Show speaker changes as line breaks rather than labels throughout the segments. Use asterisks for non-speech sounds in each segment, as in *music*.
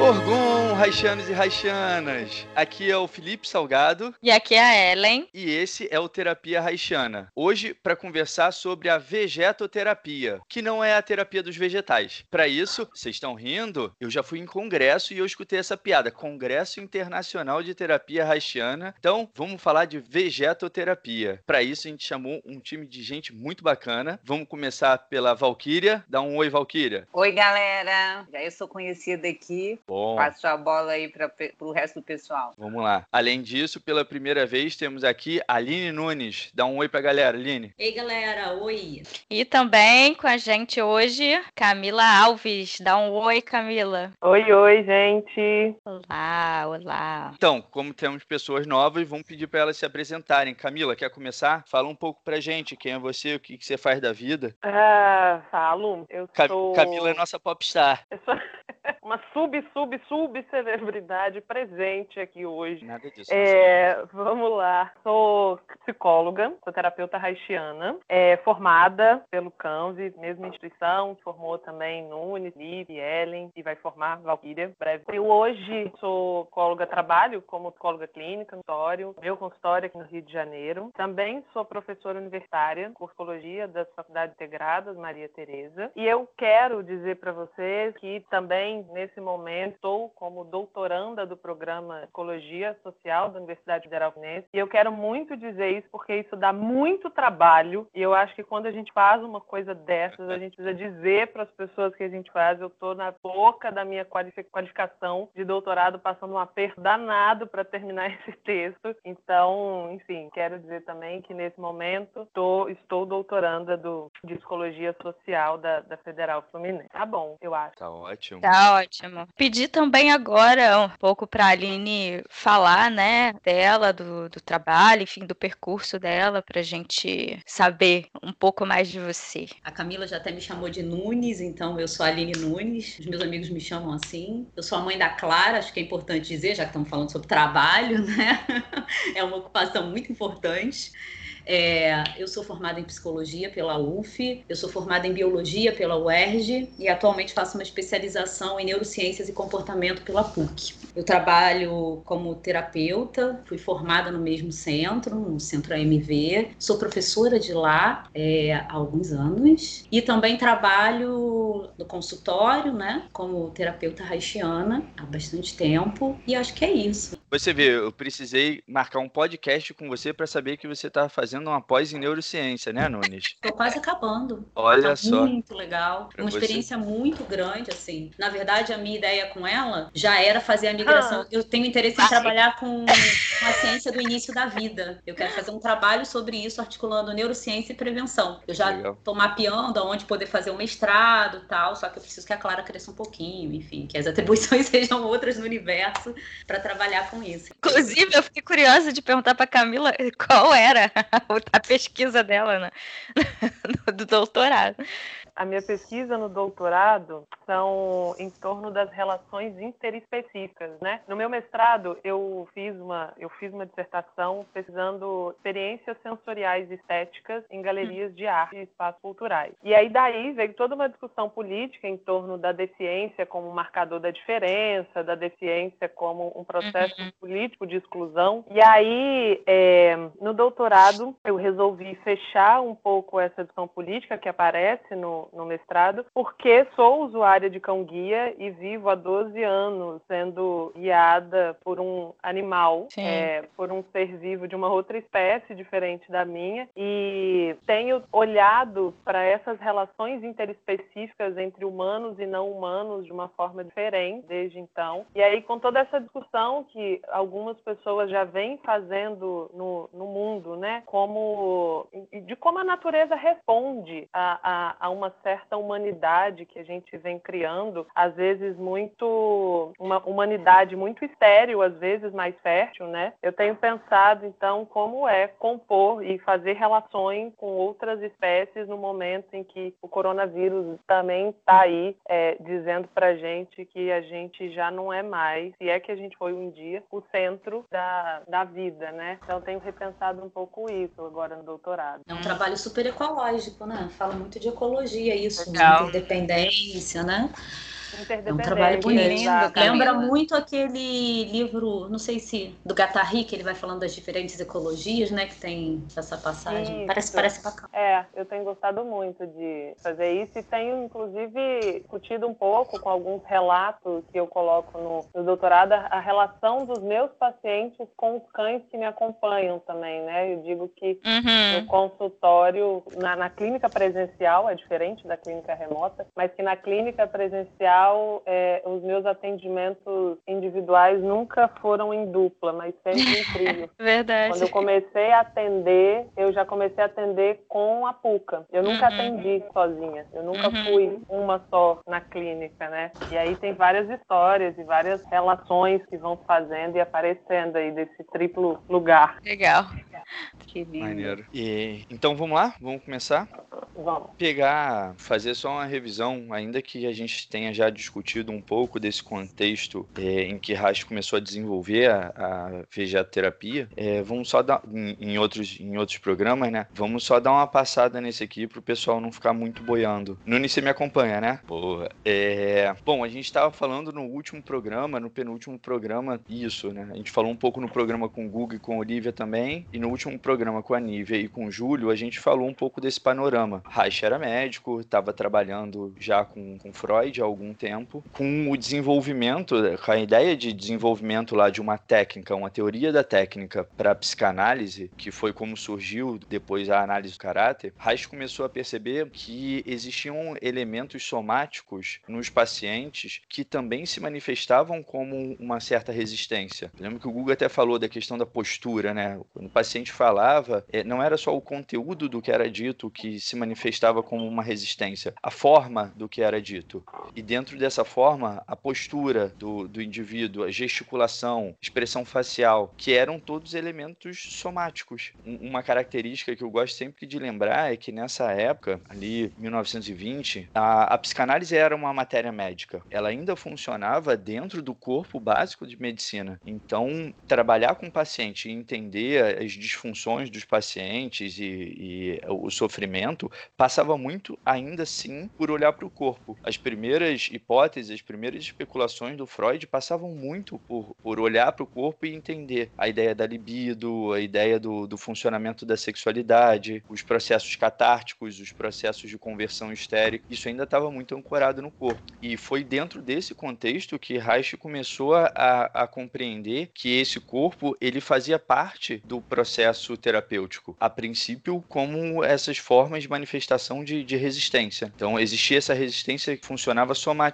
Orgon, Raixanos e Raixanas! Aqui é o Felipe Salgado
E aqui é a Ellen.
e esse é o Terapia Raixana. Hoje, para conversar sobre a vegetoterapia, que não é a terapia dos vegetais. Para isso, vocês estão rindo? Eu já fui em congresso e eu escutei essa piada: Congresso Internacional de Terapia Raixana. Então, vamos falar de vegetoterapia. Para isso, a gente chamou um time de gente muito bacana. Vamos começar pela Valquíria. Dá um oi, Valquíria.
Oi, galera. Já eu sou conhecida aqui.
Bom.
Passo a bola aí para o resto do pessoal.
Vamos lá. Além disso, pela primeira vez, temos aqui a Aline Nunes. Dá um oi pra galera, Aline.
Ei, galera, oi.
E também com a gente hoje, Camila Alves. Dá um oi, Camila.
Oi, oi, gente.
Olá, olá.
Então, como temos pessoas novas, vamos pedir para elas se apresentarem. Camila, quer começar? Fala um pouco pra gente quem é você, o que, que você faz da vida.
Ah, falo. Eu
Ca-
sou.
Camila é nossa popstar.
Eu sou *laughs* uma sub, sub, sub celebridade presente aqui hoje.
Nada disso.
É, vamos lá. Sou psicóloga, sou terapeuta haitiana, é, formada pelo CANVE, mesma instituição, formou também Nunes, Liv, Ellen, e vai formar Valkyria breve. Eu hoje sou psicóloga, trabalho como psicóloga clínica no consultório, meu consultório aqui no Rio de Janeiro. Também sou professora universitária, psicologia das Faculdades Integradas Maria Tereza. E eu quero dizer para vocês que também, nesse momento, estou como doutoranda do programa Psicologia Social da Universidade Federal Fluminense. E eu quero muito dizer isso porque isso dá muito trabalho. E eu acho que quando a gente faz uma coisa dessas, a gente precisa dizer para as pessoas que a gente faz. Eu estou na boca da minha qualifi- qualificação de doutorado, passando um aperto danado para terminar *laughs* esse texto. Então, enfim, quero dizer também que nesse momento tô- estou doutoranda do, de Psicologia Social da, da Federal Fluminense. Tá bom, eu acho.
Tá ótimo.
Tá ótimo. Pedi também agora um pouco para a Aline falar, né, dela, do, do trabalho, enfim, do percurso dela, para a gente saber um pouco mais de você.
A Camila já até me chamou de Nunes, então eu sou a Aline Nunes. Os meus amigos me chamam assim. Eu sou a mãe da Clara, acho que é importante dizer, já que estamos falando sobre trabalho, *laughs* né? É uma ocupação muito importante. É, eu sou formada em psicologia pela UF, eu sou formada em biologia pela UERJ e atualmente faço uma especialização em neurociências e comportamento pela PUC. Eu trabalho como terapeuta, fui formada no mesmo centro, no Centro AMV, sou professora de lá é, há alguns anos e também trabalho no consultório, né, como terapeuta haitiana há bastante tempo e acho que é isso.
Você vê, eu precisei marcar um podcast com você para saber que você tá fazendo uma pós em neurociência, né, Nunes? *laughs*
Tô quase acabando.
Olha
Tá
só.
Muito legal.
Pra
Uma
você.
experiência muito grande, assim. Na verdade, a minha ideia com ela já era fazer a migração.
Ah.
Eu tenho interesse em trabalhar com, com a ciência do início da vida. Eu quero fazer um trabalho sobre isso, articulando neurociência e prevenção. Eu já tô mapeando aonde poder fazer um mestrado e tal, só que eu preciso que a Clara cresça um pouquinho, enfim, que as atribuições *laughs* sejam outras no universo para trabalhar com isso.
Inclusive, eu fiquei curiosa de perguntar para Camila qual era a *laughs* pesquisa dela né, *laughs* do doutorado.
A minha pesquisa no doutorado são em torno das relações interespecíficas, né? No meu mestrado eu fiz uma eu fiz uma dissertação pesquisando experiências sensoriais e estéticas em galerias de arte e espaços culturais. E aí daí veio toda uma discussão política em torno da deficiência como marcador da diferença, da deficiência como um processo
Uhum.
político de exclusão. E aí é, no doutorado eu resolvi fechar um pouco essa discussão política que aparece no, no mestrado, porque sou usuária de cão-guia e vivo há 12 anos sendo guiada por um animal, é, por um ser vivo de uma outra espécie diferente da minha, e tenho olhado para essas relações interespecíficas entre humanos e não humanos de uma forma diferente desde então. E aí, com toda essa discussão que algumas pessoas já vêm fazendo no, no mundo, né, como de como a natureza responde a, a, a uma uma certa humanidade que a gente vem criando, às vezes muito uma humanidade muito estéril, às vezes mais fértil, né? Eu tenho pensado então como é compor e fazer relações com outras espécies no momento em que o coronavírus também está aí é, dizendo para gente que a gente já não é mais, se é que a gente foi um dia, o centro da, da vida, né? Então tenho repensado um pouco isso agora no doutorado.
É um trabalho super ecológico, né? Fala muito de ecologia, isso,
Legal.
de interdependência, né? É um trabalho bonito. Lembra muito aquele livro, não sei se do Gattari, que ele vai falando das diferentes ecologias, né? Que tem essa passagem.
Isso.
Parece, parece bacana.
É, eu tenho gostado muito de fazer isso e tenho, inclusive, discutido um pouco com alguns relatos que eu coloco no, no doutorado a relação dos meus pacientes com os cães que me acompanham também, né? Eu digo que
Uhum.
no consultório, na, na clínica presencial, é diferente da clínica remota, mas que na clínica presencial é, os meus atendimentos individuais nunca foram em dupla, mas sempre em trio. *laughs*
Verdade.
Quando eu comecei a atender, eu já comecei a atender com a PUCA. Eu nunca
Uhum.
atendi sozinha. Eu nunca
Uhum.
fui uma só na clínica, né? E aí tem várias histórias e várias relações que vão fazendo e aparecendo aí desse triplo lugar.
Legal.
Que lindo.
Maneiro. E, então vamos lá? Vamos começar?
Vamos.
Pegar, fazer só uma revisão, ainda que a gente tenha já discutido um pouco desse contexto é, em que Reich começou a desenvolver a, a vegetoterapia, é, vamos só dar, em, em outros, em outros programas, né? Vamos só dar uma passada nesse aqui pro pessoal não ficar muito boiando. Nuni, você me acompanha, né? Boa. É, bom, a gente estava falando no último programa, no penúltimo programa, isso, né? A gente falou um pouco no programa com o Guga e com a Olivia também, e no último programa com a Nívia e com o Júlio, a gente falou um pouco desse panorama. Reich era médico, estava trabalhando já com, com Freud há algum tempo, com o desenvolvimento, com a ideia de desenvolvimento lá de uma técnica, uma teoria da técnica para psicanálise, que foi como surgiu depois a análise do caráter, Reich começou a perceber que existiam elementos somáticos nos pacientes que também se manifestavam como uma certa resistência. Eu lembro que o Google até falou da questão da postura, né? Quando o paciente falava, eh, não era só o conteúdo do que era dito que se manifestava como uma resistência, a forma do que era dito. E dentro dessa forma, a postura do, do indivíduo, a gesticulação, expressão facial, que eram todos elementos somáticos. Um- uma característica que eu gosto sempre de lembrar é que nessa época, ali 1920, a, a psicanálise era uma matéria médica. Ela ainda funcionava dentro do corpo básico de medicina. Então, trabalhar com o paciente e entender as disfunções dos pacientes e, e o sofrimento passava muito, ainda assim, por olhar para o corpo. As primeiras hipóteses, as primeiras especulações do Freud passavam muito por, por olhar para o corpo e entender a ideia da libido, a ideia do, do funcionamento da sexualidade, os processos catárticos, os processos de conversão histérica. Isso ainda estava muito ancorado no corpo. E foi dentro desse contexto que Reich começou a, a compreender que esse corpo ele fazia parte do processo terapêutico. A princípio, como essas formas de manifestação de, de resistência. Então, existia essa resistência que funcionava somaticamente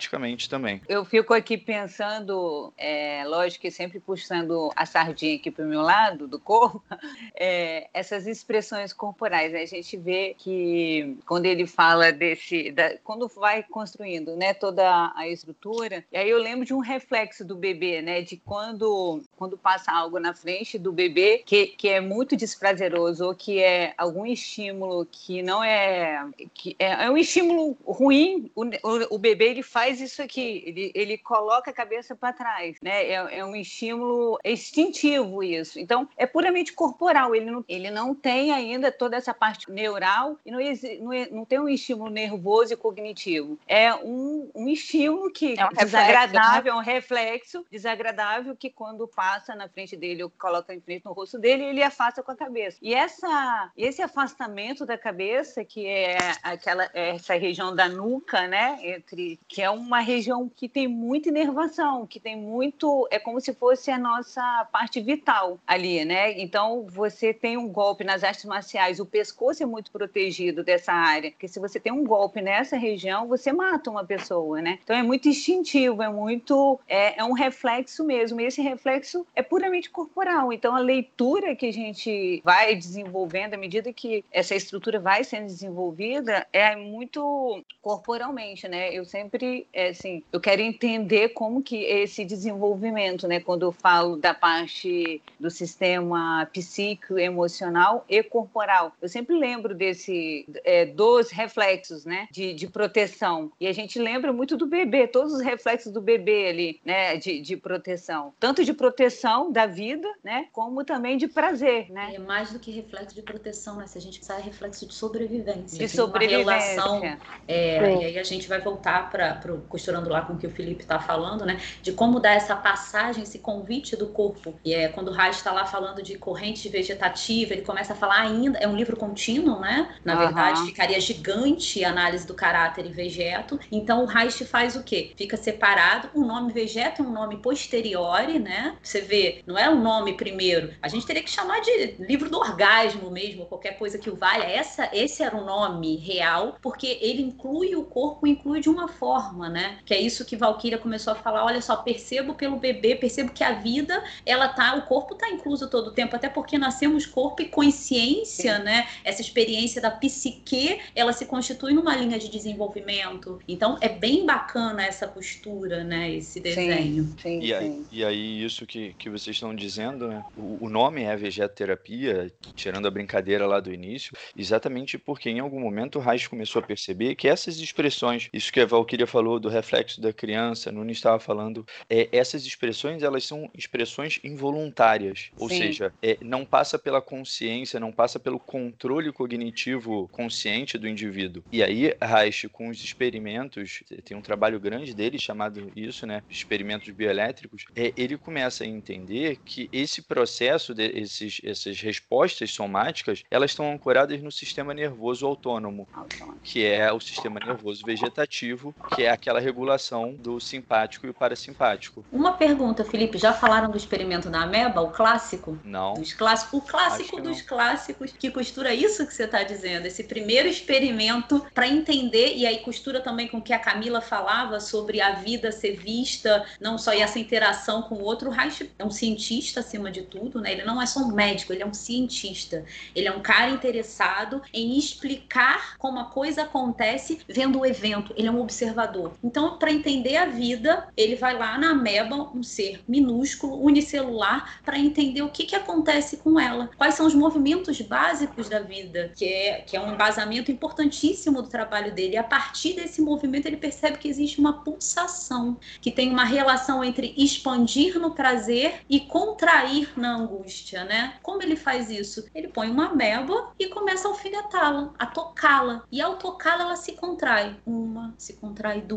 também.
Eu fico aqui pensando, é, lógico que sempre puxando a sardinha aqui para o meu lado do corpo, *laughs* é, essas expressões corporais. né? A gente vê que quando ele fala desse, da- quando vai construindo, né, toda a estrutura, e aí eu lembro de um reflexo do bebê, né, de quando quando passa algo na frente do bebê que, que é muito desprazeroso ou que é algum estímulo que não é que é, é um estímulo ruim, o, o, o bebê ele faz isso aqui, ele, ele coloca a cabeça para trás, né? É, é um estímulo instintivo isso. Então é puramente corporal, ele não, ele não tem ainda toda essa parte neural e não, não, é- não tem um estímulo nervoso e cognitivo. É um, um estímulo que
É um
desagradável, é um reflexo desagradável que quando passa na frente dele ou coloca em frente no rosto dele, ele afasta com a cabeça. E essa, esse afastamento da cabeça, que é aquela essa região da nuca, né, entre que é uma região que tem muita inervação, que tem muito, é como se fosse a nossa parte vital ali, né? Então você tem um golpe nas artes marciais, o pescoço é muito protegido dessa área, porque se você tem um golpe nessa região, você mata uma pessoa, né? Então é muito instintivo, é muito, é, é um reflexo mesmo. E esse reflexo é puramente corporal. Então a leitura que a gente vai desenvolvendo à medida que essa estrutura vai sendo desenvolvida é muito corporalmente, né? Eu sempre, é, assim, eu quero entender como que esse desenvolvimento, né? Quando eu falo da parte do sistema psíquico, emocional e corporal, eu sempre lembro desse é, dos reflexos, né? De, de proteção. E a gente lembra muito do bebê, todos os reflexos do bebê ali, né? De, de proteção, tanto de proteção da vida, né? Como também de prazer, né?
É mais do que reflexo de proteção, né? Se a gente pensar, é reflexo de sobrevivência.
De sobrevivência.
Relação, é, e aí a gente vai voltar para costurando lá com o que o Felipe está falando, né? De como dar essa passagem, esse convite do corpo. E é quando o Reich está lá falando de corrente vegetativa, ele começa a falar ainda, é um livro contínuo, né? Na uhum. verdade, ficaria gigante a análise do caráter e vegeto. Então o Reich faz o quê? Fica separado. O nome vegeto é um nome posteriori, né? Você vê, não é um nome primeiro. A gente teria que chamar de livro do orgasmo mesmo, qualquer coisa que o valha. Essa, esse era o nome real, porque ele inclui o corpo, inclui de uma forma, né? Que é isso que Valkyria começou a falar. Olha só, percebo pelo bebê, percebo que a vida, ela tá, o corpo tá incluso todo o tempo, até porque nascemos corpo e consciência, Sim. né? Essa experiência da psique, ela se constitui numa linha de desenvolvimento. Então, é bem bacana essa postura, né? Esse desenho.
Sim, sim, e, aí, e aí, isso que, que vocês estão dizendo, né? O, o nome é vegetoterapia, tirando a brincadeira lá do início, exatamente porque em algum momento o Reich começou a perceber que essas expressões, isso que a Valkyria falou do reflexo da criança, Nunes estava falando, é, essas expressões elas são expressões involuntárias, ou Sim. seja, é, não passa pela consciência, não passa pelo controle cognitivo consciente do indivíduo. E aí Reich com os experimentos, tem um trabalho grande dele chamado isso, né, experimentos bioelétricos, é, ele começa a entender que esse processo, de, esses, essas respostas somáticas, elas estão ancoradas no sistema nervoso autônomo, que é o sistema nervoso vegetativo, que é aquela regulação do simpático e o parasimpático.
Uma pergunta, Felipe, já falaram do experimento da ameba, o clássico?
Não.
Dos clássicos, o clássico dos não. clássicos, que costura isso que você está dizendo, esse primeiro experimento para entender, e aí costura também com o que a Camila falava sobre a vida ser vista, não só e essa interação com o outro. O Reich é um cientista acima de tudo, né? Ele não é só um médico, ele é um cientista. Ele é um cara interessado em explicar como a coisa acontece vendo o evento. Ele é um observador. Então, para entender a vida, ele vai lá na ameba, um ser minúsculo, unicelular, para entender o que, que acontece com ela. Quais são os movimentos básicos da vida, que é, que é um embasamento importantíssimo do trabalho dele. E a partir desse movimento, ele percebe que existe uma pulsação, que tem uma relação entre expandir no prazer e contrair na angústia, né? Como ele faz isso? Ele põe uma ameba e começa a alfinetá-la, a tocá-la. E ao tocá-la, ela se contrai. Uma, se contrai duas.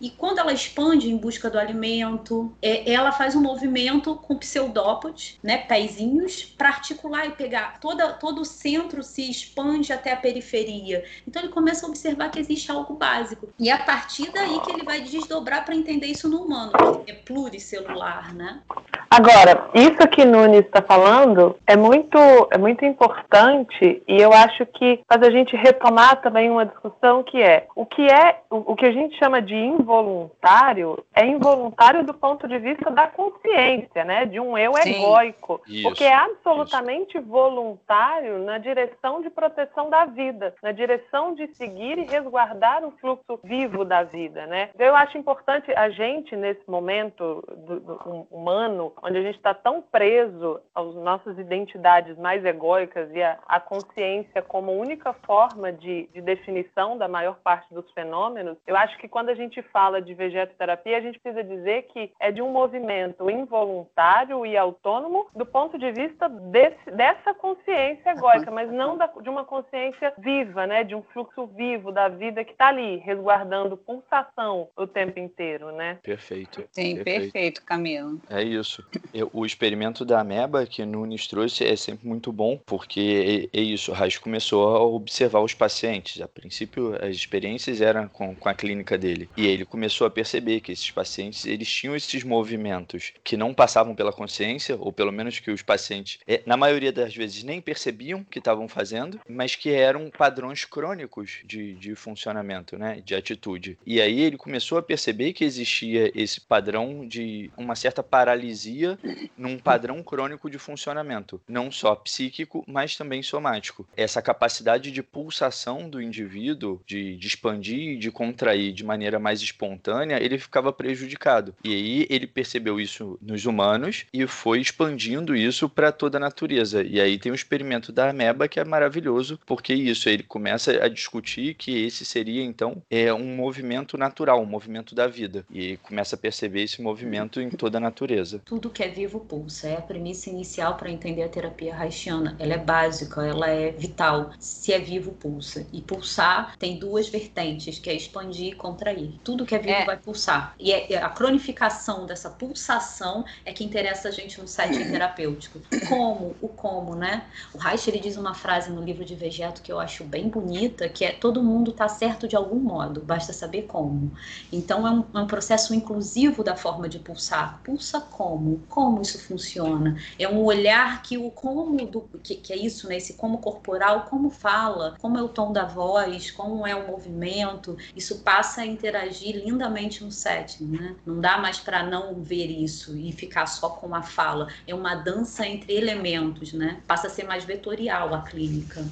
E quando ela expande em busca do alimento, é, ela faz um movimento com pseudópodes, né, pezinhos, para articular e pegar. Toda, todo o centro se expande até a periferia. Então ele começa a observar que existe algo básico. E é a partir daí que ele vai desdobrar para entender isso no humano, que é pluricelular, né?
Agora, isso que Nunes está falando é muito, é muito importante e eu acho que faz a gente retomar também uma discussão que é o que é o, o que a gente chama de involuntário é involuntário do ponto de vista da consciência, né? De um eu Sim. egóico, isso, porque é absolutamente isso. voluntário na direção de proteção da vida, na direção de seguir e resguardar o fluxo vivo da vida, né? Eu acho importante a gente nesse momento do, do humano onde a gente está tão preso às nossas identidades mais egóicas e a, a consciência como única forma de, de, definição da maior parte dos fenômenos, eu acho que quando a gente fala de vegetoterapia, a gente precisa dizer que é de um movimento involuntário e autônomo do ponto de vista desse, dessa consciência egóica, mas não da, de uma consciência viva, né, de um fluxo vivo da vida que está ali, resguardando pulsação o tempo inteiro, né?
Perfeito.
Sim, perfeito, perfeito Camila.
É isso o experimento da ameba que Nunes trouxe é sempre muito bom, porque é, é isso, o Raiz começou a observar os pacientes. A princípio, as experiências eram com, com a clínica clínica dele. E ele começou a perceber que esses pacientes eles tinham esses movimentos que não passavam pela consciência, ou pelo menos que os pacientes, é, na maioria das vezes, nem percebiam que estavam fazendo, mas que eram padrões crônicos de, de funcionamento, né, de atitude. E aí ele começou a perceber que existia esse padrão de uma certa paralisia num padrão crônico de funcionamento, não só psíquico, mas também somático. Essa capacidade de pulsação do indivíduo, de, de expandir e de contrair de maneira mais espontânea, ele ficava prejudicado. E aí ele percebeu isso nos humanos e foi expandindo isso para toda a natureza. E aí tem o experimento da ameba que é maravilhoso, porque isso ele começa a discutir que esse seria então é um movimento natural, um movimento da vida. E começa a perceber esse movimento em toda a natureza.
Tudo que é vivo pulsa, é a premissa inicial para entender a terapia haitiana. Ela é básica, ela é vital. Se é vivo, pulsa. E pulsar tem duas vertentes, que é expandir contrair. Tudo que é vivo é. vai pulsar. E é, é a cronificação dessa pulsação é que interessa a gente no setting terapêutico. Como? O como, né? O Reich, ele diz uma frase no livro de Vegeto que eu acho bem bonita, que é todo mundo está certo de algum modo, basta saber como. Então é um, é um processo inclusivo da forma de pulsar. Pulsa como? Como isso funciona? É um olhar que o como, do, que, que é isso, né? Esse como corporal, como fala, como é o tom da voz, como é o movimento, isso passa a interagir lindamente no setting, né? Não dá mais para não ver isso e ficar só com a fala. É uma dança entre elementos, né? Passa a ser mais vetorial a clínica,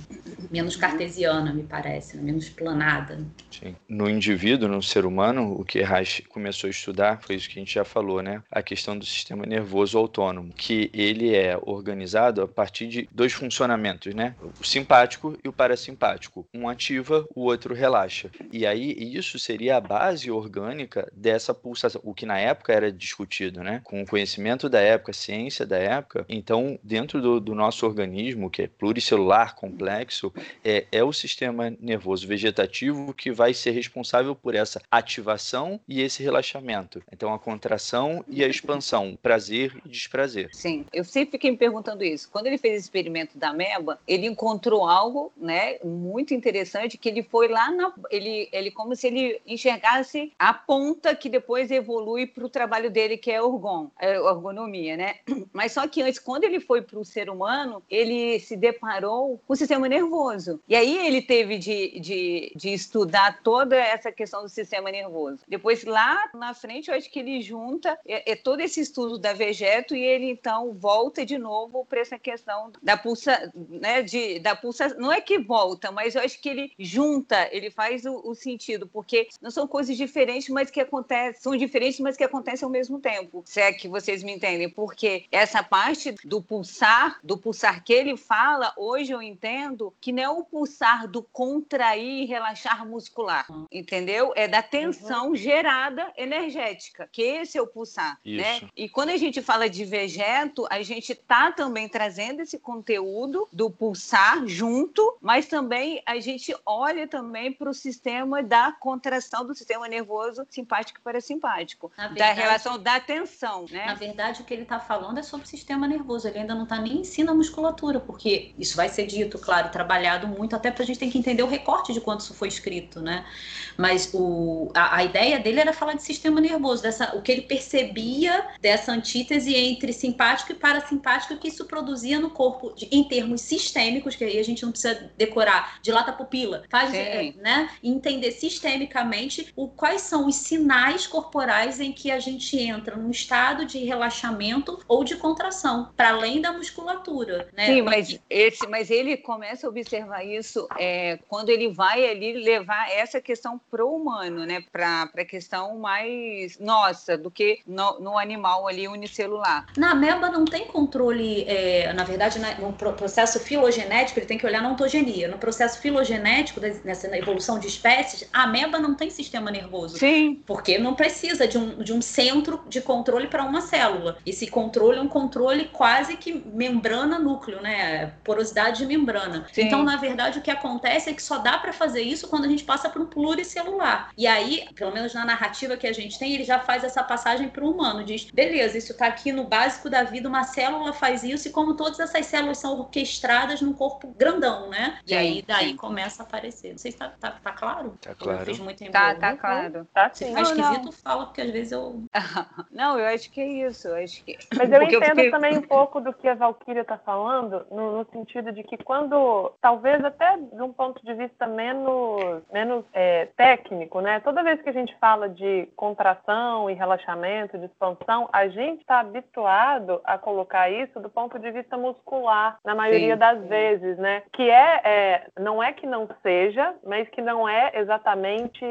menos cartesiana, me parece, né? menos planada.
Sim. No indivíduo, no ser humano, o que Reich começou a estudar foi isso que a gente já falou, né? A questão do sistema nervoso autônomo, que ele é organizado a partir de dois funcionamentos, né? O simpático e o parasimpático. Um ativa, o outro relaxa. E aí isso seria a base orgânica dessa pulsação, o que na época era discutido, né? Com o conhecimento da época, a ciência da época. Então, dentro do, do nosso organismo, que é pluricelular, complexo, é, é o sistema nervoso vegetativo que vai ser responsável por essa ativação e esse relaxamento. Então, a contração e a expansão, prazer e desprazer.
Sim, eu sempre fiquei me perguntando isso. Quando ele fez o experimento da ameba, ele encontrou algo, né, muito interessante que ele foi lá na ele ele como se ele enxergasse a ponta que depois evolui para o trabalho dele que é orgon, é ergonomia, né? *clears throat* Mas só que antes quando ele foi para o ser humano, ele se deparou com o sistema nervoso. E aí ele teve de, de, de estudar toda essa questão do sistema nervoso. Depois lá na frente eu acho que ele junta é, é todo esse estudo da vegeto e ele então volta de novo para essa questão da pulsa, né, de, da pulsa, não é que volta, mas eu acho que ele junta, ele faz o, o sentido, porque não são coisas diferentes, mas que acontecem, são diferentes, mas que acontecem ao mesmo tempo. Se é que vocês me entendem, porque essa parte do pulsar, do pulsar que ele fala, hoje eu entendo que não é o pulsar do contrair e relaxar muscular, entendeu? É da tensão uhum. gerada energética, que esse é o pulsar, né? Isso. né? E quando a gente fala de vegeto, a gente tá também trazendo esse conteúdo do pulsar junto, mas também a gente olha também para o sistema da contração do sistema nervoso simpático e parasimpático, verdade, da relação da tensão, né?
Na verdade, o que ele está falando é sobre o sistema nervoso, ele ainda não está nem em si na musculatura, porque isso vai ser dito, claro, trabalhado muito, até para a gente ter que entender o recorte de quanto isso foi escrito, né? Mas o, a, a ideia dele era falar de sistema nervoso, dessa, o que ele percebia dessa antítese entre simpático e parasimpático que isso produzia no corpo, de, em termos sistêmicos, que aí a gente não precisa decorar, dilata a pupila, faz, é, né? Entender sistemicamente o, quais são os sinais corporais em que a gente entra num estado de relaxamento ou de contração, para além da musculatura, né?
Sim, mas, esse, mas ele começa a observar isso é, quando ele vai ali levar essa questão pro humano, né? Para a questão mais nossa do que no, no, animal ali unicelular.
Na ameba não tem controle, é, na verdade, né, no processo filogenético, ele tem que olhar na ontogenia. No processo filogenético, nessa evolução de espécies, a ameba não tem sistema nervoso.
Sim.
Porque não precisa de um, de um centro de controle para uma célula. Esse controle é um controle quase que membrana-núcleo, né? Porosidade de membrana. Sim. Então, na verdade, o que acontece é que só dá para fazer isso quando a gente passa para um pluricelular. E aí, pelo menos na narrativa que a gente tem, ele já faz essa passagem para o humano. Diz, beleza, isso está aqui no básico da vida, uma célula faz isso, e como todas essas células são orquestradas num corpo grandão, né? E aí, daí sim. começa a aparecer. Não sei se tá, tá, tá claro?
Tá claro.
Eu fiz muito Sem
Tá, tá claro.
Tá
Se
sim.
ficar
Não, não.
esquisito, fala, porque às vezes eu. *laughs*
Não, eu acho que é isso. Eu acho que...
Mas eu
Porque eu
entendo
fiquei-
também um pouco do que a Valkyria está falando, no, no sentido de que quando, talvez até de um ponto de vista menos, menos é, técnico, né? Toda vez que a gente fala de contração e relaxamento, de expansão, a gente está habituado a colocar isso do ponto de vista muscular, na maioria
Sim,
das
sim.
vezes, né? Que é, é, não é que não seja, mas que não é exatamente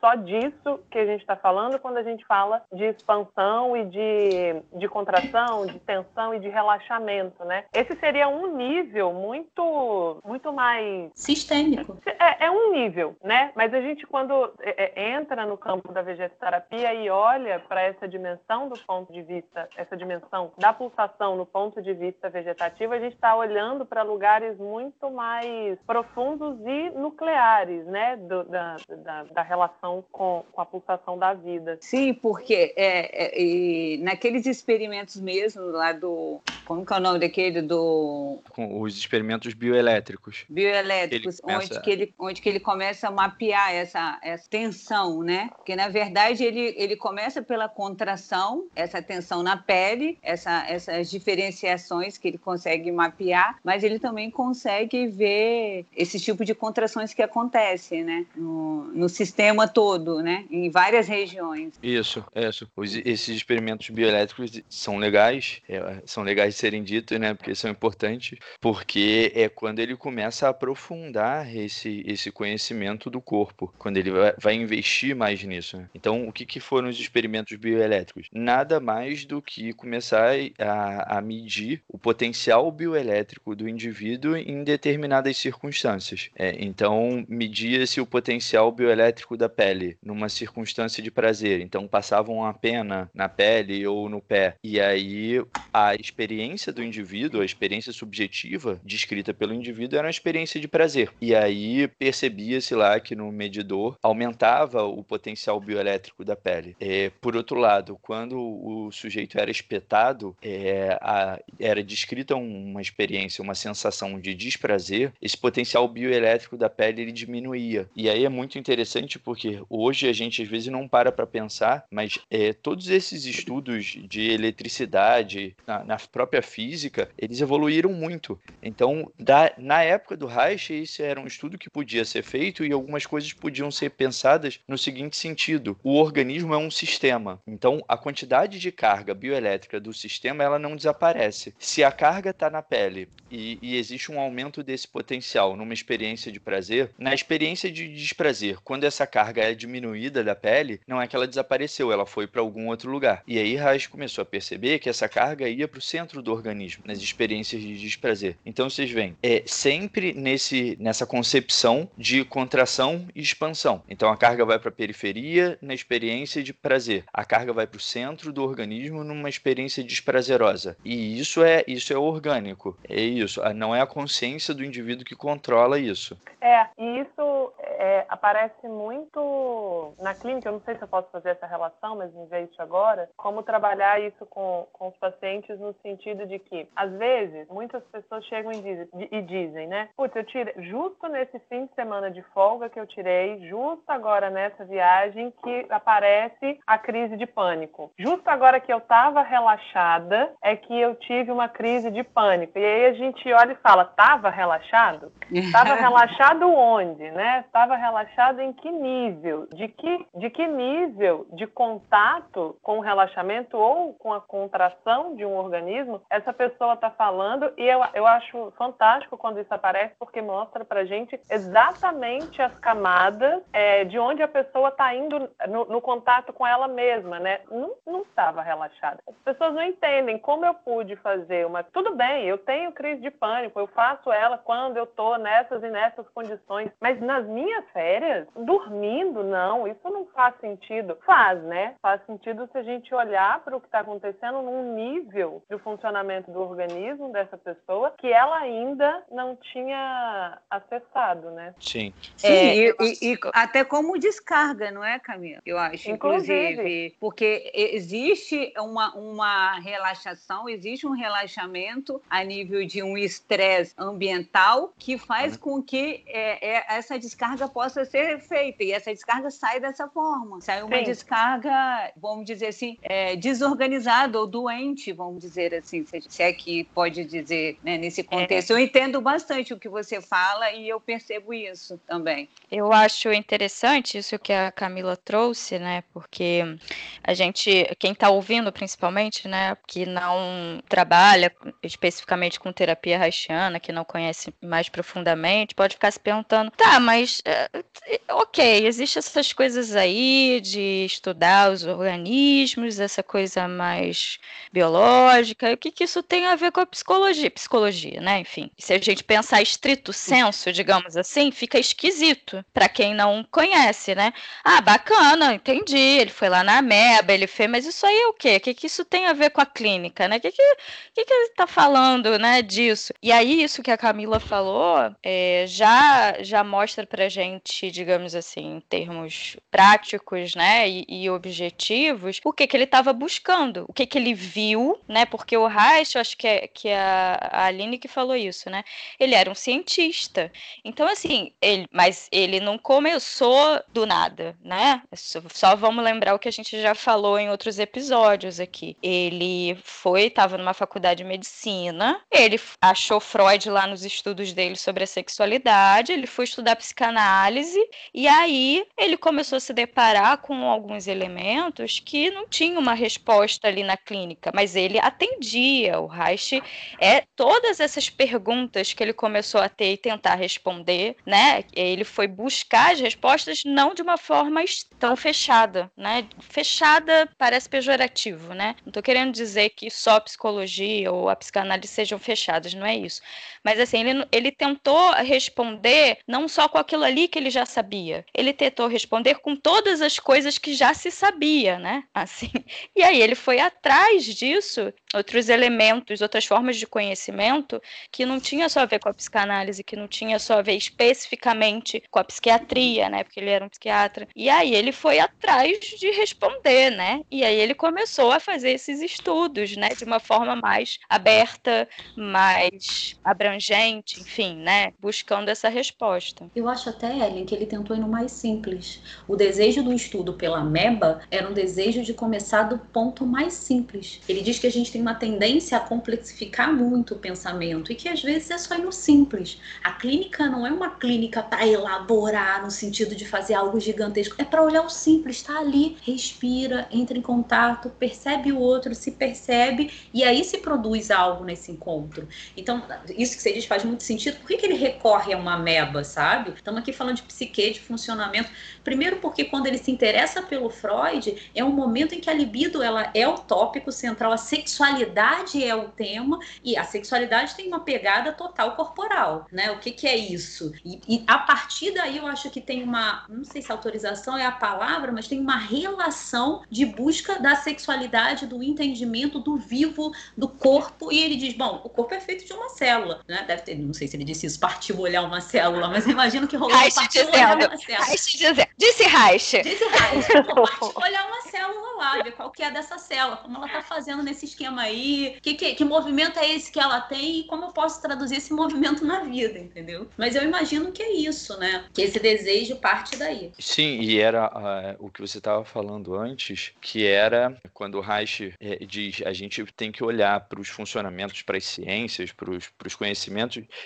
só disso que a gente está falando quando a gente fala de expansão e de, de contração, de tensão e de relaxamento, né? Esse seria um nível muito, muito mais
Sistêmico.
é, é um nível, né? Mas a gente, quando é, é, entra no campo da vegetoterapia e olha para essa dimensão do ponto de vista, essa dimensão da pulsação no ponto de vista vegetativo, a gente está olhando para lugares muito mais profundos e nucleares, né? Do- da, da, da relação com, com a pulsação da vida.
Sim, porque é, é, e naqueles experimentos mesmo lá do. Como que é o nome daquele? Do
Com os experimentos bioelétricos.
bioelétricos,
Ele começa-
onde, que ele, onde que ele começa a mapear essa, essa tensão, né? Porque, na verdade, ele, ele começa pela contração, essa tensão na pele, essa, essas diferenciações que ele consegue mapear, mas ele também consegue ver esse tipo de contrações que acontecem, né? No, no sistema todo, né? Em várias regiões.
Isso, isso. Os- esses experimentos bioelétricos são legais, é, são legais de serem ditos, né? Porque são importantes, porque é quando ele começa a aprofundar esse, esse conhecimento do corpo, quando ele vai, vai investir mais nisso. né? Então, o que, que foram os experimentos bioelétricos? Nada mais do que começar a, a medir o potencial bioelétrico do indivíduo em determinadas circunstâncias. É, então, media-se o potencial bioelétrico da pele numa circunstância de prazer. Então, passavam uma pena na pele ou no pé. E aí, a experiência do indivíduo, a experiência subjetiva descrita pelo indivíduo, era uma experiência de prazer. E aí, percebia-se lá que no medidor aumentava o potencial bioelétrico da pele. É, por outro lado, quando o sujeito era espetado, é, a- era descrita uma experiência, uma sensação de desprazer, esse potencial bioelétrico da pele ele diminuía. E aí é muito interessante porque hoje a gente às vezes não para para pensar, mas é, todos esses estudos de eletricidade na, na própria física, eles evoluíram muito. Então, da- na época do Reich, isso era um estudo que podia ser feito e algumas coisas podiam ser pensadas no seguinte sentido: o organismo é um sistema. Então, a quantidade de carga bioelétrica do sistema ela não desaparece. Se a carga está na pele e, e existe um aumento desse potencial numa experiência de prazer, na experiência de desprazer, quando essa carga é diminuída da pele, não é que ela desapareceu, ela foi para algum outro lugar. E aí Reich começou a perceber que essa carga ia para o centro do organismo, nas experiências de desprazer. Então vocês veem, é sempre nesse nessa concepção de contração e expansão. Então a carga vai para a periferia na experiência de prazer, a carga vai para o centro do organismo numa experiência desprazerosa. E isso é isso é orgânico. É isso. Ah, Não é a consciência do indivíduo que controla isso.
É, e isso é, aparece muito na clínica, eu não sei se eu posso fazer essa relação, mas me veio isso agora, como trabalhar isso com, com os pacientes no sentido de que, às vezes, muitas pessoas chegam e dizem, e dizem né, putz, eu tirei, justo nesse fim de semana de folga que eu tirei, justo agora nessa viagem que aparece a crise de pânico. Justo agora que eu estava relaxada, é que eu tive uma crise de pânico. E aí a gente olha e fala, tava relaxado? *laughs* Estava relaxado onde, né? Estava relaxado em que nível? De que, de que nível de contato com o relaxamento ou com a contração de um organismo essa pessoa está falando? E eu, eu acho fantástico quando isso aparece, porque mostra pra gente exatamente as camadas é, de onde a pessoa está indo no, no contato com ela mesma, né? Não, estava relaxada. As pessoas não entendem como eu pude fazer uma. Tudo bem, eu tenho crise de pânico, eu faço ela quando eu tô nessas e nessas condições, mas nas minhas férias, dormindo, não, isso não faz sentido. Faz, né? Faz sentido se a gente olhar para o que está acontecendo num nível de funcionamento do organismo dessa pessoa que ela ainda não tinha acessado, né?
Sim.
Sim,
É,
e, e- e até como descarga, não é, Camila? Eu acho,
Inclusive.
inclusive, porque existe uma, uma relaxação, existe um relaxamento a nível de um estresse ambiental que faz com que é, é, essa descarga possa ser feita. E essa descarga sai dessa forma. Sai uma Sim. descarga, vamos dizer assim, é, desorganizada ou doente, vamos dizer assim, se é que pode dizer né, nesse contexto. É. Eu entendo bastante o que você fala e eu percebo isso também.
Eu acho interessante isso que a Camila trouxe, né? Porque a gente, quem está ouvindo principalmente, né, que não trabalha especificamente com terapia haitiana, que não conhece mais profundamente, pode ficar se perguntando, tá, mas é, ok, existem essas coisas aí de estudar os organismos, essa coisa mais biológica, o que, que isso tem a ver com a psicologia? Psicologia, né? Enfim, se a gente pensar estrito senso, digamos assim, fica esquisito para quem não conhece, né? Ah, bacana, entendi. Ele foi lá na Ameba, ele fez, mas isso aí é o quê? O que, que isso tem a ver com a clínica, né? O que, que, que, que ele está falando, né, disso? E aí, isso que a Camila falou é, já, já mostra pra gente, digamos assim, em termos práticos, né, e, e objetivos, o que que ele estava buscando, o que que ele viu, né, porque o Reich, acho que é, que é a Aline que falou isso, né, ele era um cientista. Então, assim, ele, mas ele não começou do nada, né, só vamos lembrar o que a gente já falou em outros episódios aqui. Ele foi, estava numa faculdade de medicina, ele achou Freud lá nos estudos dele sobre a sexualidade, ele foi estudar psicanálise e aí ele começou a se deparar com alguns elementos que não tinham uma resposta ali na clínica, mas ele atendia. O Reich é todas essas perguntas que ele começou a ter e tentar responder, né? Ele foi buscar as respostas não de uma forma tão fechada, né? Fechada parece pejorativo, né? Não estou querendo dizer que só psicologia ou a psicanálise sejam fechadas, não é isso. Mas assim, ele, ele tentou responder não só com aquilo ali que ele já sabia, ele tentou responder com todas as coisas que já se sabia, né? *laughs* Assim. E aí ele foi atrás disso, outros elementos, outras formas de conhecimento que não tinha só a ver com a psicanálise, que não tinha só a ver especificamente com a psiquiatria, né? Porque ele era um psiquiatra. E aí ele foi atrás de responder, né? E aí ele começou a fazer esses estudos, né? De uma forma mais aberta, mais abrangente, enfim, né? Buscando essa resposta.
Eu acho até, Ellen, que ele tentou ir no mais simples. O desejo do estudo pela MEBA era um desejo de começar do ponto mais simples. Ele diz que a gente tem uma tendência a complexificar muito o pensamento e que às vezes é só ir no simples. A clínica não é uma clínica para elaborar no sentido de fazer algo gigantesco, é para olhar o simples, está ali, respira, entra em contato, percebe o outro, se percebe e aí se produz algo nesse encontro. Então, isso que você diz faz muito sentido. Por que, que ele recorre a uma meba, sabe? Estamos aqui falando de psique, de funcionamento. Primeiro porque quando ele se interessa pelo Freud, é um momento em que a libido ela é o tópico central, a sexualidade é o tema e a sexualidade tem uma pegada total corporal, né? O que, que é isso? E, e a partir daí eu acho que tem uma, não sei se autorização é a palavra, mas tem uma relação de busca da sexualidade, do entendimento do vivo, do corpo. E ele diz: bom, o corpo é feito de uma célula, né? Deve ter, não sei se ele disse isso, partiu olhar uma célula, mas imagino que rolou
Reich partiu olhar uma célula. Reich dizendo. Disse Reich.
Disse Reich. *laughs* partiu olhar uma célula lá, ver qual que é dessa célula, como ela tá fazendo nesse esquema aí, que, que, que movimento é esse que ela tem e como eu posso traduzir esse movimento na vida, entendeu? Mas eu imagino que é isso, né? Que esse desejo parte daí.
Sim, e era uh, o que você estava falando antes, que era quando o Reich é, diz a gente tem que olhar para os funcionamentos, para as ciências, para os conhecimentos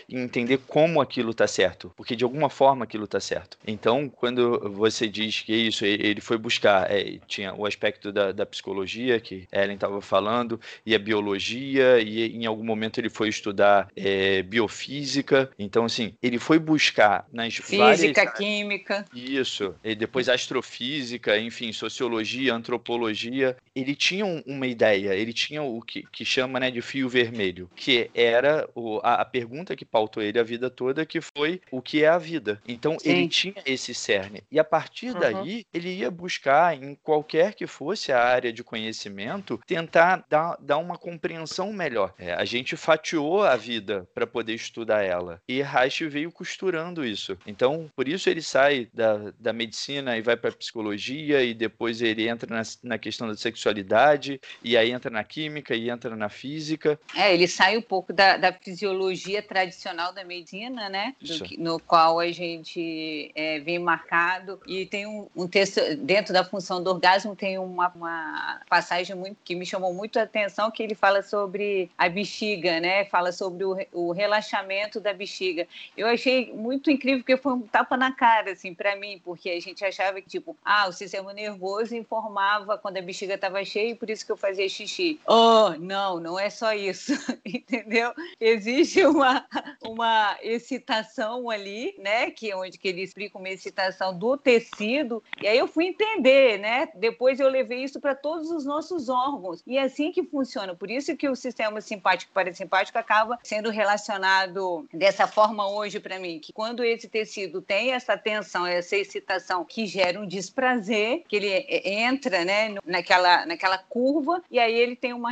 e entender como aquilo está certo, porque de alguma forma aquilo está certo. Então, quando você diz que é isso, ele foi buscar, é, tinha o aspecto da, da psicologia que Ellen estava falando e a biologia e em algum momento ele foi estudar é, biofísica. Então, assim, ele foi buscar nas
física,
várias...
química,
isso, e depois astrofísica, enfim, sociologia, antropologia. Ele tinha uma ideia, ele tinha o que, que chama né, de fio vermelho, que era o, a, a, pergunta que pautou ele a vida toda, que foi o que é a vida. Então Sim. ele tinha esse cerne. E a partir uhum. daí, ele ia buscar, em qualquer que fosse a área de conhecimento, tentar dar, dar uma compreensão melhor. É, a gente fatiou a vida para poder estudar ela. E Reich veio costurando isso. Então, por isso ele sai da, da medicina e vai para psicologia, e depois ele entra na, na questão da sexualidade, e aí entra na química e entra na física.
É, ele sai um pouco da, da fisiologia tradicional da medicina, né? Do, no qual a gente gente é, vem marcado. E tem um, um, texto, dentro da função do orgasmo, tem uma, uma passagem muito, que me chamou muito a atenção, que ele fala sobre a bexiga, né? Fala sobre o, o relaxamento da bexiga. Eu achei muito incrível, porque foi um tapa na cara, assim, para mim, porque a gente achava que, tipo, ah, o sistema nervoso informava quando a bexiga estava cheia e por isso que eu fazia xixi. Oh, não, não é só isso, *laughs* entendeu? Existe *laughs* uma, uma excitação ali, né? Que é onde que ele explica uma excitação do tecido. E aí eu fui entender, né? Depois eu levei isso para todos os nossos órgãos. E é assim que funciona. Por isso que o sistema simpático parasimpático acaba sendo relacionado dessa forma hoje para mim, que quando esse tecido tem essa tensão, essa excitação que gera um desprazer, que ele entra, né, naquela, naquela curva, e aí ele tem uma,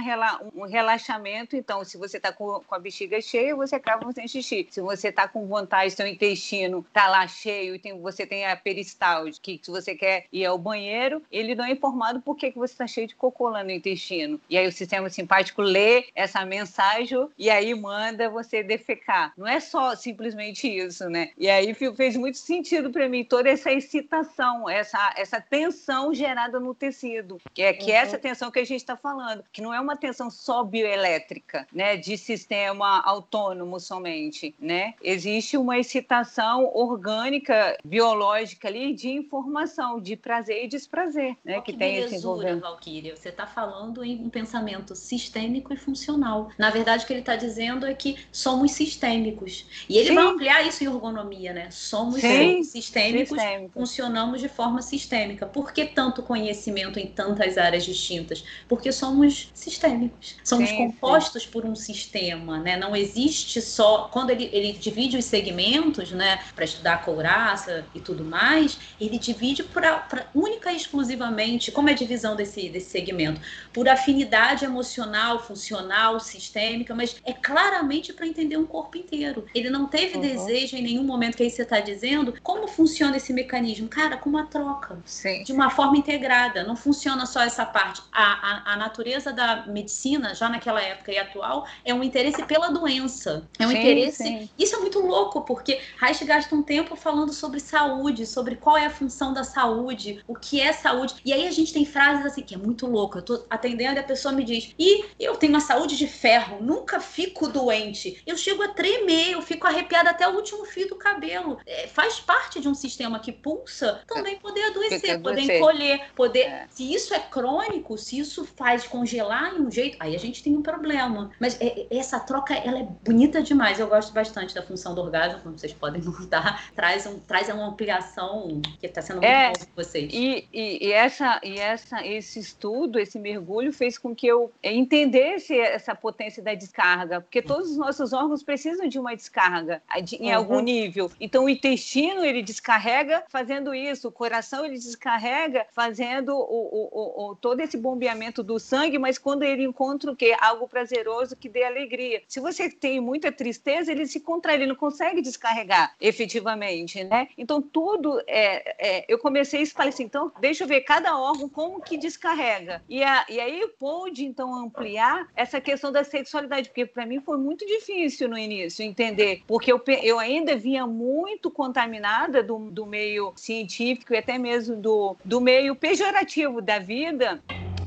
um relaxamento. Então, se você está com, com a bexiga cheia, você acaba fazendo xixi. Se você está com vontade, seu intestino está lá cheio e tem, você tem a peristalse, que se você quer ir ao banheiro, ele não é informado por que, que você está cheio de cocô lá no intestino. E aí o sistema simpático lê essa mensagem e aí manda você defecar. Não é só simplesmente isso, né? E aí fez muito sentido para mim toda essa excitação, essa, essa tensão gerada no tecido, que é, que é essa tensão que a gente está falando, que não é uma tensão só bioelétrica, né, de sistema autônomo somente, né? Existe uma excitação orgânica, biológica ali de informação, de prazer e desprazer, né,
que,
que
tem belezura, esse envolvimento. Valquíria, você está falando em um pensamento sistêmico e funcional. Na verdade, o que ele está dizendo é que somos sistêmicos. E ele Sim. vai ampliar isso em ergonomia, né? Somos Sim. sistêmicos, Sistêmico. funcionamos de forma sistêmica. Por que tanto conhecimento em tantas áreas distintas? Porque somos sistêmicos. Somos sim, compostos por um sistema, né? Não existe só quando ele, ele divide os segmentos, né, para estudar a couraça e tudo mais, ele divide para única e exclusivamente, como é a divisão desse desse segmento, por afinidade emocional, funcional, sistêmica, mas é claramente para entender um corpo inteiro. Ele não teve uhum. desejo em nenhum momento que aí você está dizendo como funciona esse mecanismo, cara, com uma troca, sim. de uma forma integrada. Não funciona só essa parte. A, a, a natureza da medicina, já naquela época e atual, é um interesse pela doença. É um sim, interesse. Sim. Isso é muito louco, porque Reich gasta um tempo falando sobre saúde, sobre qual é a função da saúde, o que é saúde. E aí a gente tem frases assim que é muito louco. Eu tô atendendo e a pessoa me diz: e eu tenho uma saúde de ferro, nunca fico doente. Eu chego a tremer, eu fico arrepiada até o último fio do cabelo. É, faz parte de um sistema que pulsa também poder adoecer, poder encolher, poder. É. Se isso é crônico, se isso faz congelar em um jeito, aí a gente tem um problema. Mas é, essa troca, ela é bonita demais. Eu gosto bastante da função do orgasmo, como vocês podem *laughs* notar. Traz, um, traz uma ampliação que está sendo muito é, bom para vocês.
E, e, e, essa, e essa, esse estudo, esse mergulho, fez com que eu entendesse essa potência da descarga, porque todos os nossos órgãos precisam de uma descarga em uhum. algum nível. Então, o intestino ele descarrega fazendo isso, o coração ele descarrega fazendo o, o, o, todo esse bombeamento do sangue, mas quando ele encontra o quê? Algo prazeroso que dê alegria. Se você tem muita tristeza, ele se contrai, ele não consegue descarregar efetivamente, né? Então, tudo é, é eu comecei a falar assim, então, deixa eu ver cada órgão como que descarrega. E, a, e aí pude, então, ampliar essa questão da sexualidade, porque para mim foi muito difícil no início entender, porque eu, eu ainda vinha muito contaminada do, do meio científico e até mesmo do, do meio pejorativo da vida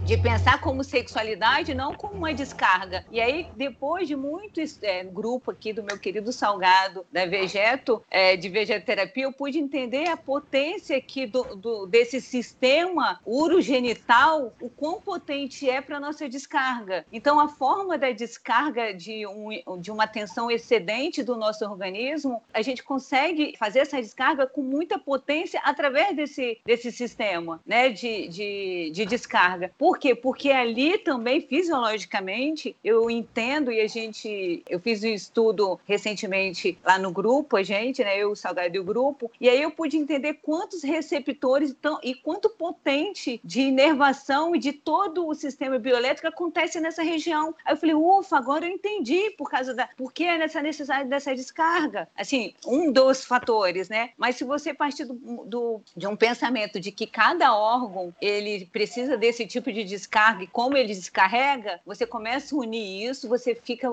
de pensar como sexualidade, não como uma descarga. E aí, depois de muito é, grupo aqui do meu querido Salgado, da Vegeto, é, de vegetoterapia, eu pude entender a potência aqui do, do, desse sistema urogenital, o quão potente é para nossa descarga. Então, a forma da descarga de, um, de uma tensão excedente do nosso organismo, a gente consegue fazer essa descarga com muita potência através desse, desse sistema né, de, de, de descarga. Por por quê? Porque ali também, fisiologicamente, eu entendo e a gente. Eu fiz um estudo recentemente lá no grupo, a gente, né? Eu, o Salgado e o grupo, e aí eu pude entender quantos receptores estão e quanto potente de inervação e de todo o sistema bioelétrico acontece nessa região. Aí eu falei, ufa, agora eu entendi por causa da. Por que nessa necessidade dessa descarga? Assim, um dos fatores, né? Mas se você partir do, do, de um pensamento de que cada órgão ele precisa desse tipo de descarga e como ele descarrega, você começa a unir isso, você fica,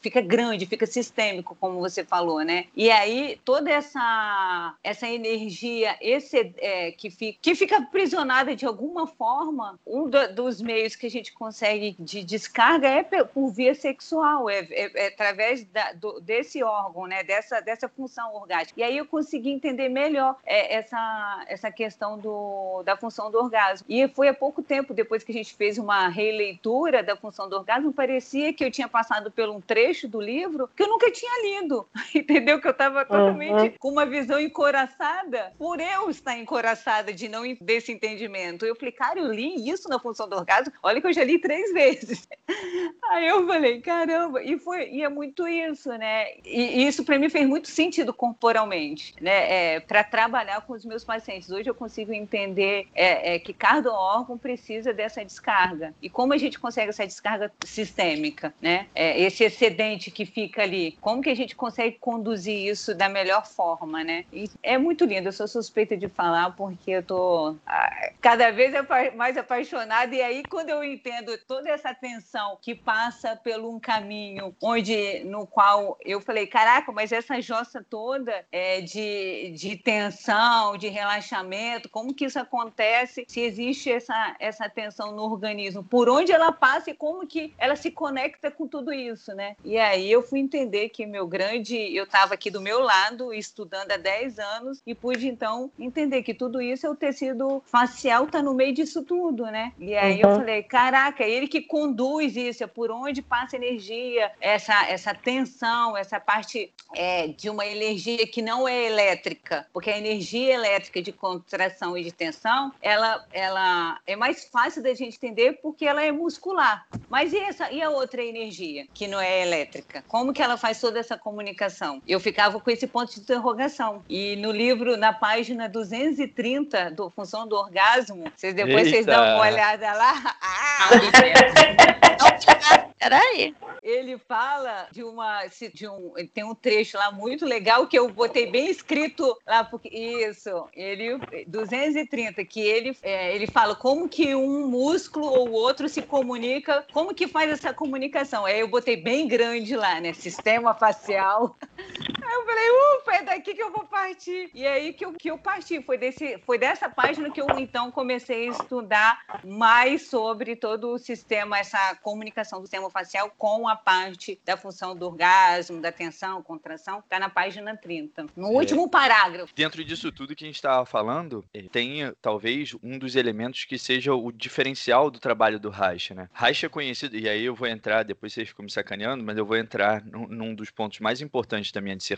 fica grande, fica sistêmico, como você falou, né? E aí toda essa, essa energia esse, é, que, fica, que fica aprisionada de alguma forma, um do, dos meios que a gente consegue de descarga é por via sexual, é, é, é através da, do, desse órgão, né? Dessa, dessa função orgástica. E aí eu consegui entender melhor é, essa, essa questão do, da função do orgasmo. E foi há pouco tempo, depois que gente fez uma releitura da função do orgasmo, parecia que eu tinha passado por um trecho do livro que eu nunca tinha lido. *laughs* Entendeu? Que eu estava totalmente uhum. com uma visão encoraçada por eu estar encoraçada de não desse entendimento. Eu falei, cara, eu li isso na função do orgasmo. Olha que eu já li três *laughs* vezes. Aí eu falei, caramba, e foi e é muito isso, né? E, e isso para mim fez muito sentido corporalmente, né? É, para trabalhar com os meus pacientes. Hoje eu consigo entender é, é, que cada órgão precisa dessa descarga e como a gente consegue essa descarga sistêmica, né? É, esse excedente que fica ali, como que a gente consegue conduzir isso da melhor forma, né? E é muito lindo. Eu sou suspeita de falar porque eu tô ah, cada vez mais apaixonada e aí quando eu entendo toda essa tensão que passa pelo um caminho onde no qual eu falei, caraca, mas essa jossa toda é de, de tensão, de relaxamento, como que isso acontece se existe essa, essa tensão no organismo? Por onde ela passa e como que ela se conecta com tudo isso, né? E aí eu fui entender que meu grande, eu estava aqui do meu lado estudando há 10 anos e pude então entender que tudo isso é o tecido facial tá no meio disso tudo, né? E aí uhum. eu falei, caraca, ele que conduz isso, é por onde passa energia, essa essa tensão, essa parte é, de uma energia que não é elétrica, porque a energia elétrica de contração e de tensão, ela, ela é mais fácil da gente entender porque ela é muscular. Mas e, essa, e a outra energia, que não é elétrica? Como que ela faz toda essa comunicação? Eu ficava com esse ponto de interrogação. E no livro, na página 230 do Função do Orgasmo, vocês depois Eita. vocês dão uma olhada lá. *laughs* Ah,
Peraí.
Ele fala de uma. De um, tem um trecho lá muito legal que eu botei bem escrito lá, porque. Isso, ele. 230, que ele, é, ele fala como que um músculo ou outro se comunica, como que faz essa comunicação. Aí eu botei bem grande lá, né? Sistema facial. Aí eu falei, ufa, é daqui que eu vou partir. E aí que eu, que eu parti. Foi, desse, foi dessa página que eu então comecei a estudar mais sobre todo o sistema, essa comunicação do sistema facial com a parte da função do orgasmo, da tensão, contração, está na página 30. No é. último parágrafo.
Dentro disso tudo que a gente estava falando, tem talvez um dos elementos que seja o diferencial do trabalho do Reich, né? Reich é conhecido, e aí eu vou entrar, depois vocês ficam me sacaneando, mas eu vou entrar num, num dos pontos mais importantes da minha dissertação,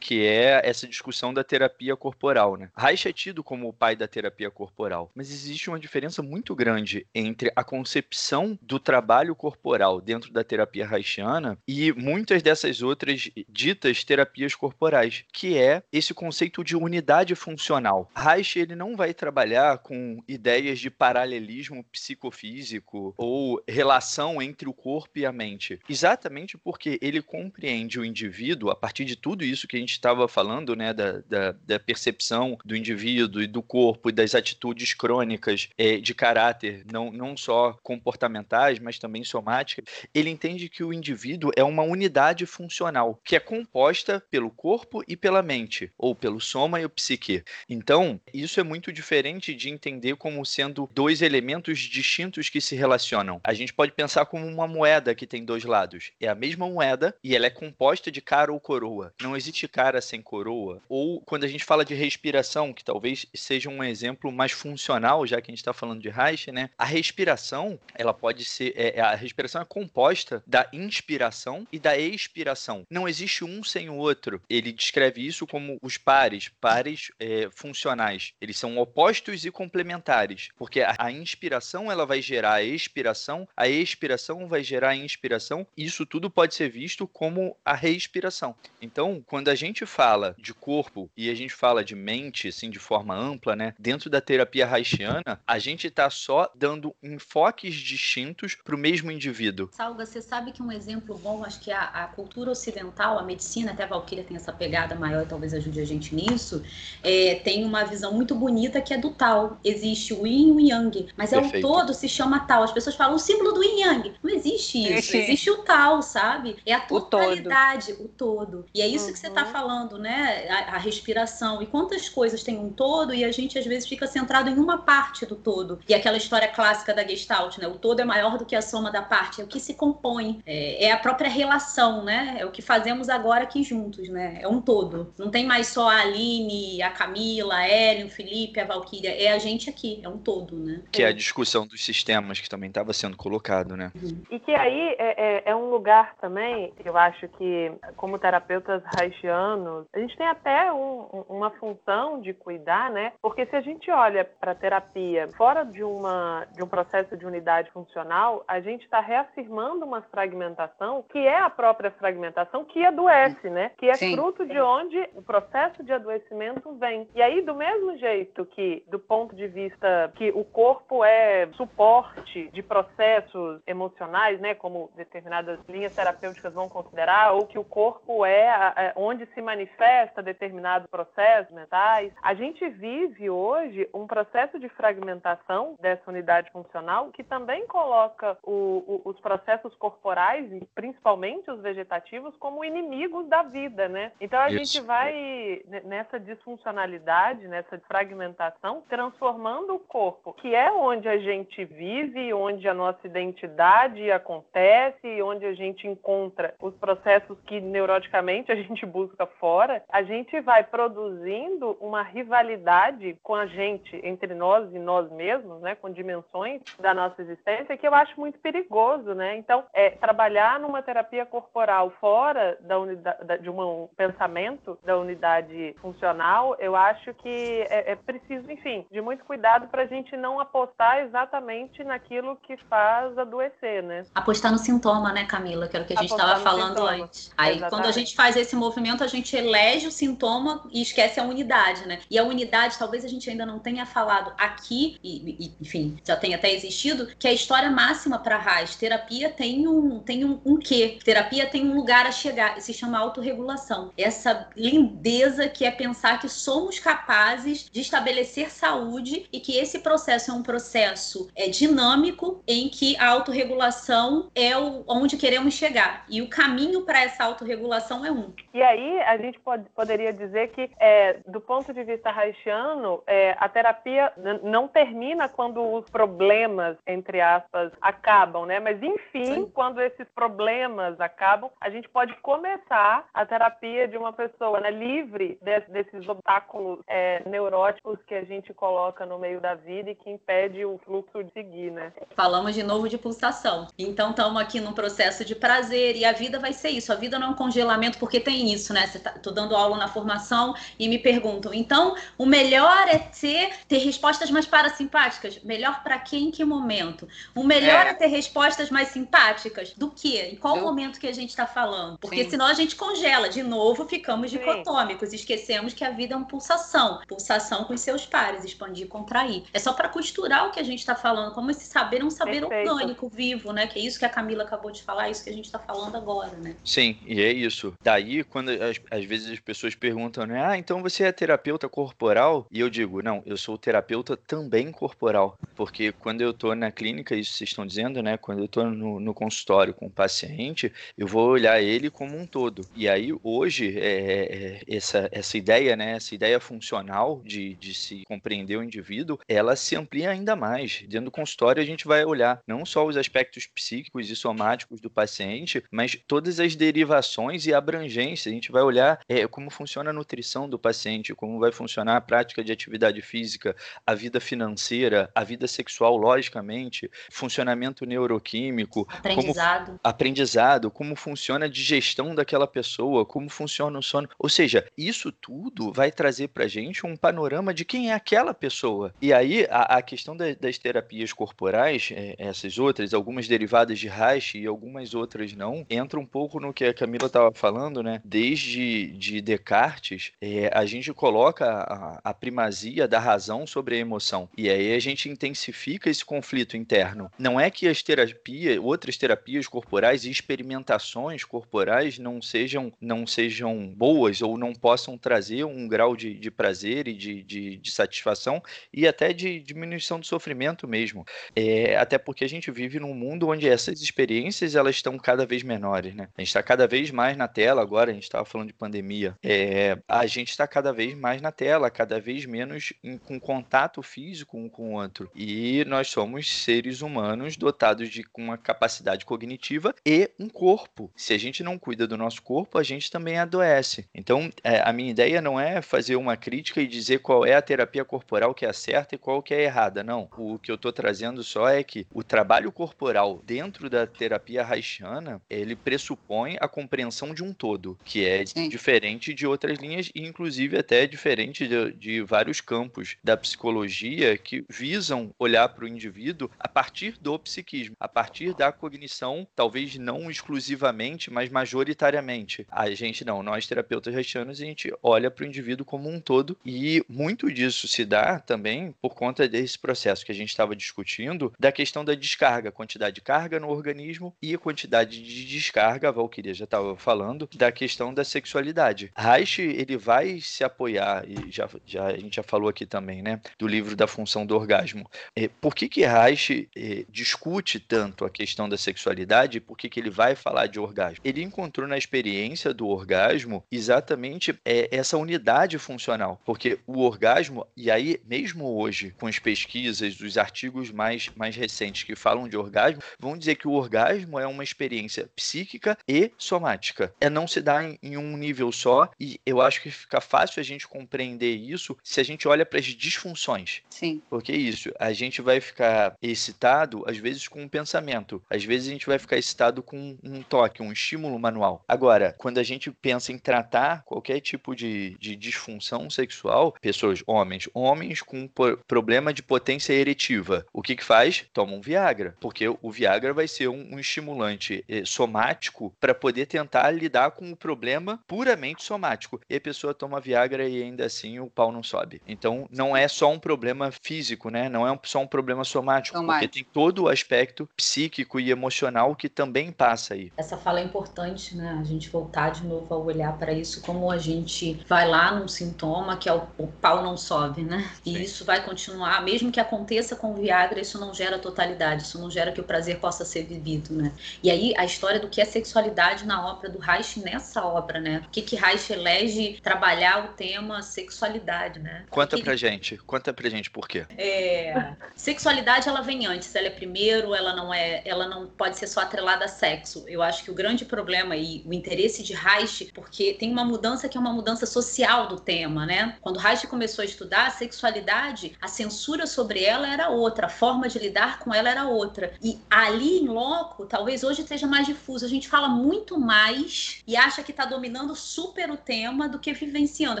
que é essa discussão da terapia corporal, né? Reich é tido como o pai da terapia corporal, mas existe uma diferença muito grande entre a concepção do trabalho corporal dentro da terapia haitiana e muitas dessas outras ditas terapias corporais, que é esse conceito de unidade funcional. Reich ele não vai trabalhar com ideias de paralelismo psicofísico ou relação entre o corpo e a mente, exatamente porque ele compreende o indivíduo a partir de tudo isso que a gente estava falando, né, da, da, da, percepção do indivíduo e do corpo e das atitudes crônicas é, de caráter, não, não só comportamentais, mas também somáticas, ele entende que o indivíduo é uma unidade funcional, que é composta pelo corpo e pela mente, ou pelo soma e o psique. Então, isso é muito diferente de entender como sendo dois elementos distintos que se relacionam. A gente pode pensar como uma moeda que tem dois lados. É a mesma moeda e ela é composta de cara ou coroa. Não existe cara sem coroa. Ou quando a gente fala de respiração, que talvez seja um exemplo mais funcional, já que a gente está falando de Reich, né? A respiração, ela pode ser. É, a respiração é composta da inspiração e da expiração. Não existe um sem o outro. Ele descreve isso como os pares, pares é, funcionais. Eles são opostos e complementares, porque a, a inspiração ela vai gerar a expiração, a expiração vai gerar a inspiração. Isso tudo pode ser visto como a respiração. Então, Então, quando a gente fala de corpo e a gente fala de mente, assim, de forma ampla, né? Dentro da terapia haitiana, a gente está só dando enfoques distintos para o mesmo indivíduo.
Salga, você sabe que um exemplo bom, acho que a, a cultura ocidental, a medicina, até a Valkyria tem essa pegada maior, talvez ajude a gente nisso, é, tem uma visão muito bonita que é do tal. Existe o yin e o yang, mas é o todo se chama tal. As pessoas falam o símbolo do yin yang. Não existe isso. Existe o tal, sabe? É a totalidade, o todo. O todo. E é isso uhum. que você está uhum. falando, né? A, a, respiração. E quantas coisas tem um todo e a gente às vezes fica centrado em uma parte do todo. E aquela história clássica da Gestalt, né? O todo é maior do que a soma da parte. É o que se compõe. É, é a própria relação, né? É o que fazemos agora aqui juntos, né? É um todo. Não tem mais só a Aline, a Camila, a Ellen, o Felipe, a Valkyria. É a gente aqui. É um todo, né?
Que é a discussão dos sistemas que também estava sendo colocado, né?
Uhum. E que aí é, é, é um lugar também, eu acho que como terapeutas haitianos, a gente tem até um, uma função de cuidar, né? Porque se a gente olha para a terapia fora de, uma, de um processo de unidade funcional, a gente está reafirmando uma fragmentação que é a própria fragmentação que adoece, né? Que é Sim. fruto de onde o processo de adoecimento vem. E aí, do mesmo jeito que, do ponto de vista que o corpo é suporte de processos emocionais, né? Como determinadas linhas terapêuticas vão considerar, ou que o corpo é, é onde se manifesta determinados processos mentais, a gente vive hoje um processo de fragmentação dessa unidade funcional que também coloca o, o, os processos corporais, principalmente os vegetativos, como inimigos da vida, né? Então a Isso. gente vai nessa disfuncionalidade, nessa fragmentação, transformando o corpo, que é onde a gente vive, onde a nossa identidade acontece, onde a gente encontra os processos que neuroticamente a gente busca fora, a gente vai produzindo uma rivalidade com a gente, entre nós e nós mesmos, né, com dimensões da nossa existência, que eu acho muito perigoso, né? Então, é, trabalhar numa terapia corporal fora da unidade, de um pensamento da unidade funcional, eu acho que é, é preciso, enfim, de muito cuidado para a gente não apostar exatamente naquilo que faz adoecer, né?
Apostar no sintoma, né, Camila? Que era o que a gente estava falando sintoma. antes. Aí, Exatamente. quando a gente faz esse movimento, a gente elege o sintoma e esquece a unidade, né? E a unidade, talvez a gente ainda não tenha falado aqui, e, e enfim, já tenha até existido, que é a história máxima para Reis. Terapia tem um, tem um, um quê? Terapia tem um lugar a chegar, se chama autorregulação. Essa lindeza que é pensar que somos capazes de estabelecer saúde e que esse processo é um processo é, dinâmico em que a autorregulação é o, onde queremos chegar. E o caminho para essa autorregulação é um.
E aí a gente pode, poderia dizer que, é, do ponto de vista haitiano, é, a terapia não termina quando os problemas, entre aspas, acabam, né? Mas enfim, Sim. quando esses problemas acabam, a gente pode começar a terapia de uma pessoa né, livre desse, desses obstáculos é, neuróticos que a gente coloca no meio da vida e que impede o fluxo de seguir, né?
Falamos de novo de pulsação. Então estamos aqui num processo de prazer e a vida vai ser isso. A vida não é um congelamento porque tem isso, né? Tá, tô dando aula na formação e me perguntam. Então, o melhor é ter, ter respostas mais parasimpáticas. Melhor para quem, em que momento? O melhor é. é ter respostas mais simpáticas do que? Em qual Eu... momento que a gente está falando? Porque Sim. senão a gente congela. De novo, ficamos dicotômicos. Esquecemos que a vida é uma pulsação. Pulsação com os seus pares, expandir e contrair. É só para costurar o que a gente está falando, como esse saber é um saber Perfeito. orgânico, vivo, né? Que é isso que a Camila acabou de falar, é isso que a gente está falando agora, né?
Sim, e é isso. Daí, quando as, às vezes as pessoas perguntam, né? Ah, então você é terapeuta corporal? E eu digo, não, eu sou terapeuta também corporal. Porque quando eu estou na clínica, isso vocês estão dizendo, né? Quando eu estou no, no, consultório com o paciente, eu vou olhar ele como um todo. E aí, hoje, é, é, essa, essa ideia, né? Essa ideia funcional de, de se compreender o indivíduo, ela se amplia ainda mais. Dentro do consultório, a gente vai olhar não só os aspectos psíquicos e somáticos do paciente, mas todas as derivações e abrangências. A gente vai olhar é, como funciona a nutrição do paciente, como vai funcionar a prática de atividade física, a vida financeira, a vida sexual, logicamente, funcionamento neuroquímico,
aprendizado,
como, aprendizado, como funciona a digestão daquela pessoa, como funciona o sono. Ou seja, isso tudo vai trazer para gente um panorama de quem é aquela pessoa. E aí a, a questão da, das terapias corporais, é, essas outras, algumas derivadas de Reich e algumas outras não, entra um pouco no que a Camila estava falando, né? Desde de Descartes, é, a gente coloca a, a primazia da razão sobre a emoção. E aí a gente intensifica esse conflito interno. Não é que as terapias, outras terapias corporais e experimentações corporais não sejam, não sejam boas ou não possam trazer um grau de, de prazer e de, de, de, satisfação e até de diminuição do sofrimento mesmo. É, até porque a gente vive num mundo onde essas experiências elas estão cada vez menores, né? A gente está cada vez mais na tela agora, a gente estava falando de pandemia. É, a gente está cada vez mais na tela, cada vez menos em, com contato físico um com o outro. E nós somos seres humanos dotados de uma capacidade cognitiva e um corpo. Se a gente não cuida do nosso corpo, a gente também adoece. Então, é, a minha ideia não é fazer uma crítica e dizer qual é a terapia corporal que é certa e qual que é errada. Não. O que eu estou trazendo só é que o trabalho corporal dentro da terapia haitiana, ele pressupõe a compreensão de um todo, que é Sim. diferente de outras linhas e inclusive até diferente de, de vários campos da psicologia que visam olhar para o indivíduo a partir do psiquismo, a partir da cognição, talvez não exclusivamente, mas majoritariamente. A gente não, nós terapeutas haitianos, a gente olha para o indivíduo como um todo e muito disso se dá também por conta desse processo que a gente estava discutindo da questão da descarga, quantidade de carga no organismo e a quantidade de descarga, a Valkyria já estava falando, da questão da sexualidade. Reich, ele vai se apoiar, e já, já, a gente já falou aqui também, né, do livro da função do orgasmo. É, por que que Reich é, discute tanto a questão da sexualidade e por que que ele vai falar de orgasmo? Ele encontrou na experiência do orgasmo exatamente é, essa unidade funcional, porque o orgasmo, e aí mesmo hoje, com as pesquisas, dos artigos mais, mais recentes que falam de orgasmo, vão dizer que o orgasmo é uma experiência psíquica e somática. É não se dar em, em um nível só, e eu acho que fica fácil a gente compreender isso se a gente olha para as disfunções.
Sim.
Porque é isso, a gente vai ficar excitado, às vezes, com um pensamento, às vezes a gente vai ficar excitado com um toque, um estímulo manual. Agora, quando a gente pensa em tratar qualquer tipo de, de disfunção sexual, pessoas, homens, homens com problema de potência eretiva, o que que faz? Toma um Viagra, porque o Viagra vai ser um, um estimulante eh, somático para poder tentar lidar com o problema puramente somático. E a pessoa toma Viagra e ainda assim o pau não sobe. Então não é só um problema físico, né? Não é só um problema somático, somático. porque tem todo o aspecto psíquico e emocional que também passa aí.
Essa fala é importante, né? A gente voltar de novo a olhar para isso como a gente vai lá num sintoma que é o, o pau não sobe, né? E Sim. isso vai continuar, mesmo que aconteça com o Viagra, isso não gera totalidade, isso não gera que o prazer possa ser vivido, né? E aí a história do que é sexualidade na obra do Reich nessa obra, né? O que que Reich elege trabalhar o tema sexualidade, né?
Conta
que...
pra gente, conta pra gente por quê.
É... Sexualidade ela vem antes, ela é primeiro, ela não é, ela não pode ser só atrelada a sexo. Eu acho que o grande problema e o interesse de Reich, porque tem uma mudança que é uma mudança social do tema, né? Quando Reich começou a estudar a sexualidade, a censura sobre ela era outra, a forma de lidar com ela era outra. E ali em loco, talvez hoje esteja mais difuso. A gente fala muito mais e acha que está dominando super o tema do que vivenciando.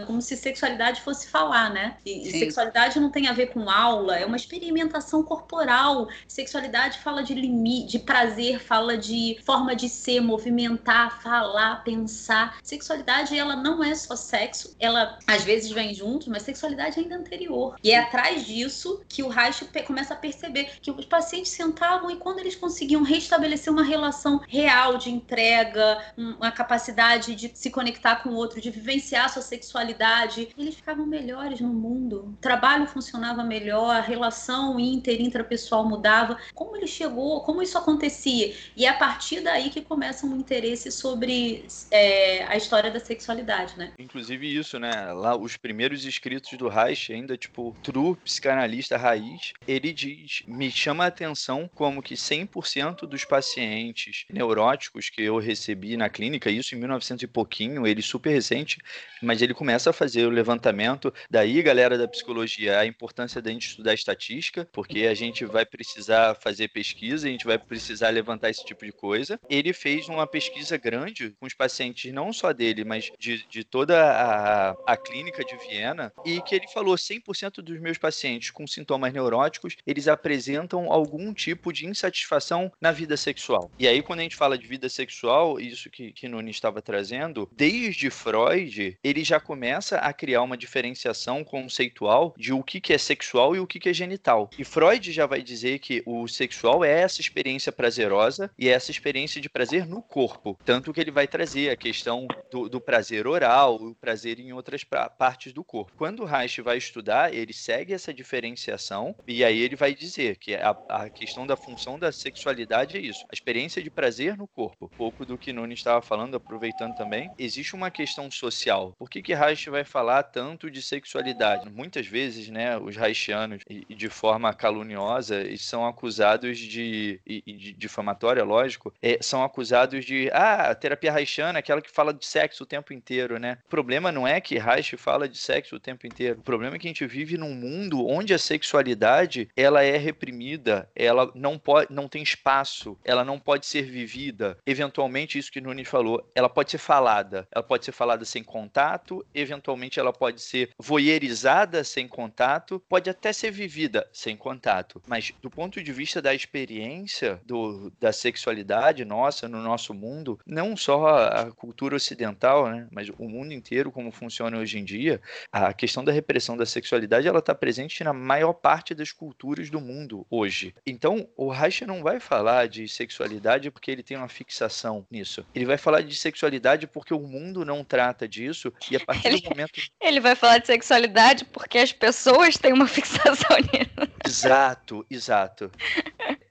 É como se sexualidade fosse falar, né? E, e sexualidade não tem a ver com aula, é uma experimentação corporal. Sexualidade fala de limite, de prazer, fala de forma de ser, movimentar, falar, pensar. Sexualidade, ela não é só sexo, ela às vezes vem junto, mas sexualidade é ainda anterior. E é atrás disso que o Reich começa a perceber que os pacientes sentavam e quando eles conseguiam restabelecer uma relação real de entrega, uma capacidade de se conectar com o outro, de vivenciar sua sexualidade, eles ficavam melhores no mundo. O trabalho funcionava melhor, a relação inter intrapessoal mudava. Como ele chegou? Como isso acontecia? E é a partir daí que começa um interesse sobre é, a história da sexualidade, né?
Inclusive isso, né? Lá os primeiros escritos do Reich, ainda tipo true psicanalista raiz, ele diz: "Me chama a atenção como que 100% dos pacientes neuróticos que eu recebi na clínica, isso em 1900 e pouquinho, ele super recente, mas ele começa a fazer o levantamento. Daí, galera da psicologia, a importância da gente estudar estatística, porque a gente vai precisar fazer pesquisa, a gente vai precisar levantar esse tipo de coisa. Ele fez uma pesquisa grande com os pacientes, não só dele, mas de, de toda a, a clínica de Viena, e que ele falou 100% dos meus pacientes com sintomas neuróticos, eles apresentam algum tipo de insatisfação na vida sexual. E aí, quando a gente fala de vida sexual, isso que, que Nunes estava trazendo, desde Freud, ele já começa a criar uma diferenciação conceitual de o que, que é sexual e o que, que é genital. E Freud já vai dizer que o sexual é essa experiência prazerosa e é essa experiência de prazer no corpo. Tanto que ele vai trazer a questão do, do prazer oral, o prazer em outras partes do corpo. Quando Reich vai estudar, ele segue essa diferenciação e aí ele vai dizer que a, a questão da função da sexualidade é isso, a experiência de prazer no corpo. Pouco do que Nunes estava falando, aproveitando também, existe uma questão social. Por que que Reich vai falar tanto de sexualidade? Muitas vezes, né, os Reichianos, de forma caluniosa, são acusados de, e, de difamatória, lógico, é, são acusados de, ah, a terapia Reichiana é aquela que fala de sexo o tempo inteiro, né? O problema não é que Reich fala de sexo o tempo inteiro. O problema é que a gente vive num mundo onde a sexualidade, ela é reprimida, ela não pode, não tem espaço, ela não pode ser vivida. Eventualmente, isso que Nunes falou, ela pode ser falada, ela pode ser falada sem contato, eventualmente ela pode ser voyeurizada sem contato, pode até ser vivida sem contato. Mas do ponto de vista da experiência do, da sexualidade nossa no nosso mundo, não só a cultura ocidental, né, mas o mundo inteiro como funciona hoje em dia, a questão da repressão da sexualidade ela está presente na maior parte das culturas do mundo hoje. Então, o Reich não vai falar de sexualidade porque ele tem uma fixação nisso. Ele vai falar de sexualidade porque o mundo não trata disso e a partir
ele,
do momento
ele vai falar de sexualidade porque as pessoas têm uma *laughs* fixação nisso.
Exato, exato.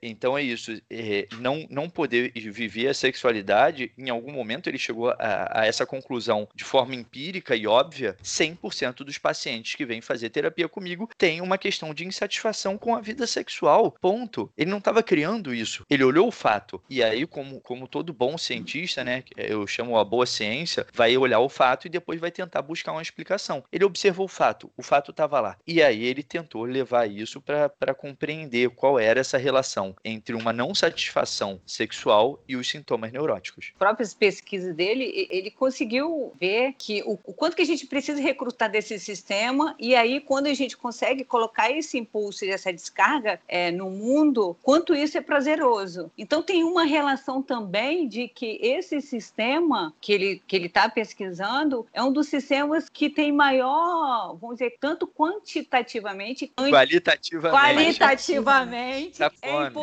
Então é isso. É, não, não poder viver a sexualidade, em algum momento ele chegou a, a essa conclusão de forma empírica e óbvia: 100% dos pacientes que vêm fazer terapia comigo têm uma questão de insatisfação com a vida sexual. Ponto. Ele não estava criando isso. Ele olhou o fato. E aí, como, como todo bom cientista, né? Eu chamo a boa ciência, vai olhar o fato e depois vai tentar buscar uma explicação. Ele observou o fato, o fato estava lá. E aí ele tentou levar isso para compreender qual era essa relação entre uma não satisfação sexual e os sintomas neuróticos.
próprias pesquisas dele, ele conseguiu ver que o, o quanto que a gente precisa recrutar desse sistema e aí quando a gente consegue colocar esse impulso e essa descarga é, no mundo, quanto isso é prazeroso. Então tem uma relação também de que esse sistema que ele que ele está pesquisando é um dos sistemas que tem maior, vamos dizer, tanto quantitativamente,
qualitativamente,
qualitativamente tá é importante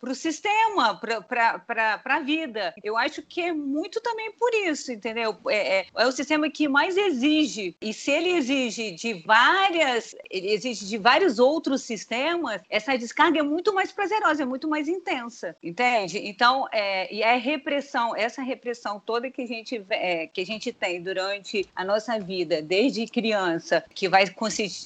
para o sistema, para a vida. Eu acho que é muito também por isso, entendeu? É, é, é, o sistema que mais exige. E se ele exige de várias, ele exige de vários outros sistemas, essa descarga é muito mais prazerosa, é muito mais intensa, entende? Então, é, e a repressão, essa repressão toda que a gente é, que a gente tem durante a nossa vida, desde criança, que vai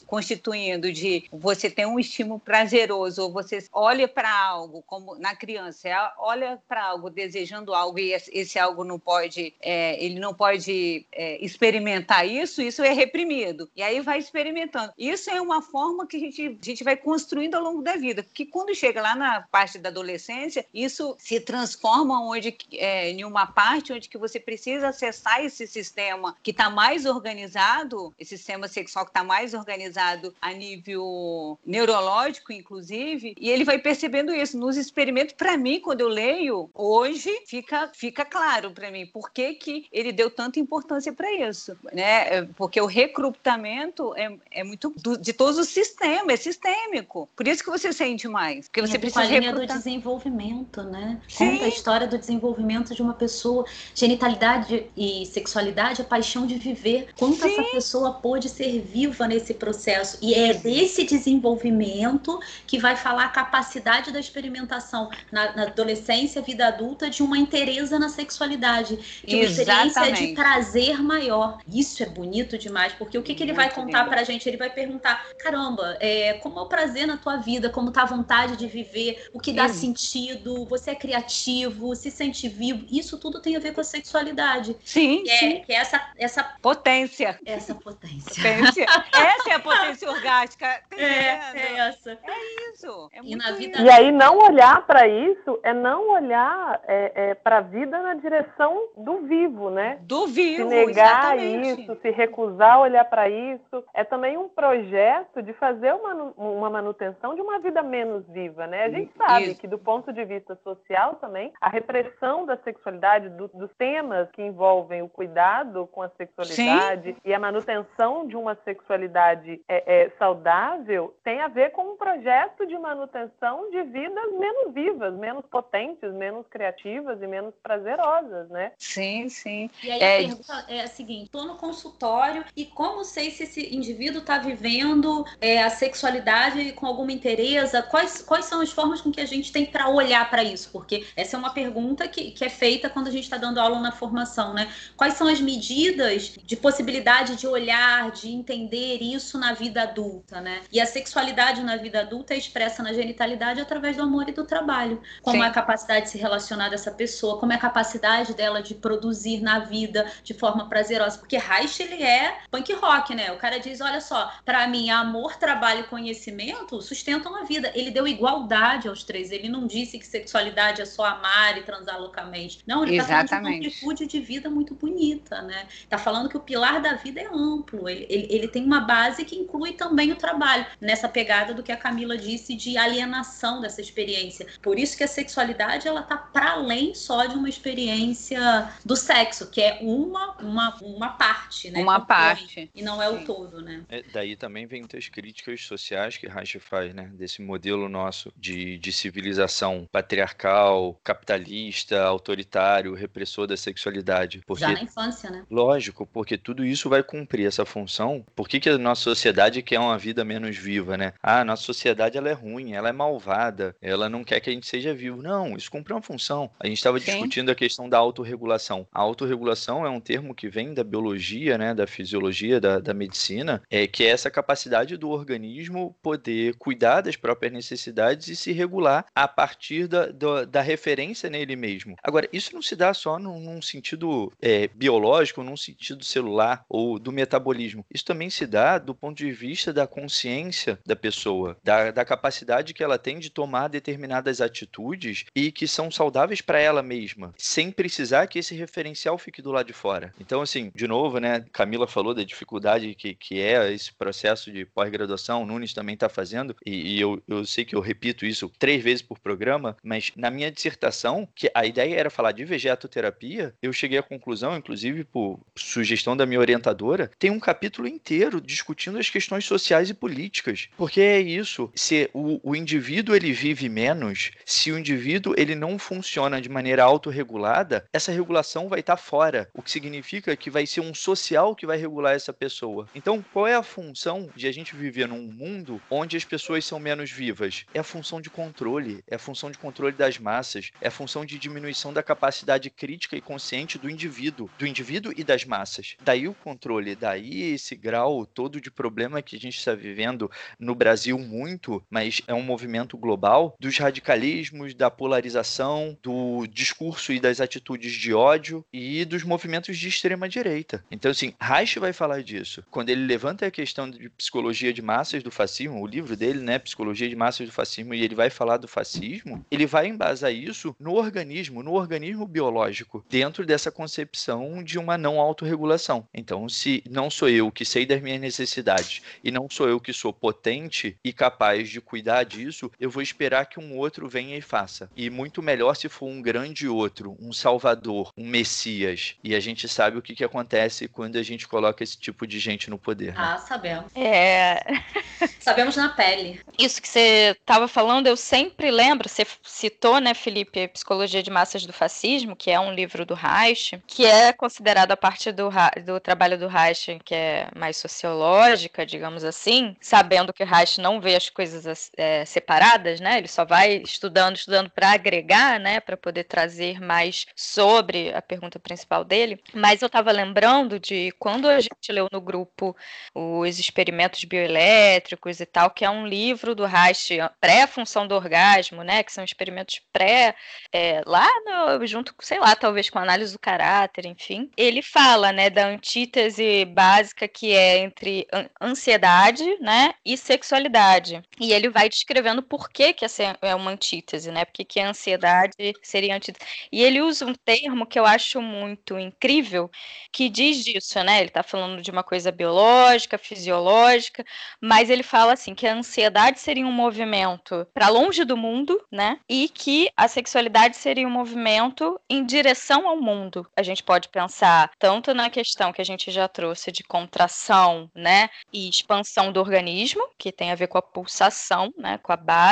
constituindo de você ter um estímulo prazeroso, ou você olha para algo, como na criança, olha para algo desejando algo e esse algo não pode, é, ele não pode é, experimentar isso, isso é reprimido. E aí vai experimentando. Isso é uma forma que a gente, a gente vai construindo ao longo da vida, porque quando chega lá na parte da adolescência, isso se transforma onde, é, em uma parte onde que você precisa acessar esse sistema que está mais organizado, esse sistema sexual que está mais organizado a nível neurológico, inclusive, e ele vai percebendo isso nos experimentos. Para mim, quando eu leio hoje, fica, fica claro para mim por que, que ele deu tanta importância para isso, né? É, porque o recrutamento é, é muito do, de todos os sistemas, é sistêmico. Por isso que você sente mais, porque você precisa
com a linha recrutar. do desenvolvimento, né? Sim. Conta a história do desenvolvimento de uma pessoa, genitalidade e sexualidade, a paixão de viver. Quanto Sim. essa pessoa pôde ser viva nesse processo e é desse desenvolvimento que vai falar a capacidade da experimentação na, na adolescência, vida adulta, de uma interesa na sexualidade, de uma Exatamente. experiência de prazer maior. Isso é bonito demais, porque o que, que ele vai contar lindo. pra gente? Ele vai perguntar: caramba, é, como é o prazer na tua vida, como tá a vontade de viver, o que dá Sim. sentido, você é criativo, se sente vivo. Isso tudo tem a ver com a sexualidade.
Sim.
Que é,
sim.
Que é essa, essa
potência.
Essa potência.
potência. essa é a potência orgástica.
É, é essa.
É isso. É
e na vida
E aí não olhar para isso é não olhar é, é, para a vida na direção do vivo, né?
Do vivo,
Se negar
exatamente.
isso, se recusar a olhar para isso, é também um projeto de fazer uma, uma manutenção de uma vida menos viva, né? A gente sabe
Isso.
que do ponto de vista social também, a repressão da sexualidade, do- dos temas que envolvem o cuidado com a sexualidade e a manutenção de uma sexualidade é, é, saudável tem a ver com um projeto de manutenção de vidas menos vivas, menos potentes, menos criativas e menos prazerosas, né?
Sim, sim.
E aí
É.
a pergunta é a seguinte: estou no consultório e como sei se esse indivíduo está vivendo é, a sexualidade com alguma interesse? Quais, quais são as formas com que a gente tem para olhar para isso? Porque essa é uma pergunta que, que é feita quando a gente está dando aula na formação, né? Quais são as medidas de possibilidade de olhar, de entender isso na vida adulta, né? E a sexualidade na vida adulta é expressa na genitalidade através do amor e do trabalho. Como
Sim.
é a capacidade de se relacionar dessa pessoa, como é a capacidade dela de produzir na vida de forma prazerosa. Porque Reich, ele é punk rock, né? O cara diz, olha só, pra mim, amor, trabalho e conhecimento sustentam a vida. Ele deu igualdade aos três. Ele não disse que sexualidade é só amar e transar loucamente. Não, ele tá falando de uma amplitude de vida muito bonita, né? Tá falando que o pilar da vida é amplo. Ele, ele, ele tem uma base que inclui também o trabalho. Nessa pegada do que a Camila disse de alienação dessa experiência. Por isso que a sexualidade, ela tá para além só de uma experiência do sexo, que é uma, uma, uma parte, né?
Uma parte.
E não é o
Sim.
todo, né?
É, daí também vem muitas críticas sociais que Reich faz, né? Desse modelo nosso de, de civilização patriarcal, capitalista, autoritário, repressor da sexualidade. Porque
Já na infância, né?
Lógico, porque tudo isso vai cumprir essa função. Por que, que a nossa sociedade quer uma vida menos viva, né? Ah, a nossa sociedade ela é ruim, ela é malvada, ela não quer que a gente seja vivo. Não, isso cumpre uma função. A gente estava discutindo a questão da autorregulação. A autorregulação é um termo que vem da biologia, né, da fisiologia, da, da medicina, é que é essa capacidade do organismo poder cuidar das próprias necessidades e se regular a partir da, da, da referência nele mesmo. Agora, isso não se dá só num, num sentido é, biológico, num sentido celular ou do metabolismo. Isso também se dá do ponto de vista da consciência da pessoa, da, da capacidade que ela tem de tomar determinadas atitudes e que são saudáveis para ela mesma, sem precisar que esse referencial fique do lado de fora. Então, assim, de novo, né? Camila falou da dificuldade que, que é esse processo de pós-graduação, o Nunes também está fazendo, e, e eu, eu sei que eu repito isso três vezes por programa, mas na minha dissertação, que a ideia era falar de vegetoterapia, eu cheguei à conclusão, inclusive por sugestão da minha orientadora, tem um capítulo inteiro discutindo as questões sociais e políticas. Porque é isso, se o, o indivíduo ele vive menos, se o indivíduo ele não funciona de maneira autorregulada, essa regulação vai estar fora, o que significa que vai ser um social que vai regular essa pessoa. Então, qual é a função de a gente viver num mundo onde as pessoas são menos vivas? É a função de controle, é a função de controle das massas, é a função de diminuição da capacidade crítica e consciente do indivíduo, do indivíduo e das massas. Daí o controle, daí esse grau todo de problema que a gente está vivendo no Brasil muito, mas é um movimento global dos radicalismos, da polarização, do discurso e das atitudes de ódio e dos movimentos de extrema direita. Então, assim, Reich vai falar disso. Quando ele levanta a questão de psicologia de massas do fascismo, o livro dele, né, Psicologia de Massas do Fascismo, e ele vai falar do fascismo, ele vai embasar isso no organismo, no organismo biológico, dentro dessa concepção de uma não autorregulação. Então, se não sou eu que sei das minhas necessidades e não sou eu que sou potente e capaz de cuidar disso, eu vou esperar que um outro venha e faça. E muito melhor se for um grande outro, um salvador, um messias. E a gente sabe o que, que acontece quando a gente coloca esse tipo de gente no poder. Né?
Ah, sabemos.
É, *laughs*
Sabemos na pele.
isso que você estava falando, eu sempre lembro, você citou, né, Felipe, Psicologia de Massas do Fascismo, que é um livro do Reich, que é considerado a parte do, do trabalho do Reich, que é mais sociológica, digamos assim, sabendo que Reich não vê as coisas as- é, separadas, né, ele só vai estudando, estudando para agregar, né, para poder trazer mais sobre a pergunta principal dele, mas eu estava lembrando de quando a gente leu no grupo os experimentos bioelétricos e tal, que é um livro do Reich, pré-função do orgasmo, né? Que são experimentos pré, é, lá no- junto, sei lá, talvez com análise do caráter, enfim. Ele fala, né, da antítese básica que é entre an- ansiedade, né, e sexualidade. E ele vai descrevendo por por que, que essa é uma antítese, né? Porque que a ansiedade seria antítese. E ele usa um termo que eu acho muito incrível, que diz disso, né? Ele está falando de uma coisa biológica, fisiológica, mas ele fala assim que a ansiedade seria um movimento para longe do mundo, né? E que a sexualidade seria um movimento em direção ao mundo. A gente pode pensar tanto na questão que a gente já trouxe de contração, né, e expansão do organismo, que tem a ver com a pulsação, né, com a base,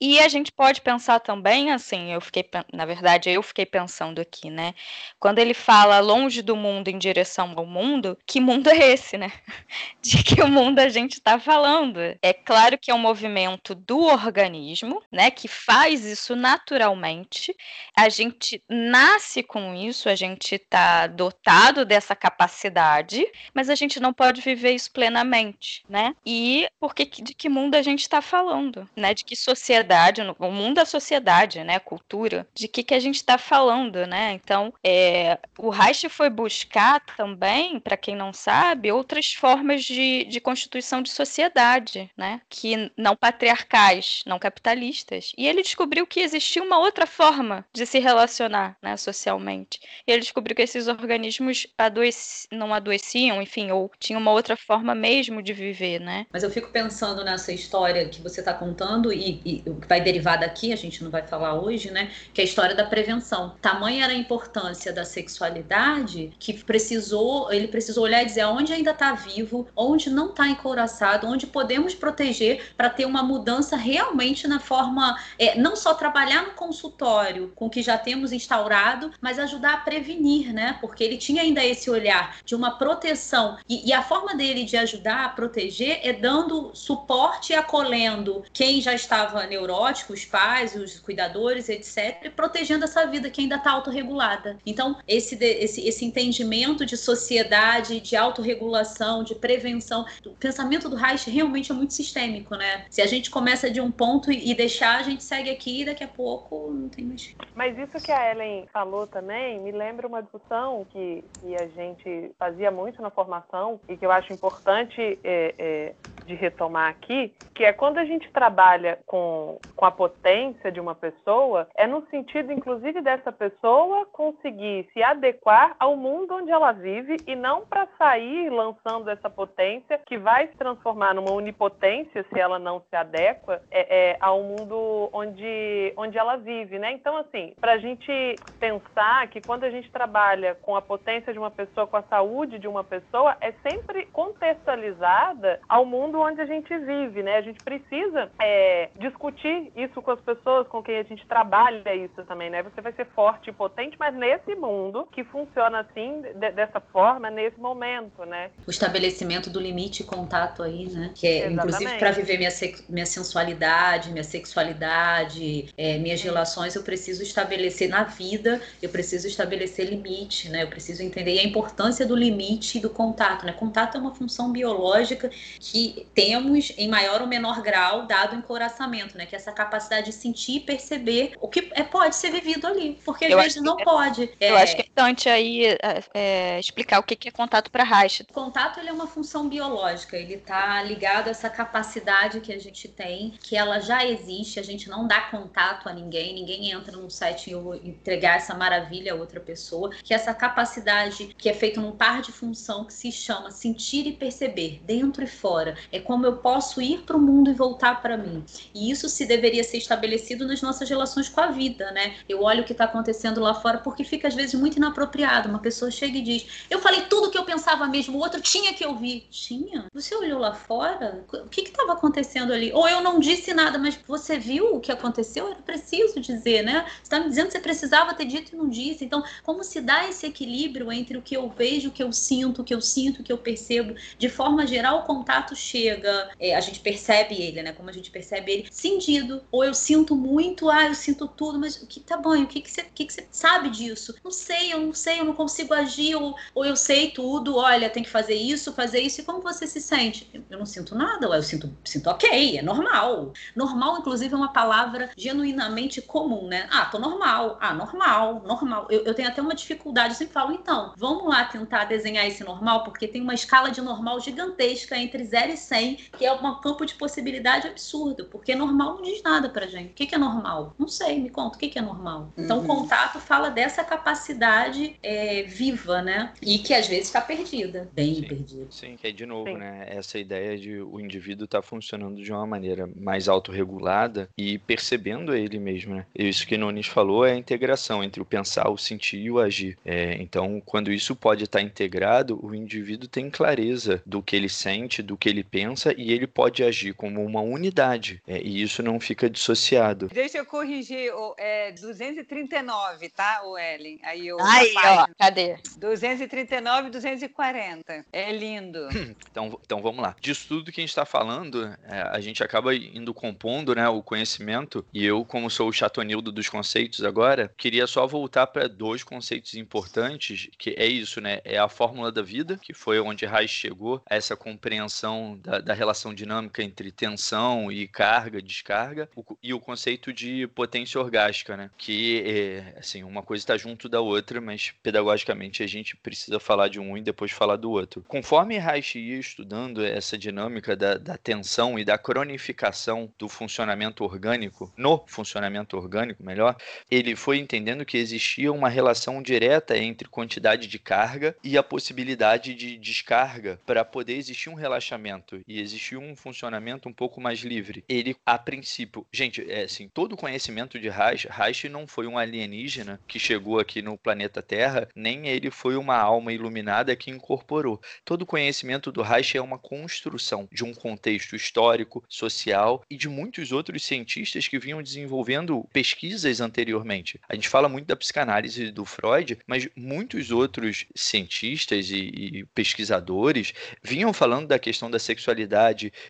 e a gente pode pensar também assim, eu fiquei, na verdade, eu fiquei pensando aqui, né, quando ele fala longe do mundo em direção ao mundo, que mundo é esse, né? *laughs* De que mundo a gente está falando? É claro que é um movimento do organismo, né, que faz isso naturalmente. A gente nasce com isso, a gente está dotado dessa capacidade, mas a gente não pode viver isso plenamente, né? E porque de que mundo a gente está falando, né? De que sociedade, o mundo da sociedade, né? Cultura, de que que a gente está falando, né? Então, é, o Reich foi buscar também, para quem não sabe, outras formas de, de constituição de sociedade, né? Que não patriarcais, não capitalistas. E ele descobriu que existia uma outra forma de se relacionar, né? Socialmente. E ele descobriu que esses organismos adoeci, não adoeciam, enfim, ou tinham uma outra forma mesmo de viver, né?
Mas eu fico pensando nessa história que você está contando e, o que vai derivar daqui, a gente não vai falar hoje, né? Que é a história da prevenção. Tamanha era a importância da sexualidade que precisou, ele precisou olhar e dizer onde ainda está vivo, onde não está encouraçado, onde podemos proteger para ter uma mudança realmente na forma, é, não só trabalhar no consultório com o que já temos instaurado, mas ajudar a prevenir, né? Porque ele tinha ainda esse olhar de uma proteção e, e a forma dele de ajudar a proteger é dando suporte e acolhendo quem já estava neurótico, os pais, os cuidadores, etc., protegendo essa vida que ainda está autorregulada. Então, esse, esse, esse entendimento de sociedade, de autorregulação, de prevenção, o pensamento do Reich realmente é muito sistêmico, né? Se a gente começa de um ponto e deixar, a gente segue aqui e daqui a pouco não tem mais.
Mas isso que a Ellen falou também me lembra uma discussão que, que a gente fazia muito na formação e que eu acho importante é, é, de retomar aqui, que é quando a gente trabalha com, com a potência de uma pessoa, é no sentido, inclusive, dessa pessoa conseguir se adequar ao mundo onde ela vive e não para sair lançando essa potência que vai se transformar numa onipotência se ela não se adequa é, é, ao mundo onde, onde ela vive, né? Então, assim, para a gente pensar que quando a gente trabalha com a potência de uma pessoa, com a saúde de uma pessoa, é sempre contextualizada ao mundo onde a gente vive, né? A gente precisa é, discutir isso com as pessoas com quem a gente trabalha isso também, né? Você vai ser forte e potente, mas nesse mundo que funciona assim, de, dessa forma, nesse momento, né?
O estabelecimento do limite e contato aí, né? Que é, inclusive, para viver minha, minha sensualidade, minha sexualidade, é, minhas relações, eu preciso estabelecer na vida, eu preciso estabelecer limite, né? Eu preciso entender a importância do limite e do contato, né? Contato é uma função biológica que temos em maior ou menor grau dado o encoraçamento, né? Que é essa capacidade de sentir e perceber o que é, pode ser vivido ali, porque às eu vezes não é, pode.
Eu acho que é importante aí é, é explicar o que é contato para Reich.
Contato ele é uma função biológica, ele está ligado a essa capacidade que a gente tem, que ela já existe, a gente não dá contato a ninguém, ninguém entra num site e eu entregar essa maravilha a outra pessoa, que é essa capacidade que é feita num par de função que se chama sentir e perceber, dentro e fora. É como eu posso ir para o mundo e voltar para mim. E isso se deveria ser estabelecido nas nossas relações com a vida, né? Eu olho o que está acontecendo lá fora porque fica às vezes muito inapropriado. Uma pessoa chega e diz: Eu falei tudo que eu pensava mesmo, o outro tinha que ouvir. Tinha? Você olhou lá fora? O que estava acontecendo ali? Ou eu não disse nada, mas você viu o que aconteceu? Era preciso dizer, né? Você está me dizendo que você precisava ter dito e não disse. Então, como se dá esse equilíbrio entre o que eu vejo, o que eu sinto, o que eu sinto, o que eu percebo? De forma geral, o contato chega, é, a gente percebe ele, né? Como a gente percebe ele sentido. Ou eu sinto muito, ah, eu sinto tudo, mas o que tá bom? O que, que, você, que, que sabe disso? Não sei, eu não sei, eu não consigo agir, ou, ou eu sei tudo, olha, tem que fazer isso, fazer isso. E como você se sente? Eu não sinto nada, eu sinto, sinto ok, é normal. Normal, inclusive, é uma palavra genuinamente comum, né? Ah, tô normal, ah, normal, normal. Eu, eu tenho até uma dificuldade, eu sempre falo, então, vamos lá tentar desenhar esse normal, porque tem uma escala de normal gigantesca entre 0 e 100 sei, que é um campo de possibilidade absurdo, porque normal não diz nada pra gente. O que, que é normal? Não sei, me conta, o que, que é normal? Então, o contato fala dessa capacidade é, viva, né? E que às vezes está perdida, bem
Sim.
perdida.
Sim, que é de novo,
Sim.
né? Essa ideia de o indivíduo estar funcionando de uma maneira mais autorregulada e percebendo ele mesmo, né? Isso que Nunes falou é a integração entre o pensar, o sentir e o agir. É, então, quando isso pode estar integrado, o indivíduo tem clareza do que ele sente, do que ele pensa e ele pode agir como uma unidade. É, e isso não fica dissociado.
Deixa eu corrigir, o- é 239, tá, o Ellen? Aí, o
Aí, ó, cadê?
239 e 240. É lindo. *clears throat*
Então, então vamos lá. Disso tudo que a gente está falando, é, a gente acaba indo compondo né, o conhecimento, e eu, como sou o chatonildo dos conceitos agora, queria só voltar para dois conceitos importantes, que é isso, né? É a fórmula da vida, que foi onde Reich chegou a essa compreensão da, da relação dinâmica entre tensão e carga, descarga, e o conceito de potência orgástica, né? Que, é, assim, uma coisa está junto da outra, mas pedagogicamente a gente precisa falar de um e depois falar do outro. Conforme Reich ia estudando essa dinâmica da, da tensão e da cronificação do funcionamento orgânico, no funcionamento orgânico, melhor, ele foi entendendo que existia uma relação direta entre quantidade de carga e a possibilidade de descarga para poder existir um relaxamento e existir um funcionamento um pouco mais livre. Ele, a princípio, gente, é assim, todo o conhecimento de Reich, Reich não foi um alienígena que chegou aqui no planeta Terra, nem ele foi uma alma iluminada que incorporou. Todo o conhecimento do Reich é uma construção de um contexto histórico, social e de muitos outros cientistas que vinham desenvolvendo pesquisas anteriormente. A gente fala muito da psicanálise do Freud, mas muitos outros cientistas e, e pesquisadores vinham falando da questão da sexualidade,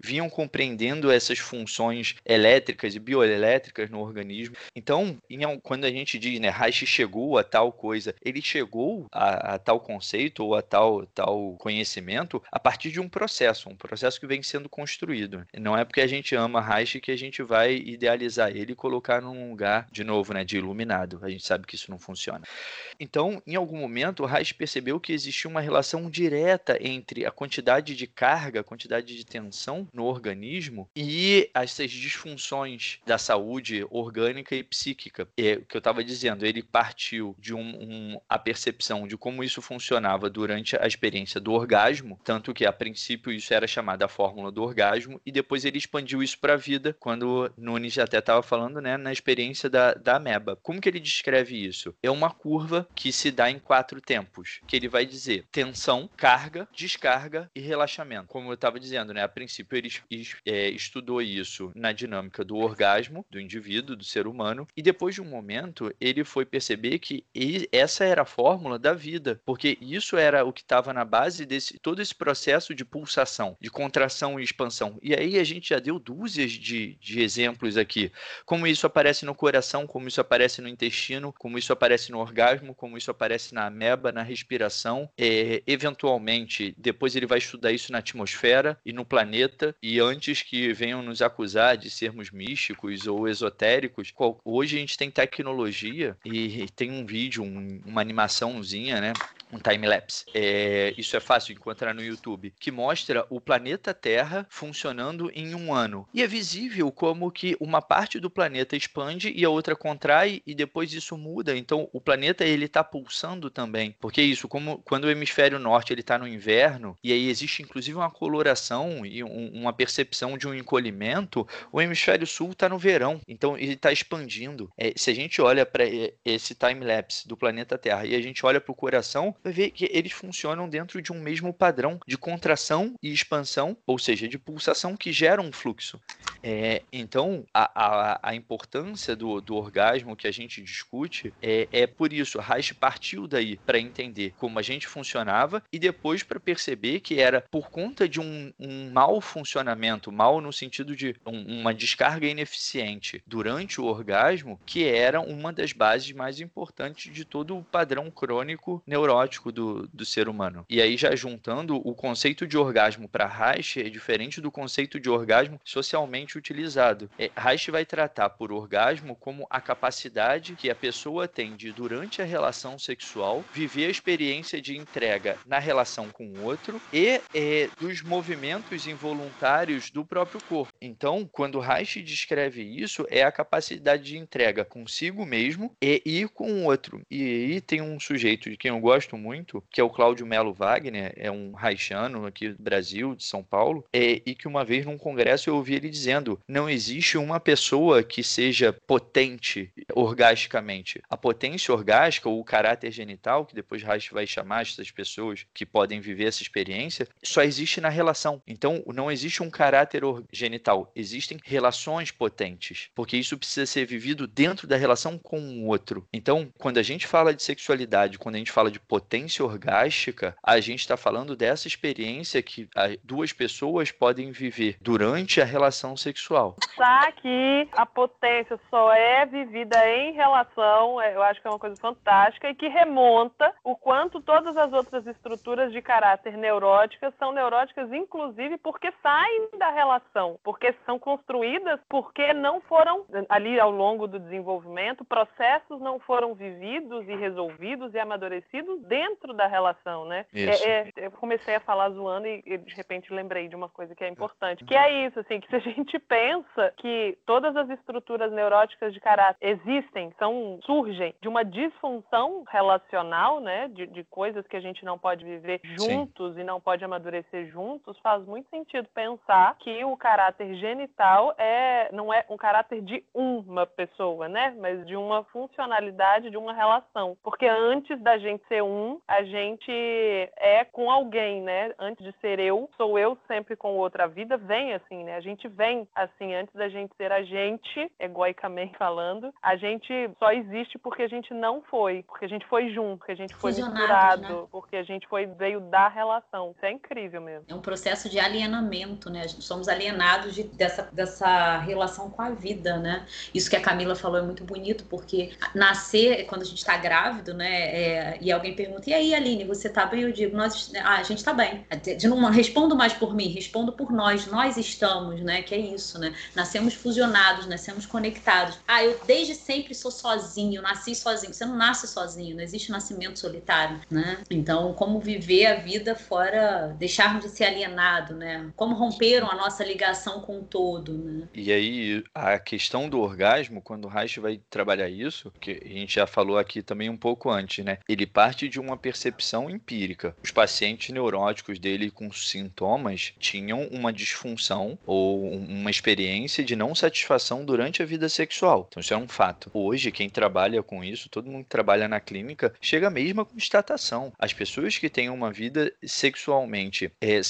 vinham compreendendo essas funções elétricas e bioelétricas no organismo. Então, em quando a gente diz, né, Reich chegou a tal coisa, ele chegou a, a tal conceito ou a tal, tal conhecimento a partir de um processo, um processo que vem sendo construído. Não é porque a gente ama Reich que a gente vai idealizar ele e colocar num lugar, de novo, né, de iluminado. A gente sabe que isso não funciona. Então, em algum momento, Reich percebeu que existia uma relação direta entre a quantidade de carga, a quantidade de tensão no organismo e essas disfunções da saúde orgânica e psíquica. É o que eu estava dizendo, ele partiu de um, um- a percepção de como isso funcionava durante a experiência do orgasmo, tanto que a princípio isso era chamado a fórmula do orgasmo, e depois ele expandiu isso para a vida, quando Nunes até estava falando né, na experiência da, da ameba. Como que ele descreve isso? É uma curva que se dá em quatro tempos, que ele vai dizer tensão, carga, descarga e relaxamento. Como eu estava dizendo, né, a princípio ele é, estudou isso na dinâmica do orgasmo do indivíduo, do ser humano, e depois de um momento ele foi perceber que essa era a fórmula da vida, porque isso era o que estava na base desse todo esse processo de pulsação, de contração e expansão. E aí a gente já deu dúzias de, de exemplos aqui, como isso aparece no coração, como isso aparece no intestino, como isso aparece no orgasmo, como isso aparece na ameba, na respiração. É, eventualmente, depois ele vai estudar isso na atmosfera e no planeta. E antes que venham nos acusar de sermos místicos ou esotéricos, hoje a gente tem tecnologia e tem um vídeo, um- uma animaçãozinha, né? um time-lapse. É, isso é fácil encontrar no YouTube, que mostra o planeta Terra funcionando em um ano. E é visível como que uma parte do planeta expande e a outra contrai e depois isso muda. Então o planeta ele está pulsando também. Porque é isso, como quando o hemisfério norte ele está no inverno e aí existe inclusive uma coloração e um- uma percepção de um encolhimento, o hemisfério sul está no verão. Então ele está expandindo. É, se a gente olha para esse time-lapse do planeta Terra e a gente olha para o coração, vai ver que eles funcionam dentro de um mesmo padrão de contração e expansão, ou seja, de pulsação que gera um fluxo. É, então, a, a, a importância do, do orgasmo que a gente discute é, é por isso. Reich partiu daí para entender como a gente funcionava e depois para perceber que era por conta de um, um mau funcionamento, mal no sentido de um- uma descarga ineficiente durante o orgasmo, que era uma das bases mais importantes de todo o padrão crônico neurótico do, do ser humano. E aí, já juntando, o conceito de orgasmo para Reich é diferente do conceito de orgasmo socialmente utilizado. É, Reich vai tratar por orgasmo como a capacidade que a pessoa tem de, durante a relação sexual, viver a experiência de entrega na relação com o outro e é, dos movimentos involuntários do próprio corpo. Então, quando Reich descreve isso, é a capacidade de entrega consigo mesmo e ir com o outro. E aí tem um sujeito de quem eu gosto muito, que é o Cláudio Melo Wagner, é um haitiano aqui do Brasil, de São Paulo, é, e que uma vez num congresso eu ouvi ele dizendo: não existe uma pessoa que seja potente orgasticamente. A potência orgástica ou o caráter genital, que depois Reich vai chamar essas pessoas que podem viver essa experiência, só existe na relação. Então, não existe um caráter genital, existem relações potentes, porque isso precisa ser vivido dentro da relação com o outro. Então, quando a gente fala de sexualidade, quando a gente fala de potência orgástica, a gente está falando dessa experiência que duas pessoas podem viver durante a relação sexual.
Pensar que a potência só é vivida em relação, é, eu acho que é uma coisa fantástica e que remonta o quanto todas as outras estruturas de caráter neuróticas são neuróticas, inclusive porque saem da relação, porque são construídas porque não foram ali ao longo do desenvolvimento, processos não foram vividos e resolvidos e amadurecidos dentro da relação, né? É, é, eu comecei a falar zoando e, e, de repente lembrei de uma coisa que é importante, que é isso, assim, que se a gente pensa que todas as estruturas neuróticas de caráter existem, são surgem de uma disfunção relacional, né, de, de coisas que a gente não pode viver juntos Sim. e não pode amadurecer juntos, faz muito sentido pensar que o caráter genital é não é um caráter de uma pessoa, né, mas de uma funcionalidade de uma relação, porque antes da gente ser um, a gente é com alguém, né? Antes de ser eu, sou eu sempre com outra. A vida vem assim, né? A gente vem assim, antes da gente ser a gente, egoicamente falando, a gente só existe porque a gente não foi, porque a gente foi junto, porque a gente foi misturado, né? porque a gente foi veio da relação. Isso é incrível mesmo.
É um processo de alienamento, né? Somos alienados de, dessa, dessa relação com a vida, né? Isso que a Camila falou é muito bonito, porque nascer, quando a gente está grávido, né? É, e alguém pergunta, e aí, Aline, você tá bem? Eu digo, nós, ah, a gente tá bem. De não respondo mais por mim, respondo por nós. Nós estamos, né? Que é isso, né? Nascemos fusionados, nascemos conectados. Ah, eu desde sempre sou sozinho, nasci sozinho. Você não nasce sozinho, não existe nascimento solitário, né? Então, como viver a vida fora, deixarmos de ser né? Como romperam a nossa ligação com o todo, né?
E aí, a questão do orgasmo, quando o Reich vai trabalhar isso, que a gente já falou aqui também um pouco antes, né? Ele parte de uma percepção empírica. Os pacientes neuróticos dele com sintomas tinham uma disfunção ou uma experiência de não satisfação durante a vida sexual. Então, isso é um fato. Hoje, quem trabalha com isso, todo mundo que trabalha na clínica, chega à constatação. As pessoas que têm uma vida sexualmente é,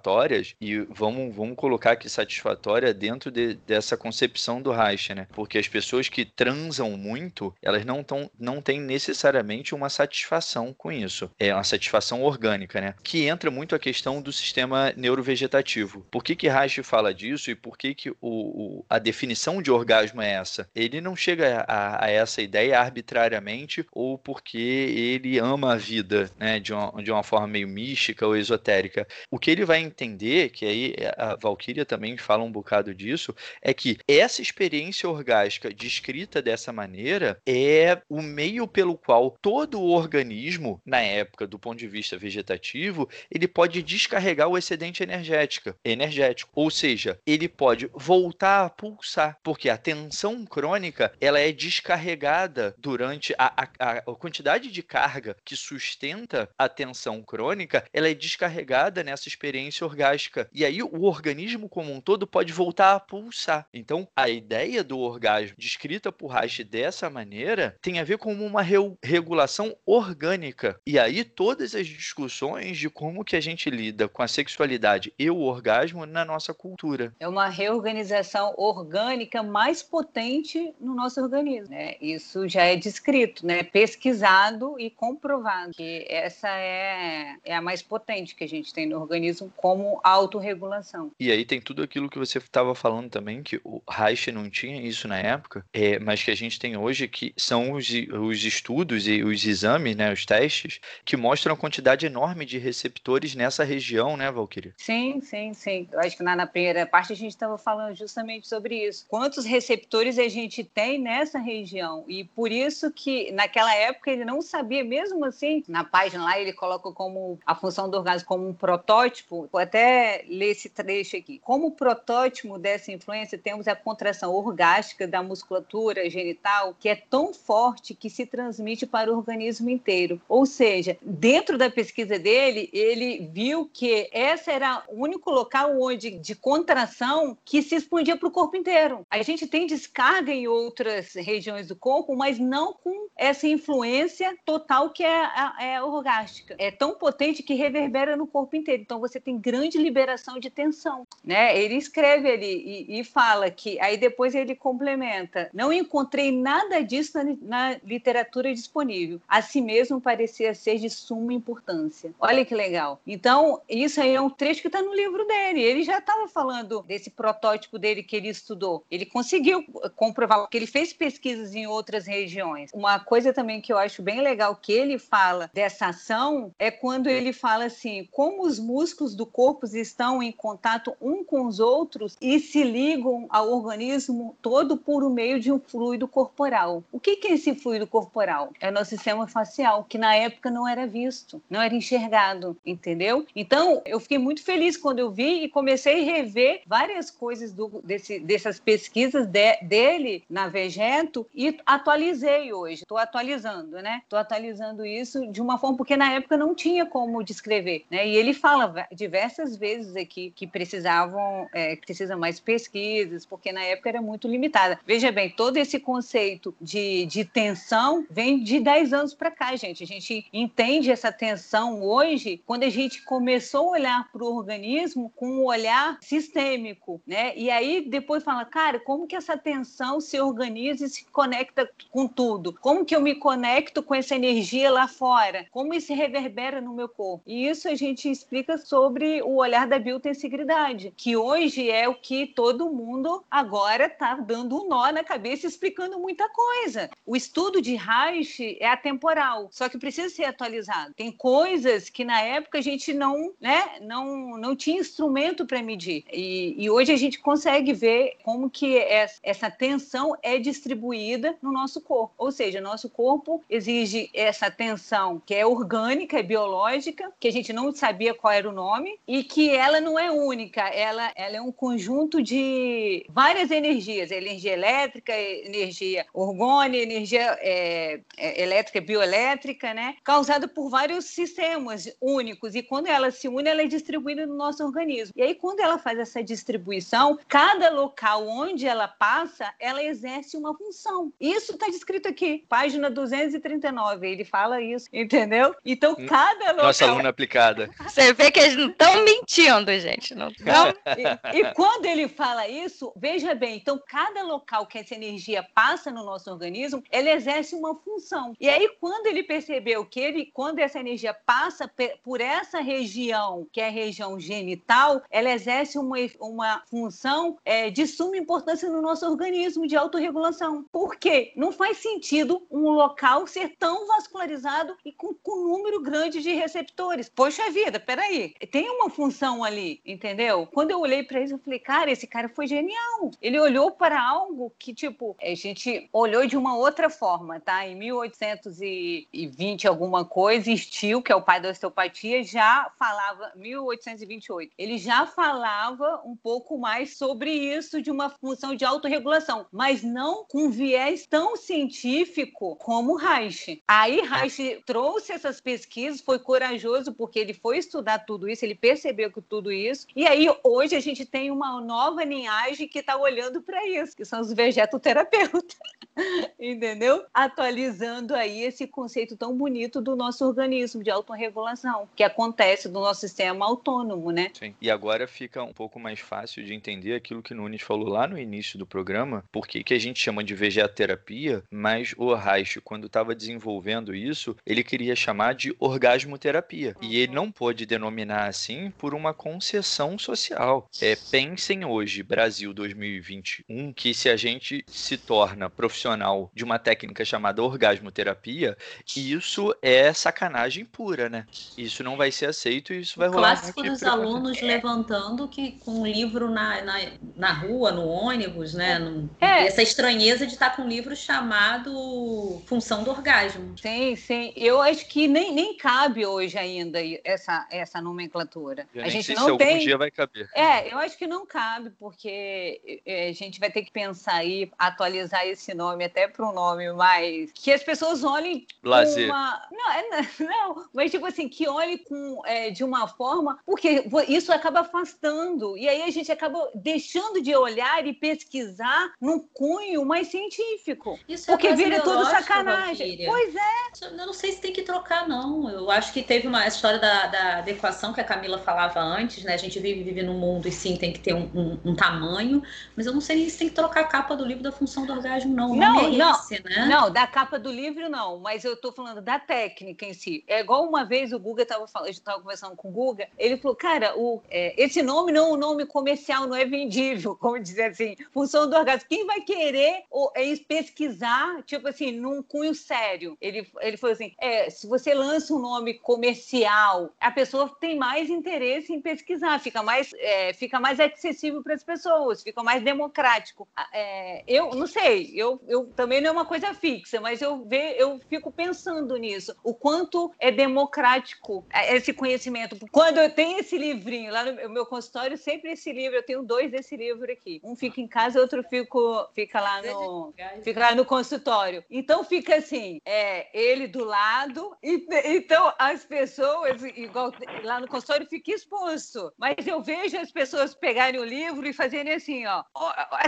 satisfatórias, e vamos, vamos colocar aqui satisfatória dentro de, dessa concepção do Reich, né? Porque as pessoas que transam muito, elas não, tão, não têm necessariamente uma satisfação com isso. É uma satisfação orgânica, né? Que entra muito a questão do sistema neurovegetativo. Por que que Reich fala disso e por que que o, o a definição de orgasmo é essa? Ele não chega a, a, essa ideia arbitrariamente ou porque ele ama a vida, né? De uma, de uma forma meio mística ou esotérica. O que ele vai entender, que aí a Valkyria também fala um bocado disso, é que essa experiência orgástica descrita dessa maneira é o meio pelo qual todo o organismo, na época, do ponto de vista vegetativo, ele pode descarregar o excedente energético, energético. Ou seja, ele pode voltar a pulsar, porque a tensão crônica ela é descarregada durante a, a, a quantidade de carga que sustenta a tensão crônica, ela é descarregada nessa experiência orgástica. E aí o organismo como um todo pode voltar a pulsar. Então, a ideia do orgasmo descrita por Reich dessa maneira tem a ver com uma re regulação orgânica. E aí todas as discussões de como que a gente lida com a sexualidade e o orgasmo na nossa cultura.
É uma reorganização orgânica mais potente no nosso organismo. Né? Isso já é descrito, né? pesquisado e comprovado que essa é, é a mais potente que a gente tem no organismo como autorregulação.
E aí tem tudo aquilo que você estava falando também, que o Reich não tinha isso na época, é, mas que a gente tem hoje, que são os, os estudos e os exames, né, os testes, que mostram a quantidade enorme de receptores nessa região, né, Valkyria?
Sim, sim, sim. Eu acho que na, na primeira parte a gente estava falando justamente sobre isso. Quantos receptores a gente tem nessa região? E por isso que naquela época ele não sabia, mesmo assim, na página lá ele coloca como a função do orgasmo como um protótipo. Vou até ler esse trecho aqui. Como protótipo dessa influência, temos a contração orgástica da musculatura genital, que é tão forte que se transmite para o organismo inteiro. Ou seja, dentro da pesquisa dele, ele viu que essa era o único local onde de contração que se expandia para o corpo inteiro. A gente tem descarga em outras regiões do corpo, mas não com essa influência total que é, é orgástica. É tão potente que reverbera no corpo inteiro. Então você tem grande liberação de tensão, né? Ele escreve ali e, e fala que aí depois ele complementa: não encontrei nada disso na, na literatura disponível. A si mesmo parecia ser de suma importância. Olha que legal. Então isso aí é um trecho que está no livro dele. Ele já estava falando desse protótipo dele que ele estudou. Ele conseguiu comprovar que ele fez pesquisas em outras regiões. Uma coisa também que eu acho bem legal que ele fala dessa ação é quando ele fala assim, como os músculos do corpo estão em contato um com os outros e se ligam ao organismo todo por meio de um fluido corporal. O que é esse fluido corporal? É o nosso sistema facial, que na época não era visto, não era enxergado, entendeu? Então, eu fiquei muito feliz quando eu vi e comecei a rever várias coisas do, desse, dessas pesquisas de, dele na Vegeto e atualizei hoje. Estou atualizando, né? Estou atualizando isso de uma forma porque na época não tinha como descrever, né? E ele fala diversas vezes aqui que precisavam, é, precisa mais pesquisas, porque na época era muito limitada. Veja bem, todo esse conceito de, de tensão vem de 10 anos para cá, gente. A gente entende essa tensão hoje quando a gente começou a olhar para o organismo com um olhar sistêmico, né? E aí depois fala, cara, como que essa tensão se organiza e se conecta com tudo? Como que eu me conecto com essa energia lá fora? Como isso reverbera no meu corpo? E isso a gente explica sobre o olhar da biotensigridade, que hoje é o que todo mundo agora está dando um nó na cabeça explicando muita coisa. O estudo de Reich é atemporal, só que precisa ser atualizado. Tem coisas que na época a gente não, né, não, não tinha instrumento para medir. E, e, hoje a gente consegue ver como que essa tensão é distribuída no nosso corpo. Ou seja, nosso corpo exige essa tensão que é orgânica, é biológica, que a gente não sabia qual era o nome, e que ela não é única, ela, ela é um conjunto de várias energias, energia elétrica, energia orgânica, energia é, é, elétrica, bioelétrica, né? Causada por vários sistemas únicos, e quando ela se une, ela é distribuída no nosso organismo. E aí, quando ela faz essa distribuição, cada local onde ela passa, ela exerce uma função. Isso está descrito aqui, página 239, ele fala isso, entendeu? Então, hum, cada local...
Nossa aluna aplicada.
Você vê que eles não estão mentindo, gente. Não tão...
e, e quando ele fala isso, veja bem, então cada local que essa energia passa no nosso organismo, ela exerce uma função. E aí, quando ele percebeu que ele, quando essa energia passa por essa região, que é a região genital, ela exerce uma, uma função é, de suma importância no nosso organismo de autorregulação. Por quê? Não faz sentido um local ser tão vascularizado e com, com um número grande de receptores. Poxa vida, peraí, tem uma função ali, entendeu? Quando eu olhei para isso, eu falei, cara, esse cara foi genial. Ele olhou para algo que, tipo, a gente olhou de uma outra forma, tá? Em 1820, alguma coisa, Steele, que é o pai da osteopatia, já falava, 1828, ele já falava um pouco mais sobre isso de uma função de autorregulação, mas não com viés tão científico como Reich. Aí Reich trouxe essas pesquisas, foi corajoso porque ele foi estudar tudo isso, ele percebeu que tudo isso, e aí hoje a gente tem uma nova linhagem que está olhando para isso, que são os vegetoterapeutas, *laughs* entendeu? Atualizando aí esse conceito tão bonito do nosso organismo de autorregulação, que acontece no nosso sistema autônomo, né?
Sim. E agora fica um pouco mais fácil de entender aquilo que Nunes falou lá no início do programa, porque que a gente chama de vegetoterapia, mas o Reich, quando estava desenvolvendo isso, ele queria chamar de orgasmoterapia. Uhum. E ele não pôde denominar assim por uma concessão social. É, pensem hoje, Brasil 2021, que se a gente se torna profissional de uma técnica chamada orgasmoterapia, isso é sacanagem pura, né? Isso não vai ser aceito e isso vai
o
rolar.
Clássico dos alunos levantando que com um livro livro na, na, na rua, no ônibus, né? No,
É.
Essa estranheza de estar com um livro chamado Função do Orgasmo.
Sim, sim. Eu acho que nem, nem cabe hoje ainda essa, essa nomenclatura.
Eu
a
nem
gente
sei se
não
algum
tem.
dia vai caber.
É, eu acho que não cabe, porque é, a gente vai ter que pensar aí, atualizar esse nome até para um nome mais. que as pessoas olhem
Lazer.
uma. Não, é, *laughs* não, mas tipo assim, que olhe com, é, de uma forma, porque isso acaba afastando. E aí a gente acaba deixando de olhar e pesquisar num cunho mais científico.
Isso é
Porque vira tudo sacanagem.
Valquíria.
Pois é.
Eu não sei se tem que trocar, não. Eu acho que teve uma história da, da adequação que a Camila falava antes, né? A gente vive, vive num mundo e sim tem que ter um, um- um tamanho, mas eu não sei nem se tem que trocar a capa do livro da função do orgasmo, não.
Não,
é
não.
esse, né?
Não, da capa do livro não, mas eu tô falando da técnica em si. É igual uma vez o Guga tava falando, estava conversando com o Guga, ele falou, cara, o, é, esse nome não é um nome comercial, não é vendível, *laughs* como dizer assim, função do orgasmo. Quem vai querer ou, é, pesquisar, tipo assim, num cunho sério? Ele, ele falou assim, é, se você lança um nome comercial, a pessoa tem mais interesse em pesquisar, fica mais, é, fica mais acessível para as pessoas, fica mais democrático. Ah, é, eu não sei, eu, eu também não é uma coisa fixa, mas eu, ve, eu fico pensando nisso, o quanto é democrático é, esse conhecimento. Quando eu tenho esse livrinho lá no meu consultório, sempre esse livro, eu tenho dois desse livro aqui. Um fica em casa, outro fico, fica lá no, fica lá no consultório. Então fica assim, é, ele do lado, e, então as pessoas, igual lá no consultório, fica exposto. Mas eu vejo as pessoas pegarem o livro e fazerem assim, ó,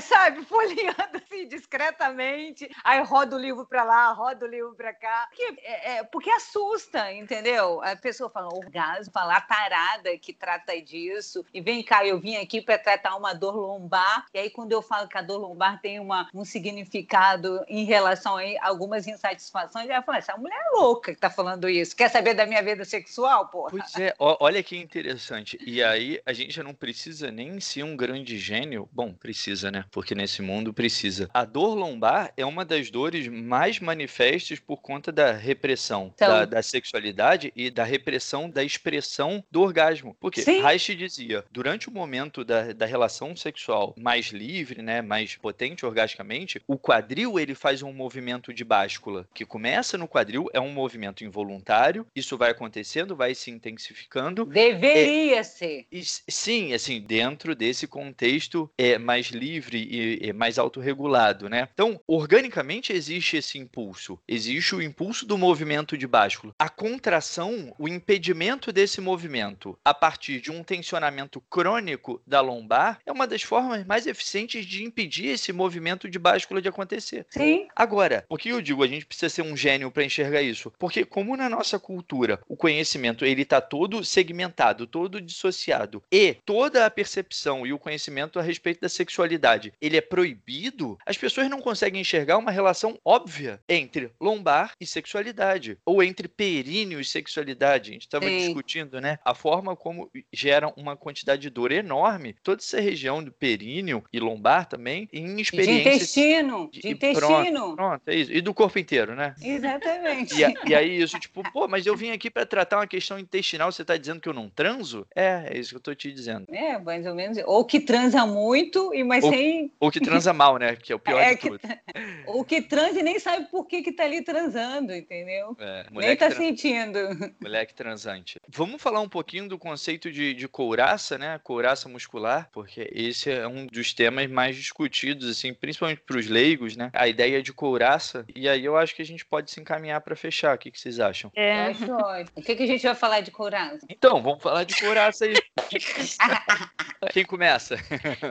sabe, *laughs* folheando assim discretamente, aí roda o livro para lá, roda o livro para cá. Porque, é, é, porque assusta, entendeu? A pessoa fala, orgasmo, fala tarada que trata disso, e vem cá, eu vim aqui para tratar uma dor lombar, e aí quando eu falo que a dor lombar tem uma, um significado em relação a algumas insatisfações, ela fala, essa mulher é louca que tá falando isso, quer saber da minha vida sexual, porra?
Pois é, olha que interessante. E aí a gente já não precisa nem ser um grande gênio. Bom, precisa, né? Porque nesse mundo precisa. A dor lombar é uma das dores mais manifestas por conta da repressão
Então.
da, da sexualidade e da repressão da expressão do orgasmo. Porque
Sim.
Reich dizia, durante o momento da, da relação sexual mais livre, né, mais potente orgasticamente, o quadril ele faz um movimento de báscula que começa no quadril, é um movimento involuntário, isso vai acontecendo, vai se intensificando.
Deveria ser.
E, sim, assim, dentro desse contexto é mais livre e, e mais autorregulado, né? Então, organicamente existe esse impulso. Existe o impulso do movimento de báscula. A contração, o impedimento desse movimento a partir de um tensionamento crônico da lombar é uma das formas mais eficientes de impedir esse movimento de báscula de acontecer.
Sim.
Agora, por que eu digo a gente precisa ser um gênio para enxergar isso? Porque como na nossa cultura o conhecimento ele está todo segmentado, todo dissociado e toda a percepção e o conhecimento a respeito da sexualidade ele é proibido, as pessoas não conseguem enxergar uma relação óbvia entre lombar e sexualidade ou entre períneo e sexualidade. A gente estava discutindo, né? A forma como gera uma quantidade de dor enorme toda essa região do períneo e lombar também em
De
experiências
intestino.
de-
De intestino.
Pronto, é isso. E do corpo inteiro, né?
Exatamente.
E, e aí isso, tipo, pô, mas eu vim aqui pra tratar uma questão intestinal, você tá dizendo que eu não transo? É, é isso que eu tô te dizendo.
É, mais ou menos. Ou que transa muito, e mas
Ou-
sem.
Ou que transa mal, né? Que é o pior
É
de
que-
tudo. *laughs*
Ou que transa e nem sabe por que, que tá ali transando, entendeu?
É,
nem tá
tran-
sentindo. *laughs*
moleque transante. Vamos falar um pouquinho do conceito de, de couraça, né? Couraça muscular, porque esse é um dos temas mais discutidos, assim, principalmente pros leigos, né? A ideia de couraça. E aí eu acho que a gente pode se encaminhar pra fechar. O que, que vocês acham?
É,
acho ótimo. O que, que a gente vai falar de couraça?
Então, vamos falar de couraça aí. *laughs* Quem começa?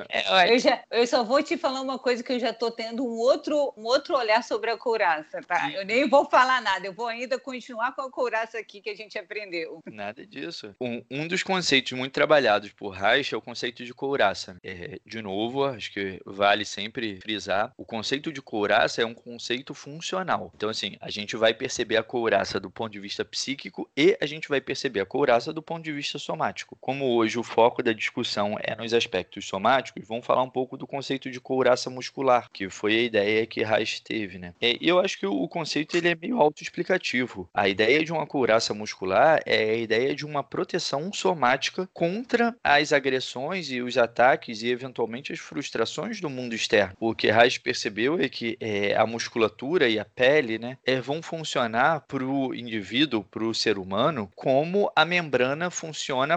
é,
Eu, já, eu só vou te falar uma coisa que eu já tô tendo um outro, um outro olhar sobre a couraça, tá? Eu nem vou falar nada, eu vou ainda continuar com a couraça aqui que a gente aprendeu.
Nada disso. Um, um dos conceitos muito trabalhados por Reich é o conceito de couraça. É, de novo, acho que vale sempre frisar, o conceito de couraça é um conceito funcional. Então, assim, a gente vai perceber a couraça do ponto de vista psíquico e a gente vai perceber a couraça do ponto de vista somático. Como hoje o foco da discussão é nos aspectos somáticos, vamos falar um pouco do conceito de couraça muscular, que foi a ideia que Reich teve, né? É, E eu acho que o, o conceito ele é meio autoexplicativo. A ideia de uma couraça muscular é a ideia de uma proteção somática contra as agressões e os ataques e eventualmente as frustrações do mundo externo. O que Reich percebeu é que é, a musculatura e a pele né, é, vão funcionar para o indivíduo, para o ser humano, como a membrana funciona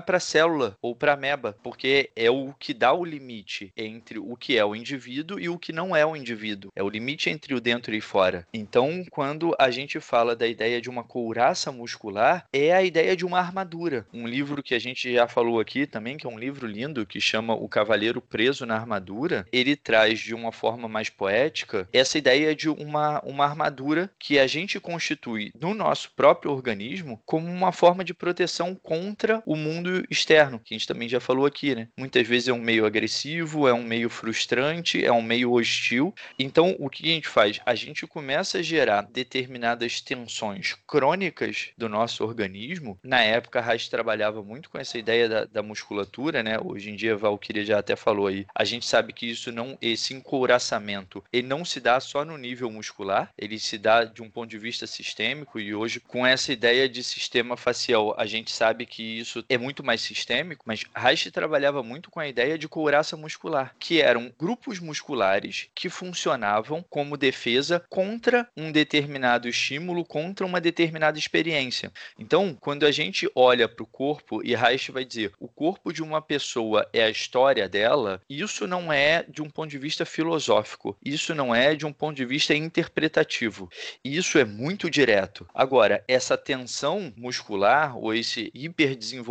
para a célula ou para ameba, porque é o que dá o limite entre o que é o indivíduo e o que não é o indivíduo. É o limite entre o dentro e fora. Então, quando a gente fala da ideia de uma couraça muscular, é a ideia de uma armadura. Um livro que a gente já falou aqui também, que é um livro lindo, que chama O Cavaleiro Preso na Armadura, ele traz de uma forma mais poética essa ideia de uma, uma armadura que a gente constitui no nosso próprio organismo como uma forma de proteção contra o mundo externo, que a gente também já falou aqui, né? Muitas vezes é um meio agressivo, é um meio frustrante, é um meio hostil. Então, o que a gente faz? A gente começa a gerar determinadas tensões crônicas do nosso organismo. Na época, a Reich trabalhava muito com essa ideia da, da musculatura, né? Hoje em dia, a Valkyria já até falou aí. A gente sabe que isso não, esse encouraçamento, ele não se dá só no nível muscular, ele se dá de um ponto de vista sistêmico e hoje com essa ideia de sistema facial, a gente sabe que isso é muito mais sistêmico, mas Reich trabalhava muito com a ideia de couraça muscular, que eram grupos musculares que funcionavam como defesa contra um determinado estímulo, contra uma determinada experiência. Então, quando a gente olha para o corpo, e Reich vai dizer, o corpo de uma pessoa é a história dela, isso não é de um ponto de vista filosófico, isso não é de um ponto de vista interpretativo. Isso é muito direto. Agora, essa tensão muscular ou esse hiperdesenvolvimento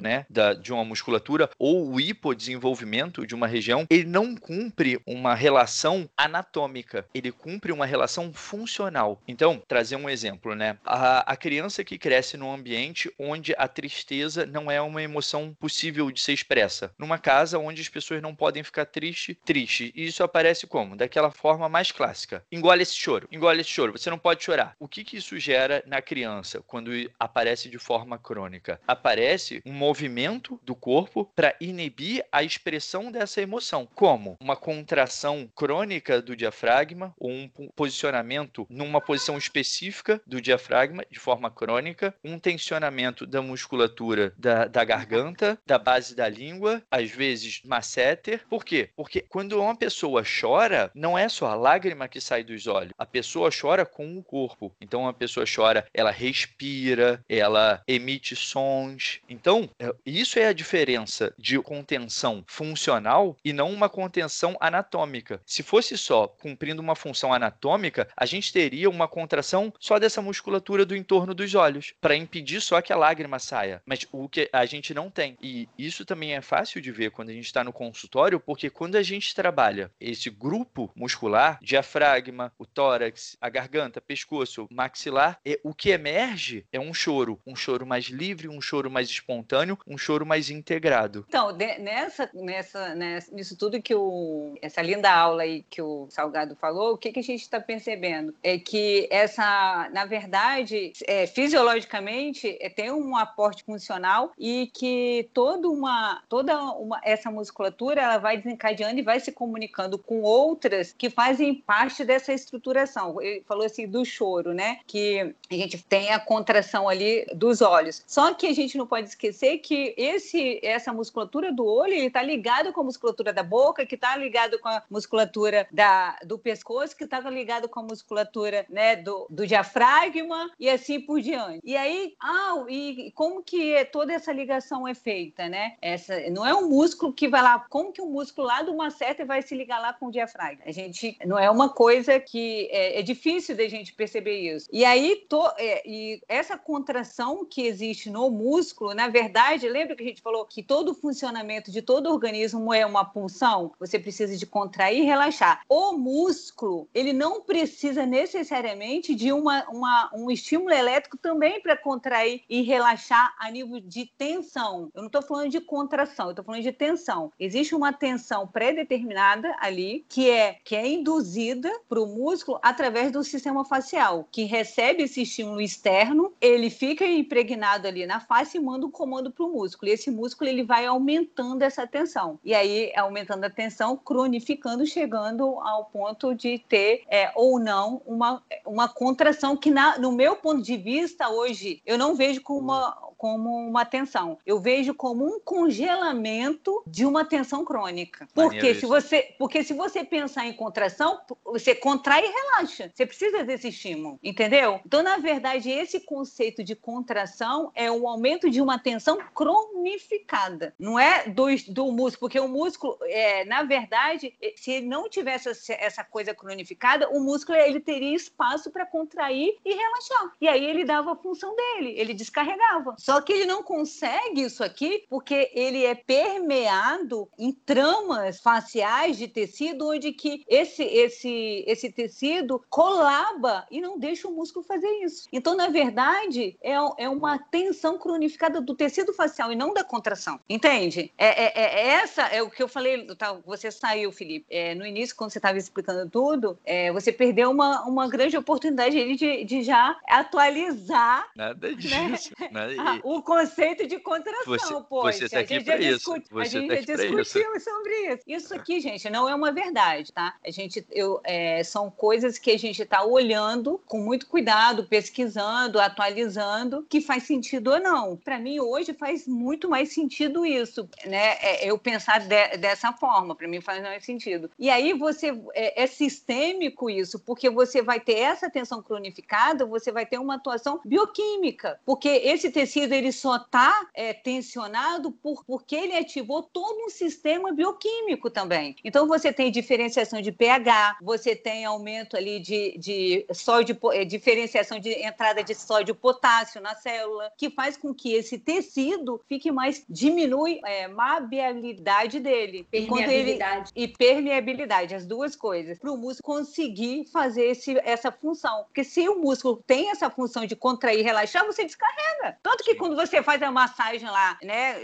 né, da, de uma musculatura ou o hipodesenvolvimento de uma região, ele não cumpre uma relação anatômica, ele cumpre uma relação funcional. Então, trazer um exemplo, né? A, a criança que cresce num ambiente onde a tristeza não é uma emoção possível de ser expressa. Numa casa onde as pessoas não podem ficar triste, triste. E isso aparece como? Daquela forma mais clássica. Engole esse choro, engole esse choro. Você não pode chorar. O que, que isso gera na criança quando aparece de forma crônica? Aparece um movimento do corpo para inibir a expressão dessa emoção. Como? Uma contração crônica do diafragma ou um posicionamento numa posição específica do diafragma de forma crônica, um tensionamento da musculatura da, da garganta, da base da língua, às vezes masséter. Por quê? Porque quando uma pessoa chora, não é só a lágrima que sai dos olhos. A pessoa chora com o corpo. Então, uma pessoa chora, ela respira, ela emite sons. Então, é, isso é a diferença de contenção funcional e não uma contenção anatômica. Se fosse só cumprindo uma função anatômica, a gente teria uma contração só dessa musculatura do entorno dos olhos, para impedir só que a lágrima saia. Mas o que a gente não tem. E isso também é fácil de ver quando a gente está no consultório, porque quando a gente trabalha esse grupo muscular, diafragma, o tórax, a garganta, pescoço, maxilar, é, o que emerge é um choro. Um choro mais livre, um choro mais espontâneo, um choro mais integrado.
Então, de, nessa, nessa, nessa, nisso tudo que o. essa linda aula aí que o Salgado falou, o que, que a gente está percebendo? É que essa, na verdade, é, fisiologicamente, é, tem um aporte funcional e que toda uma, toda uma, essa musculatura ela vai desencadeando e vai se comunicando com outras que fazem parte dessa estruturação. Ele falou assim do choro, né? Que a gente tem a contração ali dos olhos. Só que a gente não pode esquecer que esse, essa musculatura do olho está ligado com a musculatura da boca, que está ligado com a musculatura da, do pescoço, que está ligado com a musculatura né, do, do diafragma e assim por diante. E aí, ah, e como que toda essa ligação é feita, né? Essa, não é um músculo que vai lá, como que um músculo lá de uma seta vai se ligar lá com o diafragma? A gente, não é uma coisa que é, é difícil da gente perceber isso. E aí, to, é, e essa contração que existe no músculo, na verdade, lembra que a gente falou que todo o funcionamento de todo organismo é uma punção? Você precisa de contrair e relaxar. O músculo, ele não precisa necessariamente de uma, uma um estímulo elétrico também para contrair e relaxar a nível de tensão. Eu não estou falando de contração, eu estou falando de tensão. Existe uma tensão pré-determinada ali que é que é induzida para o músculo através do sistema facial, que recebe esse estímulo externo, ele fica impregnado ali na face e manda um comando para o músculo. E esse músculo ele vai aumentando essa tensão. E aí, aumentando a tensão, cronificando, chegando ao ponto de ter é, ou não uma, uma contração que, na, no meu ponto de vista, hoje, eu não vejo como uma como uma tensão. Eu vejo como um congelamento de uma tensão crônica. Porque se você, porque se você pensar em contração, você contrai e relaxa. Você precisa desse estímulo, entendeu? Então, na verdade, esse conceito de contração é o aumento de uma tensão cronificada. Não é do, do músculo, porque o músculo, é, na verdade, se ele não tivesse essa coisa cronificada, o músculo ele teria espaço para contrair e relaxar. E aí ele dava a função dele, ele descarregava. Só que ele não consegue isso aqui porque ele é permeado em tramas faciais de tecido onde que esse esse esse tecido colaba e não deixa o músculo fazer isso. Então, na verdade, é, é uma tensão cronificada do tecido facial e não da contração. Entende? É, é, é essa é o que eu falei. Tá, você saiu, Felipe. É, no início, quando você estava explicando tudo, é, você perdeu uma, uma grande oportunidade de, de já atualizar
nada né, disso, né?
nada *laughs* o conceito de contração. Você,
poxa, você tá aqui para isso. A gente
tá já discutiu isso. sobre isso. Isso aqui, gente, não é uma verdade, tá? A gente, eu, é, são coisas que a gente está olhando com muito cuidado, pesquisando, atualizando, que faz sentido ou não. Para mim, hoje faz muito mais sentido isso, né? É, eu pensar de, dessa forma, para mim faz mais sentido. E aí você é, é sistêmico isso, porque você vai ter essa tensão cronificada, você vai ter uma atuação bioquímica, porque esse tecido ele só está é, tensionado por, porque ele ativou todo um sistema bioquímico também. Então você tem diferenciação de pH, você tem aumento ali de, de sódio, é, diferenciação de entrada de sódio potássio na célula, que faz com que esse tecido fique mais diminui é, mabiabilidade dele.
Permeabilidade.
Ele, e permeabilidade, as duas coisas, para o músculo conseguir fazer esse, essa função. Porque se o músculo tem essa função de contrair e relaxar, você descarrega. Tanto que quando você faz a massagem lá, né,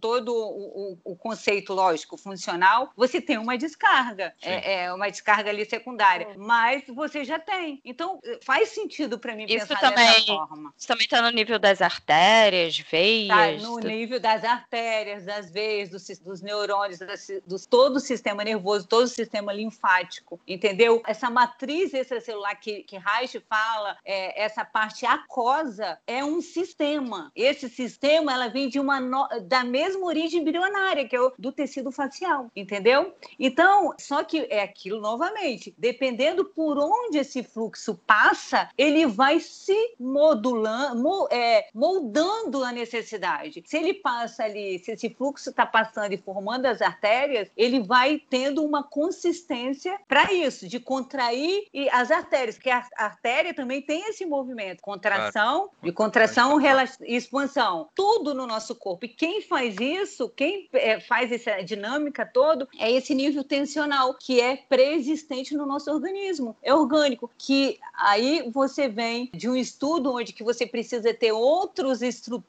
todo o, o, o conceito lógico funcional, você tem uma descarga. É, é, uma descarga ali secundária. É. Mas você já tem. Então, faz sentido para mim
isso
pensar
também,
dessa forma.
Isso também está no nível das artérias, veias. Tá
no do... nível das artérias, das veias, dos, dos neurônios, das, dos, todo o sistema nervoso, todo o sistema linfático, entendeu? Essa matriz extracelular que, que Reich fala, é, essa parte aquosa, é um sistema. Esse sistema, ela vem de uma no... da mesma origem embrionária, que é o do tecido facial, entendeu? Então, só que é aquilo novamente, dependendo por onde esse fluxo passa, ele vai se modulando, é, moldando a necessidade. Se ele passa ali, se esse fluxo está passando e formando as artérias, ele vai tendo uma consistência para isso, de contrair e as artérias, porque a artéria também tem esse movimento, contração, de contração e expansão, tudo no nosso corpo. E quem faz isso, quem é, faz essa dinâmica todo, é esse nível tensional que é preexistente no nosso organismo, é orgânico, que aí você vem de um estudo onde que você precisa ter outras estruturas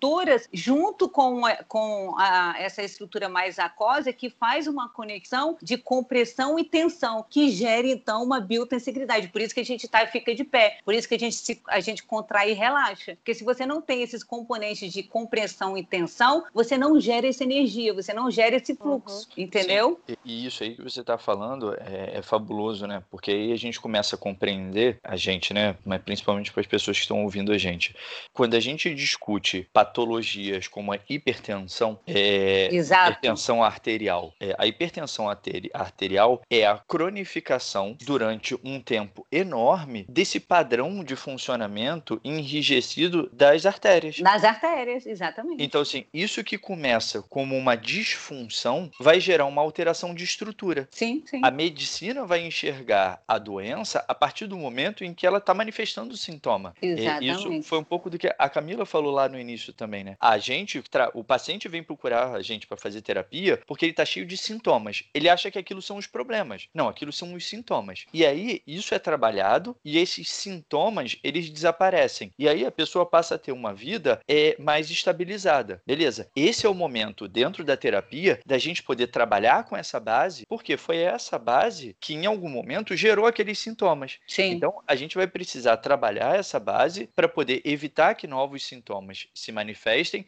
junto com, a, com a, essa estrutura mais aquosa que faz uma conexão de compressão e tensão, que gera então uma biotensigridade. Por isso que a gente tá, fica de pé, por isso que a gente, se, a gente contrai e relaxa. Porque se você não tem esses componentes de compressão e tensão, você não gera essa energia, você não gera esse fluxo, uhum. entendeu?
Sim. E isso aí que você está falando é, é fabuloso, né? Porque aí a gente começa a compreender, a gente, né? Mas principalmente para as pessoas que estão ouvindo a gente. Quando a gente discute patologias como a hipertensão, é, hipertensão arterial, é, a hipertensão arterial é a cronificação durante um tempo enorme desse padrão de funcionamento enrijecido das artérias.
Das artérias, exatamente.
Então, assim, isso que começa como uma disfunção vai gerar uma alteração de estrutura.
Sim, sim.
A medicina vai enxergar a doença a partir do momento em que ela está manifestando o sintoma.
Exatamente.
Isso foi um pouco do que a Camila falou lá no início também, né? A gente, o paciente vem procurar a gente para fazer terapia porque ele está cheio de sintomas. Ele acha que aquilo são os problemas. Não, aquilo são os sintomas. E aí isso é trabalhado e esses sintomas eles desaparecem. E aí a pessoa passa a ter uma vida é, mais estabilizada. Beleza? Esse é o momento dentro da terapia da gente poder trabalhar com essa base, porque foi essa base que em algum momento gerou aqueles sintomas.
Sim.
Então a gente vai precisar trabalhar essa base para poder evitar que novos sintomas se manifestem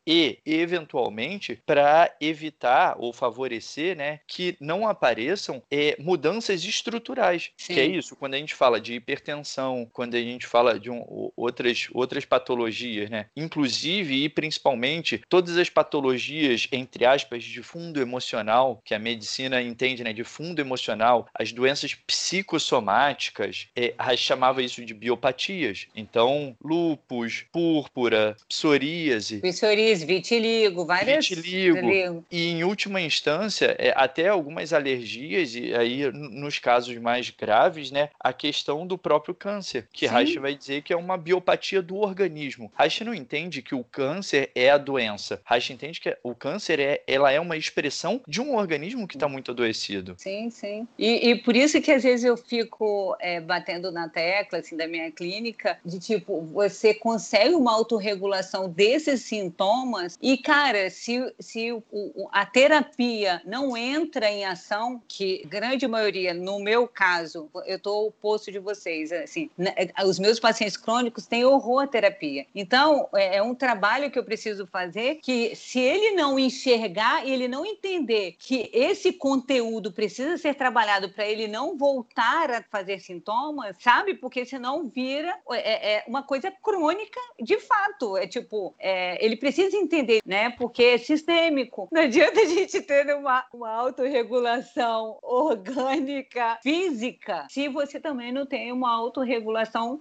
e eventualmente para evitar ou favorecer, né, que não apareçam é, mudanças estruturais. Sim. Que é isso, quando a gente fala de hipertensão, quando a gente fala de um, outras outras patologias, né, inclusive inclusive e principalmente todas as patologias, entre aspas, de fundo emocional, que a medicina entende né, de fundo emocional, as doenças psicossomáticas, é, chamava isso de biopatias. Então, lúpus, púrpura, psoríase.
Psoríase, vitiligo, várias.
Vitiligo. vitiligo. E em última instância, é, até algumas alergias, e aí nos casos mais graves, né, a questão do próprio câncer, que Reich vai dizer que é uma biopatia do organismo. Reich não entende que o câncer é a doença. Reich entende que o câncer é, ela é uma expressão de um organismo que está muito adoecido.
Sim, sim. E, e, por isso que às vezes eu fico é, batendo na tecla assim, da minha clínica, de tipo, você consegue uma autorregulação desses sintomas e, cara, se, se o, a terapia não entra em ação, que grande maioria, no meu caso, eu estou oposto de vocês, assim, né, os meus pacientes crônicos têm horror à terapia. Então, é, é um trabalho que eu preciso fazer que, se ele não enxergar e ele não entender que esse conteúdo precisa ser trabalhado para ele não voltar a fazer sintomas, sabe? Porque senão vira é, é uma coisa crônica de fato. É tipo, é, ele precisa entender, né? Porque é sistêmico. Não adianta a gente ter uma, uma autorregulação orgânica, física, se você também não tem uma autorregulação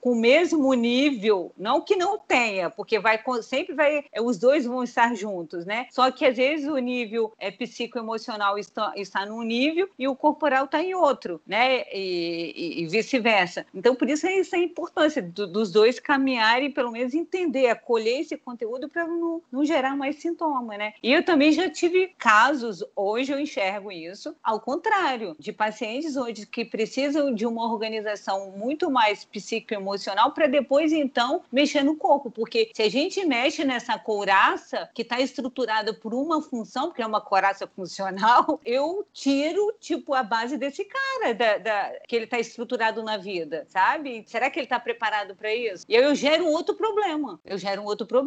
com o mesmo nível, não que não tenha, porque vai sempre vai, os dois vão estar juntos, né? Só que às vezes o nível é, psicoemocional está, está num nível e o corporal está em outro, né? E, e, e vice-versa. Então, por isso é essa a importância do, dos dois caminharem, pelo menos entender, acolher esse conteúdo para não, não gerar mais sintoma, né? E eu também já tive casos, hoje eu enxergo isso, ao contrário, de pacientes hoje que precisam de uma organização muito mais psicoemocional para depois, então, mexer no corpo. Porque se a gente mexe nessa couraça que está estruturada por uma função, porque é uma couraça funcional, *laughs* eu tiro, tipo, a base desse cara, da, da que ele está estruturado na vida, sabe? Será que ele está preparado para isso? E aí eu gero um outro problema. Eu gero um outro problema.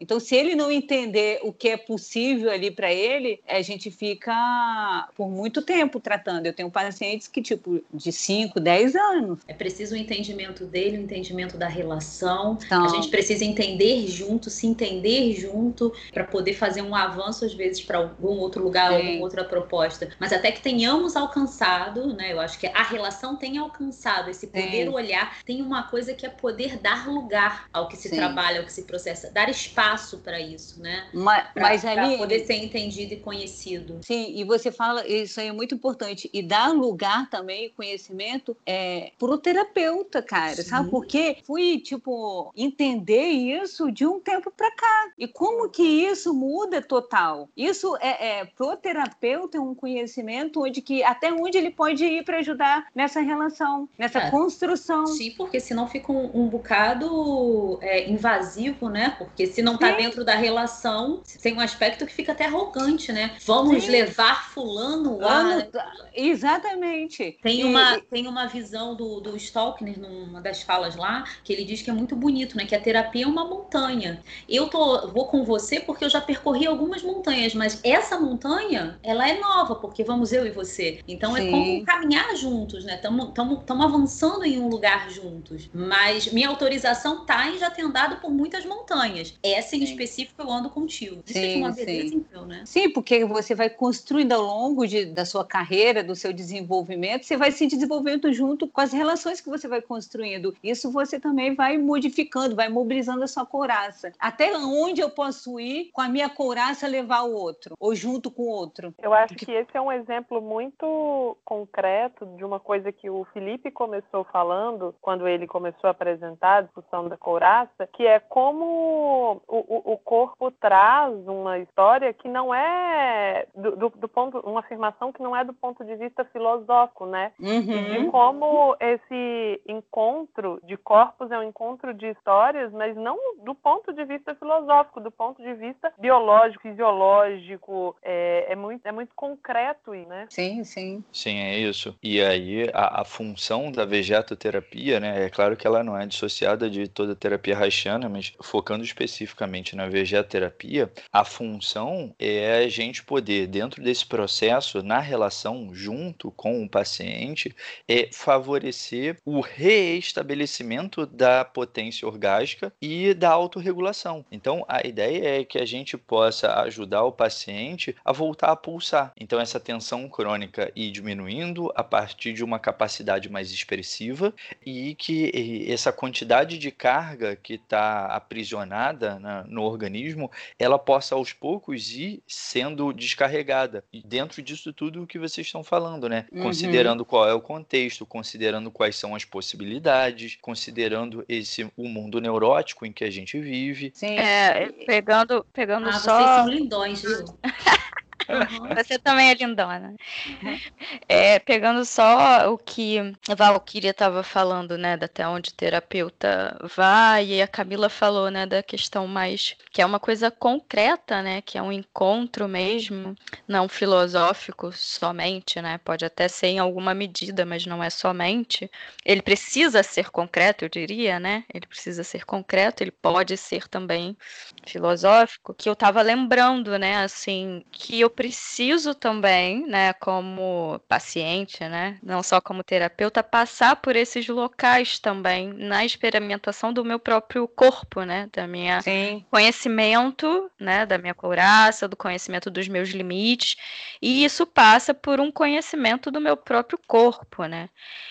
Então, se ele não entender o que é possível ali para ele, a gente fica por muito tempo tratando. Eu tenho pacientes que, tipo, de 5, 10 anos.
É preciso o entendimento dele, o entendimento da relação. Então, a gente precisa entender junto, se entender junto, para poder fazer um avanço, às vezes, para algum outro lugar, sim. alguma outra proposta. Mas até que tenhamos alcançado, né? Eu acho que a relação tenha alcançado esse poder sim. olhar. Tem uma coisa que é poder dar lugar ao que se sim. trabalha, ao que se processa, dar espaço para isso, né?
Mas, pra, mas ali.
Pra poder ser entendido e conhecido.
Sim, e você fala, isso aí é muito importante. E dar lugar também, conhecimento, é, pro terapeuta, cara. Sim. Sabe por quê? Fui, tipo, entender isso de um tempo para cá. E como que isso muda total? Isso é, é pro terapeuta é um conhecimento onde que até onde ele pode ir para ajudar nessa relação, nessa é. construção.
Sim, porque senão fica um, um bocado é, invasivo, né? Porque se não está dentro da relação, tem um aspecto que fica até arrogante, né? Vamos Sim. levar fulano lá.
Exatamente.
Tem uma, tem uma visão do, do Stalker numa das falas lá, que ele diz que é muito bonito, né? Que a terapia é uma montanha. Eu tô, vou com você porque eu já percorri algumas montanhas, mas essa montanha, ela é nova, porque vamos eu e você. Então é Sim. é como caminhar juntos, né? Estamos avançando em um lugar juntos. Mas minha autorização tá em já ter andado por muitas montanhas. Essa em Sim. específico eu ando contigo. Isso sim, é uma beleza, então, né?
Sim, porque você vai construindo ao longo de, da sua carreira, do seu desenvolvimento, você vai se desenvolvendo junto com as relações que você vai construindo. Isso você também vai modificando, vai mobilizando a sua couraça. Até onde eu posso ir com a minha couraça levar o outro, ou junto com o outro.
Eu acho que esse é um exemplo muito concreto de uma coisa que o Felipe começou falando quando ele começou a apresentar a discussão da couraça, que é como o, o, o corpo traz uma história que não é do, do, do, ponto, uma afirmação que não é do ponto de vista filosófico, né? Uhum. De como esse encontro de corpos é um encontro de histórias, mas não do ponto de vista filosófico, do ponto de vista biológico, fisiológico, é, é muito, é muito concreto, né?
Sim, sim.
Sim, é isso. E aí a, a função da vegetoterapia, né? É claro que ela não é dissociada de toda a terapia haitiana, mas focando especificamente na vegetoterapia, a função é a gente poder, dentro desse processo, na relação junto com o paciente, é favorecer o reestabelecimento da potência orgástica e da auto autorregulação. Então, a ideia é que a gente possa ajudar o paciente a voltar a pulsar. Então, essa tensão crônica ir diminuindo a partir de uma capacidade mais expressiva e que essa quantidade de carga que está aprisionada na, no organismo, ela possa aos poucos ir sendo descarregada. E dentro disso tudo o que vocês estão falando, né? Uhum. Considerando qual é o contexto, considerando quais são as possibilidades, considerando esse o mundo neurótico em que a gente vive.
Sim. É, pegando, pegando
ah,
só.
Vocês são lindões, viu? *laughs*
Uhum. Você também é lindona. Uhum. É, pegando só o que a Valkyria estava falando, né, até onde o terapeuta vai, e a Camila falou, né, da questão mais que é uma coisa concreta, né, que é um encontro mesmo, não filosófico somente, né, pode até ser em alguma medida, mas não é somente. Ele precisa ser concreto, eu diria, né? Ele precisa ser concreto, ele pode ser também filosófico, que eu estava lembrando, né, assim, que eu preciso também, né, como paciente, né, não só como terapeuta, passar por esses locais também na experimentação do meu próprio corpo, né, da minha Sim. conhecimento, né, da minha couraça, do conhecimento dos meus limites, e isso passa por um conhecimento do meu próprio corpo, né.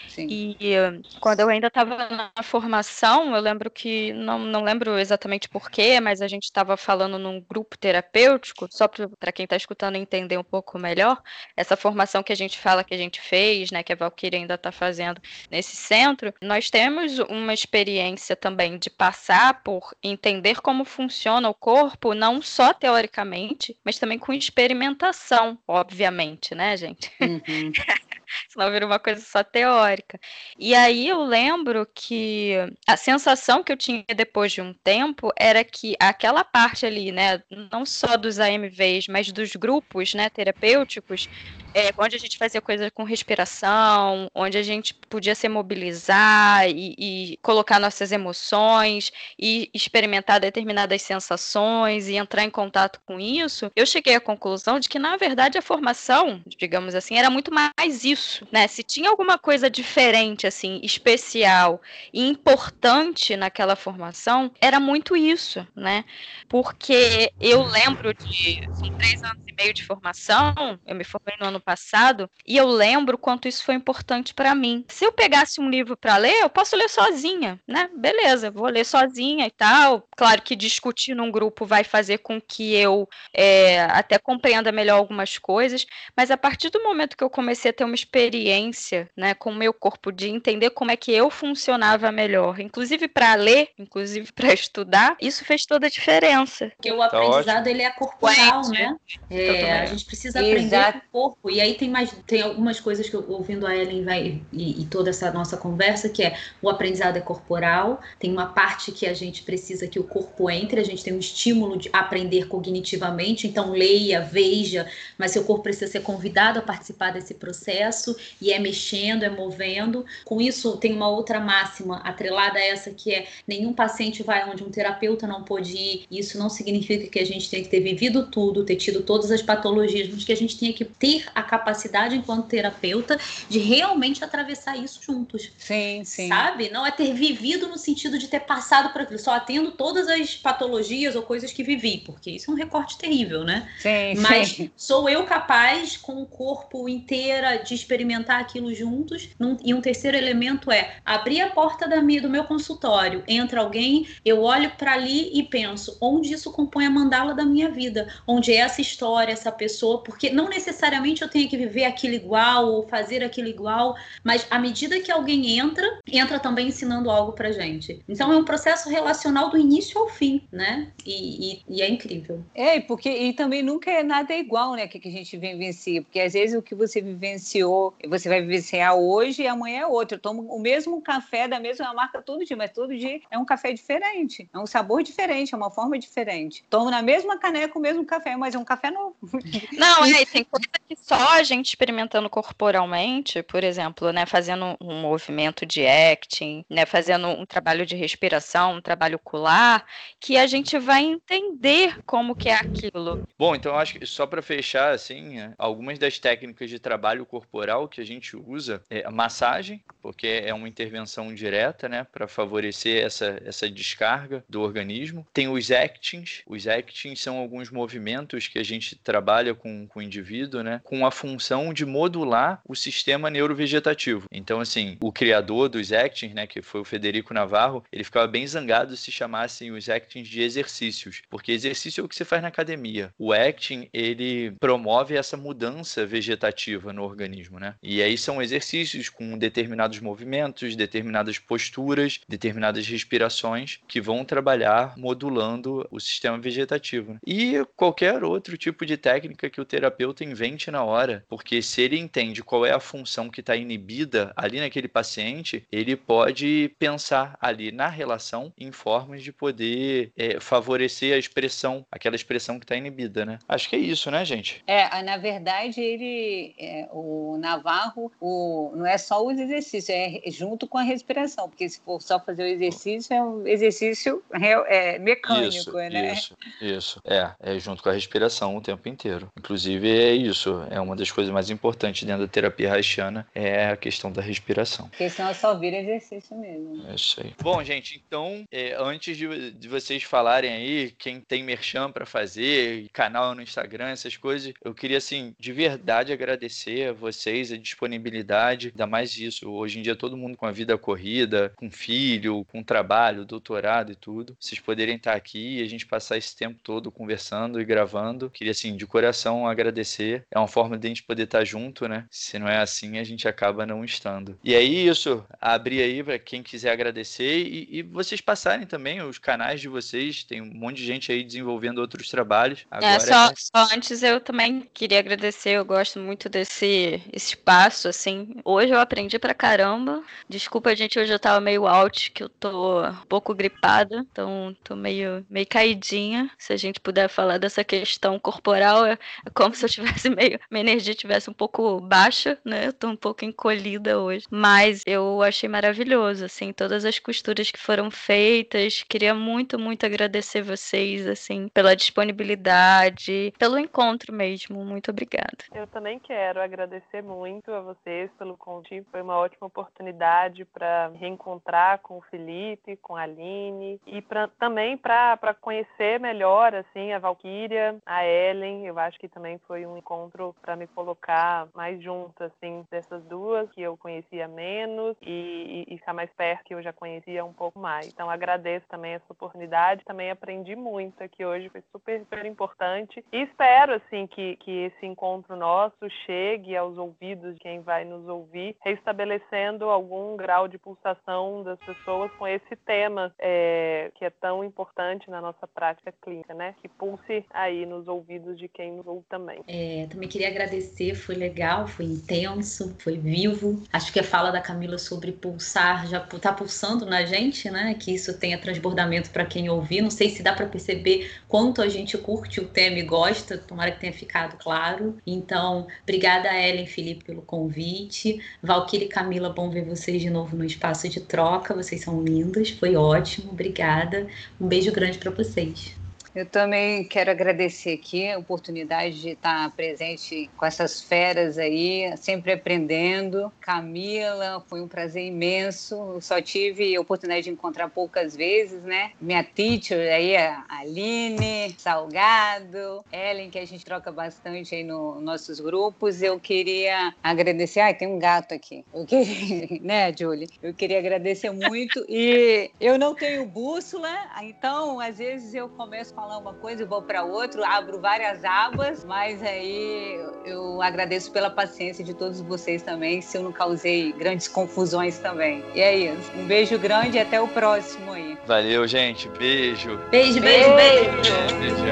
Sim. E quando eu ainda estava na formação, eu lembro que não, não lembro exatamente porquê, mas a gente estava falando num grupo terapêutico, só para quem está escutando entender um pouco melhor, essa formação que a gente fala que a gente fez, né, que a Valkyria ainda está fazendo nesse centro, nós temos uma experiência também de passar por entender como funciona o corpo, não só teoricamente, mas também com experimentação, obviamente, né, gente? Uhum. *laughs* *laughs* senão vira uma coisa só teórica. E aí eu lembro que a sensação que eu tinha depois de um tempo era que aquela parte ali, né, não só dos AMVs, mas dos grupos, né, terapêuticos, é, onde a gente fazia coisas com respiração, onde a gente podia se mobilizar e, e, colocar nossas emoções e experimentar determinadas sensações e entrar em contato com isso, eu cheguei à conclusão de que, na verdade, a formação, digamos assim, era muito mais isso, né? Se tinha alguma coisa diferente, assim, especial e importante naquela formação, era muito isso, né? Porque eu lembro de. São três anos e meio de formação, eu me formei no ano passado, e eu lembro quanto isso foi importante para mim. Se eu pegasse um livro para ler, eu posso ler sozinha, né? Beleza, vou ler sozinha e tal. Claro que discutir num grupo vai fazer com que eu é, até compreenda melhor algumas coisas, mas a partir do momento que eu comecei a ter uma experiência, né, com o meu corpo de entender como é que eu funcionava melhor, inclusive para ler, inclusive para estudar, isso fez toda a diferença.
Porque o tá aprendizado tá ele é corporal, né? É, a gente precisa aprender Exato. com o corpo. E aí tem mais, tem algumas coisas que eu, ouvindo a Ellen vai e, e, toda essa nossa conversa que é o aprendizado é corporal. Tem uma parte que a gente precisa que o corpo entre. A gente tem um estímulo de aprender cognitivamente. Então leia, veja, mas seu corpo precisa ser convidado a participar desse processo e é mexendo, é movendo. Com isso tem uma outra máxima atrelada a essa que é nenhum paciente vai onde um terapeuta não pode ir. Isso não significa que a gente tem que ter vivido tudo, ter tido todas as patologias, mas que a gente tenha que ter a capacidade enquanto terapeuta de realmente atravessar isso juntos.
Sim, sim.
Sabe? Não é ter vivido no sentido de ter passado por aquilo, só atendo todas as patologias ou coisas que vivi, porque isso é um recorte terrível, né?
Sim,
Mas
sim.
sou eu capaz, com o corpo inteira, de experimentar aquilo juntos. e um terceiro elemento é abrir a porta da minha, do meu consultório, entra alguém, eu olho para ali e penso onde isso compõe a mandala da minha vida, onde é essa história, essa pessoa, porque não necessariamente eu tenho que viver aquilo igual ou fazer aquilo igual, mas à medida que alguém entra, entra também ensinando algo pra gente. Então é um processo relacional do início ao fim, né? E, e, e é incrível.
É, porque e também nunca é nada igual, né, que, que a gente vivencia, porque às vezes o que você vivenciou, você vai vivenciar hoje e amanhã é outro. Eu tomo o mesmo café da mesma marca todo dia, mas todo dia é um café diferente, é um sabor diferente, é uma forma diferente. Tomo na mesma caneca o mesmo café, mas é um café novo. *laughs*
Não, é, tem coisa que só a gente experimentando corporalmente, por exemplo, né, fazendo um movimento de acting, né, fazendo um trabalho de respiração, um trabalho ocular, que a gente vai entender como que é aquilo.
Bom, então acho que só para fechar assim, algumas das técnicas de trabalho corporal que a gente usa é a massagem, porque é uma intervenção direta, né, para favorecer essa, essa descarga do organismo. Tem os actings. Os actings são alguns movimentos que a gente trabalha com, com o indivíduo, né, com a função de modular o sistema neurovegetativo. Então, assim, o criador dos actings, né, que foi o Federico Navarro, ele ficava bem zangado se chamassem os actings de exercícios, porque exercício é o que você faz na academia. O acting, ele promove essa mudança vegetativa no organismo, né? E aí são exercícios com determinados movimentos, determinadas posturas, determinadas respirações que vão trabalhar modulando o sistema vegetativo. Né? E qualquer outro tipo de técnica que o terapeuta invente na hora, porque se ele entende qual é a função que está inibida ali naquele paciente, ele pode pensar ali na relação em formas de poder é, favorecer a expressão, aquela expressão que está inibida, né? Acho que é isso, né, gente?
É, na verdade, ele, é, o Navarro, o, não é só os exercícios, é junto com a respiração, porque se for só fazer o exercício, é um exercício é, mecânico,
isso,
né?
Isso, isso. É, é junto com a respiração o tempo inteiro. Inclusive, é isso, é uma das coisas mais importantes dentro da terapia haitiana, é a questão da respiração.
Porque senão só vira exercício mesmo.
É isso aí. Bom, gente, então, é, antes de, de vocês falarem aí, quem tem merchan para fazer, canal no Instagram, essas coisas, eu queria, assim, de verdade agradecer a vocês a disponibilidade, ainda mais isso. Hoje em dia, todo mundo com a vida corrida, com filho, com trabalho, doutorado e tudo. Vocês poderem estar aqui e a gente passar esse tempo todo conversando e gravando. Queria, assim, de coração agradecer. É uma forma de a gente poder estar junto, né? Se não é assim, a gente acaba não estando. E aí, isso, abrir aí para quem quiser agradecer e, e, vocês passarem também os canais de vocês. Tem um monte de gente aí desenvolvendo outros trabalhos.
É, Agora, é, só, é... só antes eu também queria agradecer. Eu gosto muito desse espaço, assim. Hoje eu aprendi pra caramba. Desculpa, gente, hoje eu tava meio out, que eu tô um pouco gripada. Então, tô meio, meio caidinha. Se a gente puder falar dessa questão corporal, é, é como se eu tivesse *laughs* meio. Minha energia tivesse um pouco baixa, né? Eu tô um pouco encolhida hoje. Mas eu achei maravilhoso, assim, todas as costuras que foram feitas. Queria muito, muito agradecer vocês, assim, pela disponibilidade, pelo encontro mesmo. Muito obrigada.
Eu também quero agradecer muito a vocês pelo convite. Foi uma ótima oportunidade para reencontrar com o Felipe, com a Aline e pra, também para conhecer melhor, assim, a Valquíria, a Ellen. Eu acho que também foi um encontro para me colocar mais junto, assim, dessas duas que eu conhecia menos e, e, e ficar mais perto que eu já conhecia um pouco mais. Então agradeço também essa oportunidade, também aprendi muito aqui hoje, foi super, super importante e espero assim que, que esse encontro nosso chegue aos ouvidos de quem vai nos ouvir, restabelecendo algum grau de pulsação das pessoas com esse tema é, que é tão importante na nossa prática clínica, né? Que pulse aí nos ouvidos de quem nos ouve também.
É, também queria agradecer, foi legal, foi intenso, foi vivo. Acho que a fala da Camila sobre pulsar já está pulsando na gente, né? Que isso tenha transbordamento para quem ouvir. Não sei se dá para perceber quanto a gente curte o tema e gosta, tomara que tenha ficado claro. Então, obrigada, Ellen e Felipe, pelo convite. Valquíria e Camila, bom ver vocês de novo no espaço de troca. Vocês são lindas, foi ótimo, obrigada. Um beijo grande para vocês.
Eu também quero agradecer aqui a oportunidade de estar presente com essas feras aí, sempre aprendendo. Camila, foi um prazer imenso. Eu só tive a oportunidade de encontrar poucas vezes, né? Minha teacher aí, a Aline, Salgado, Ellen, que a gente troca bastante aí nos nossos grupos. Eu queria agradecer. Ai, tem um gato aqui. Eu queria, *laughs* né, Julie? Eu queria agradecer muito. E eu não tenho bússola, então às vezes eu começo a uma coisa e vou para outra, abro várias abas, mas aí eu agradeço pela paciência de todos vocês também, se eu não causei grandes confusões também. E é isso. Um beijo grande e até o próximo aí.
Valeu, gente. Beijo.
Beijo, beijo, beijo. beijo. beijo.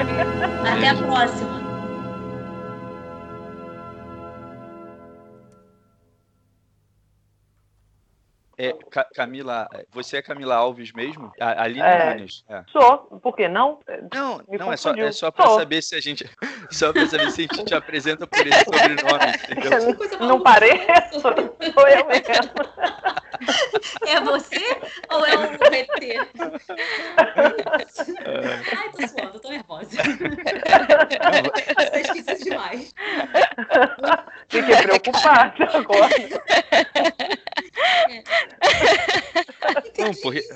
Até a próxima.
É, Camila, você é Camila Alves mesmo? A Aline é, Nunes.
É. Sou, por que não?
Não, Me não é só, é só para saber se a gente. *laughs* Só para saber se a gente te apresenta por esse sobrenome. *laughs*
Entendeu? Não pareço? Sou eu mesmo. *laughs*
É você ou é o RT? Ai, tô suando, tô nervosa. Você esqueceu demais.
Fiquei preocupada agora. *laughs*
Não, porque-.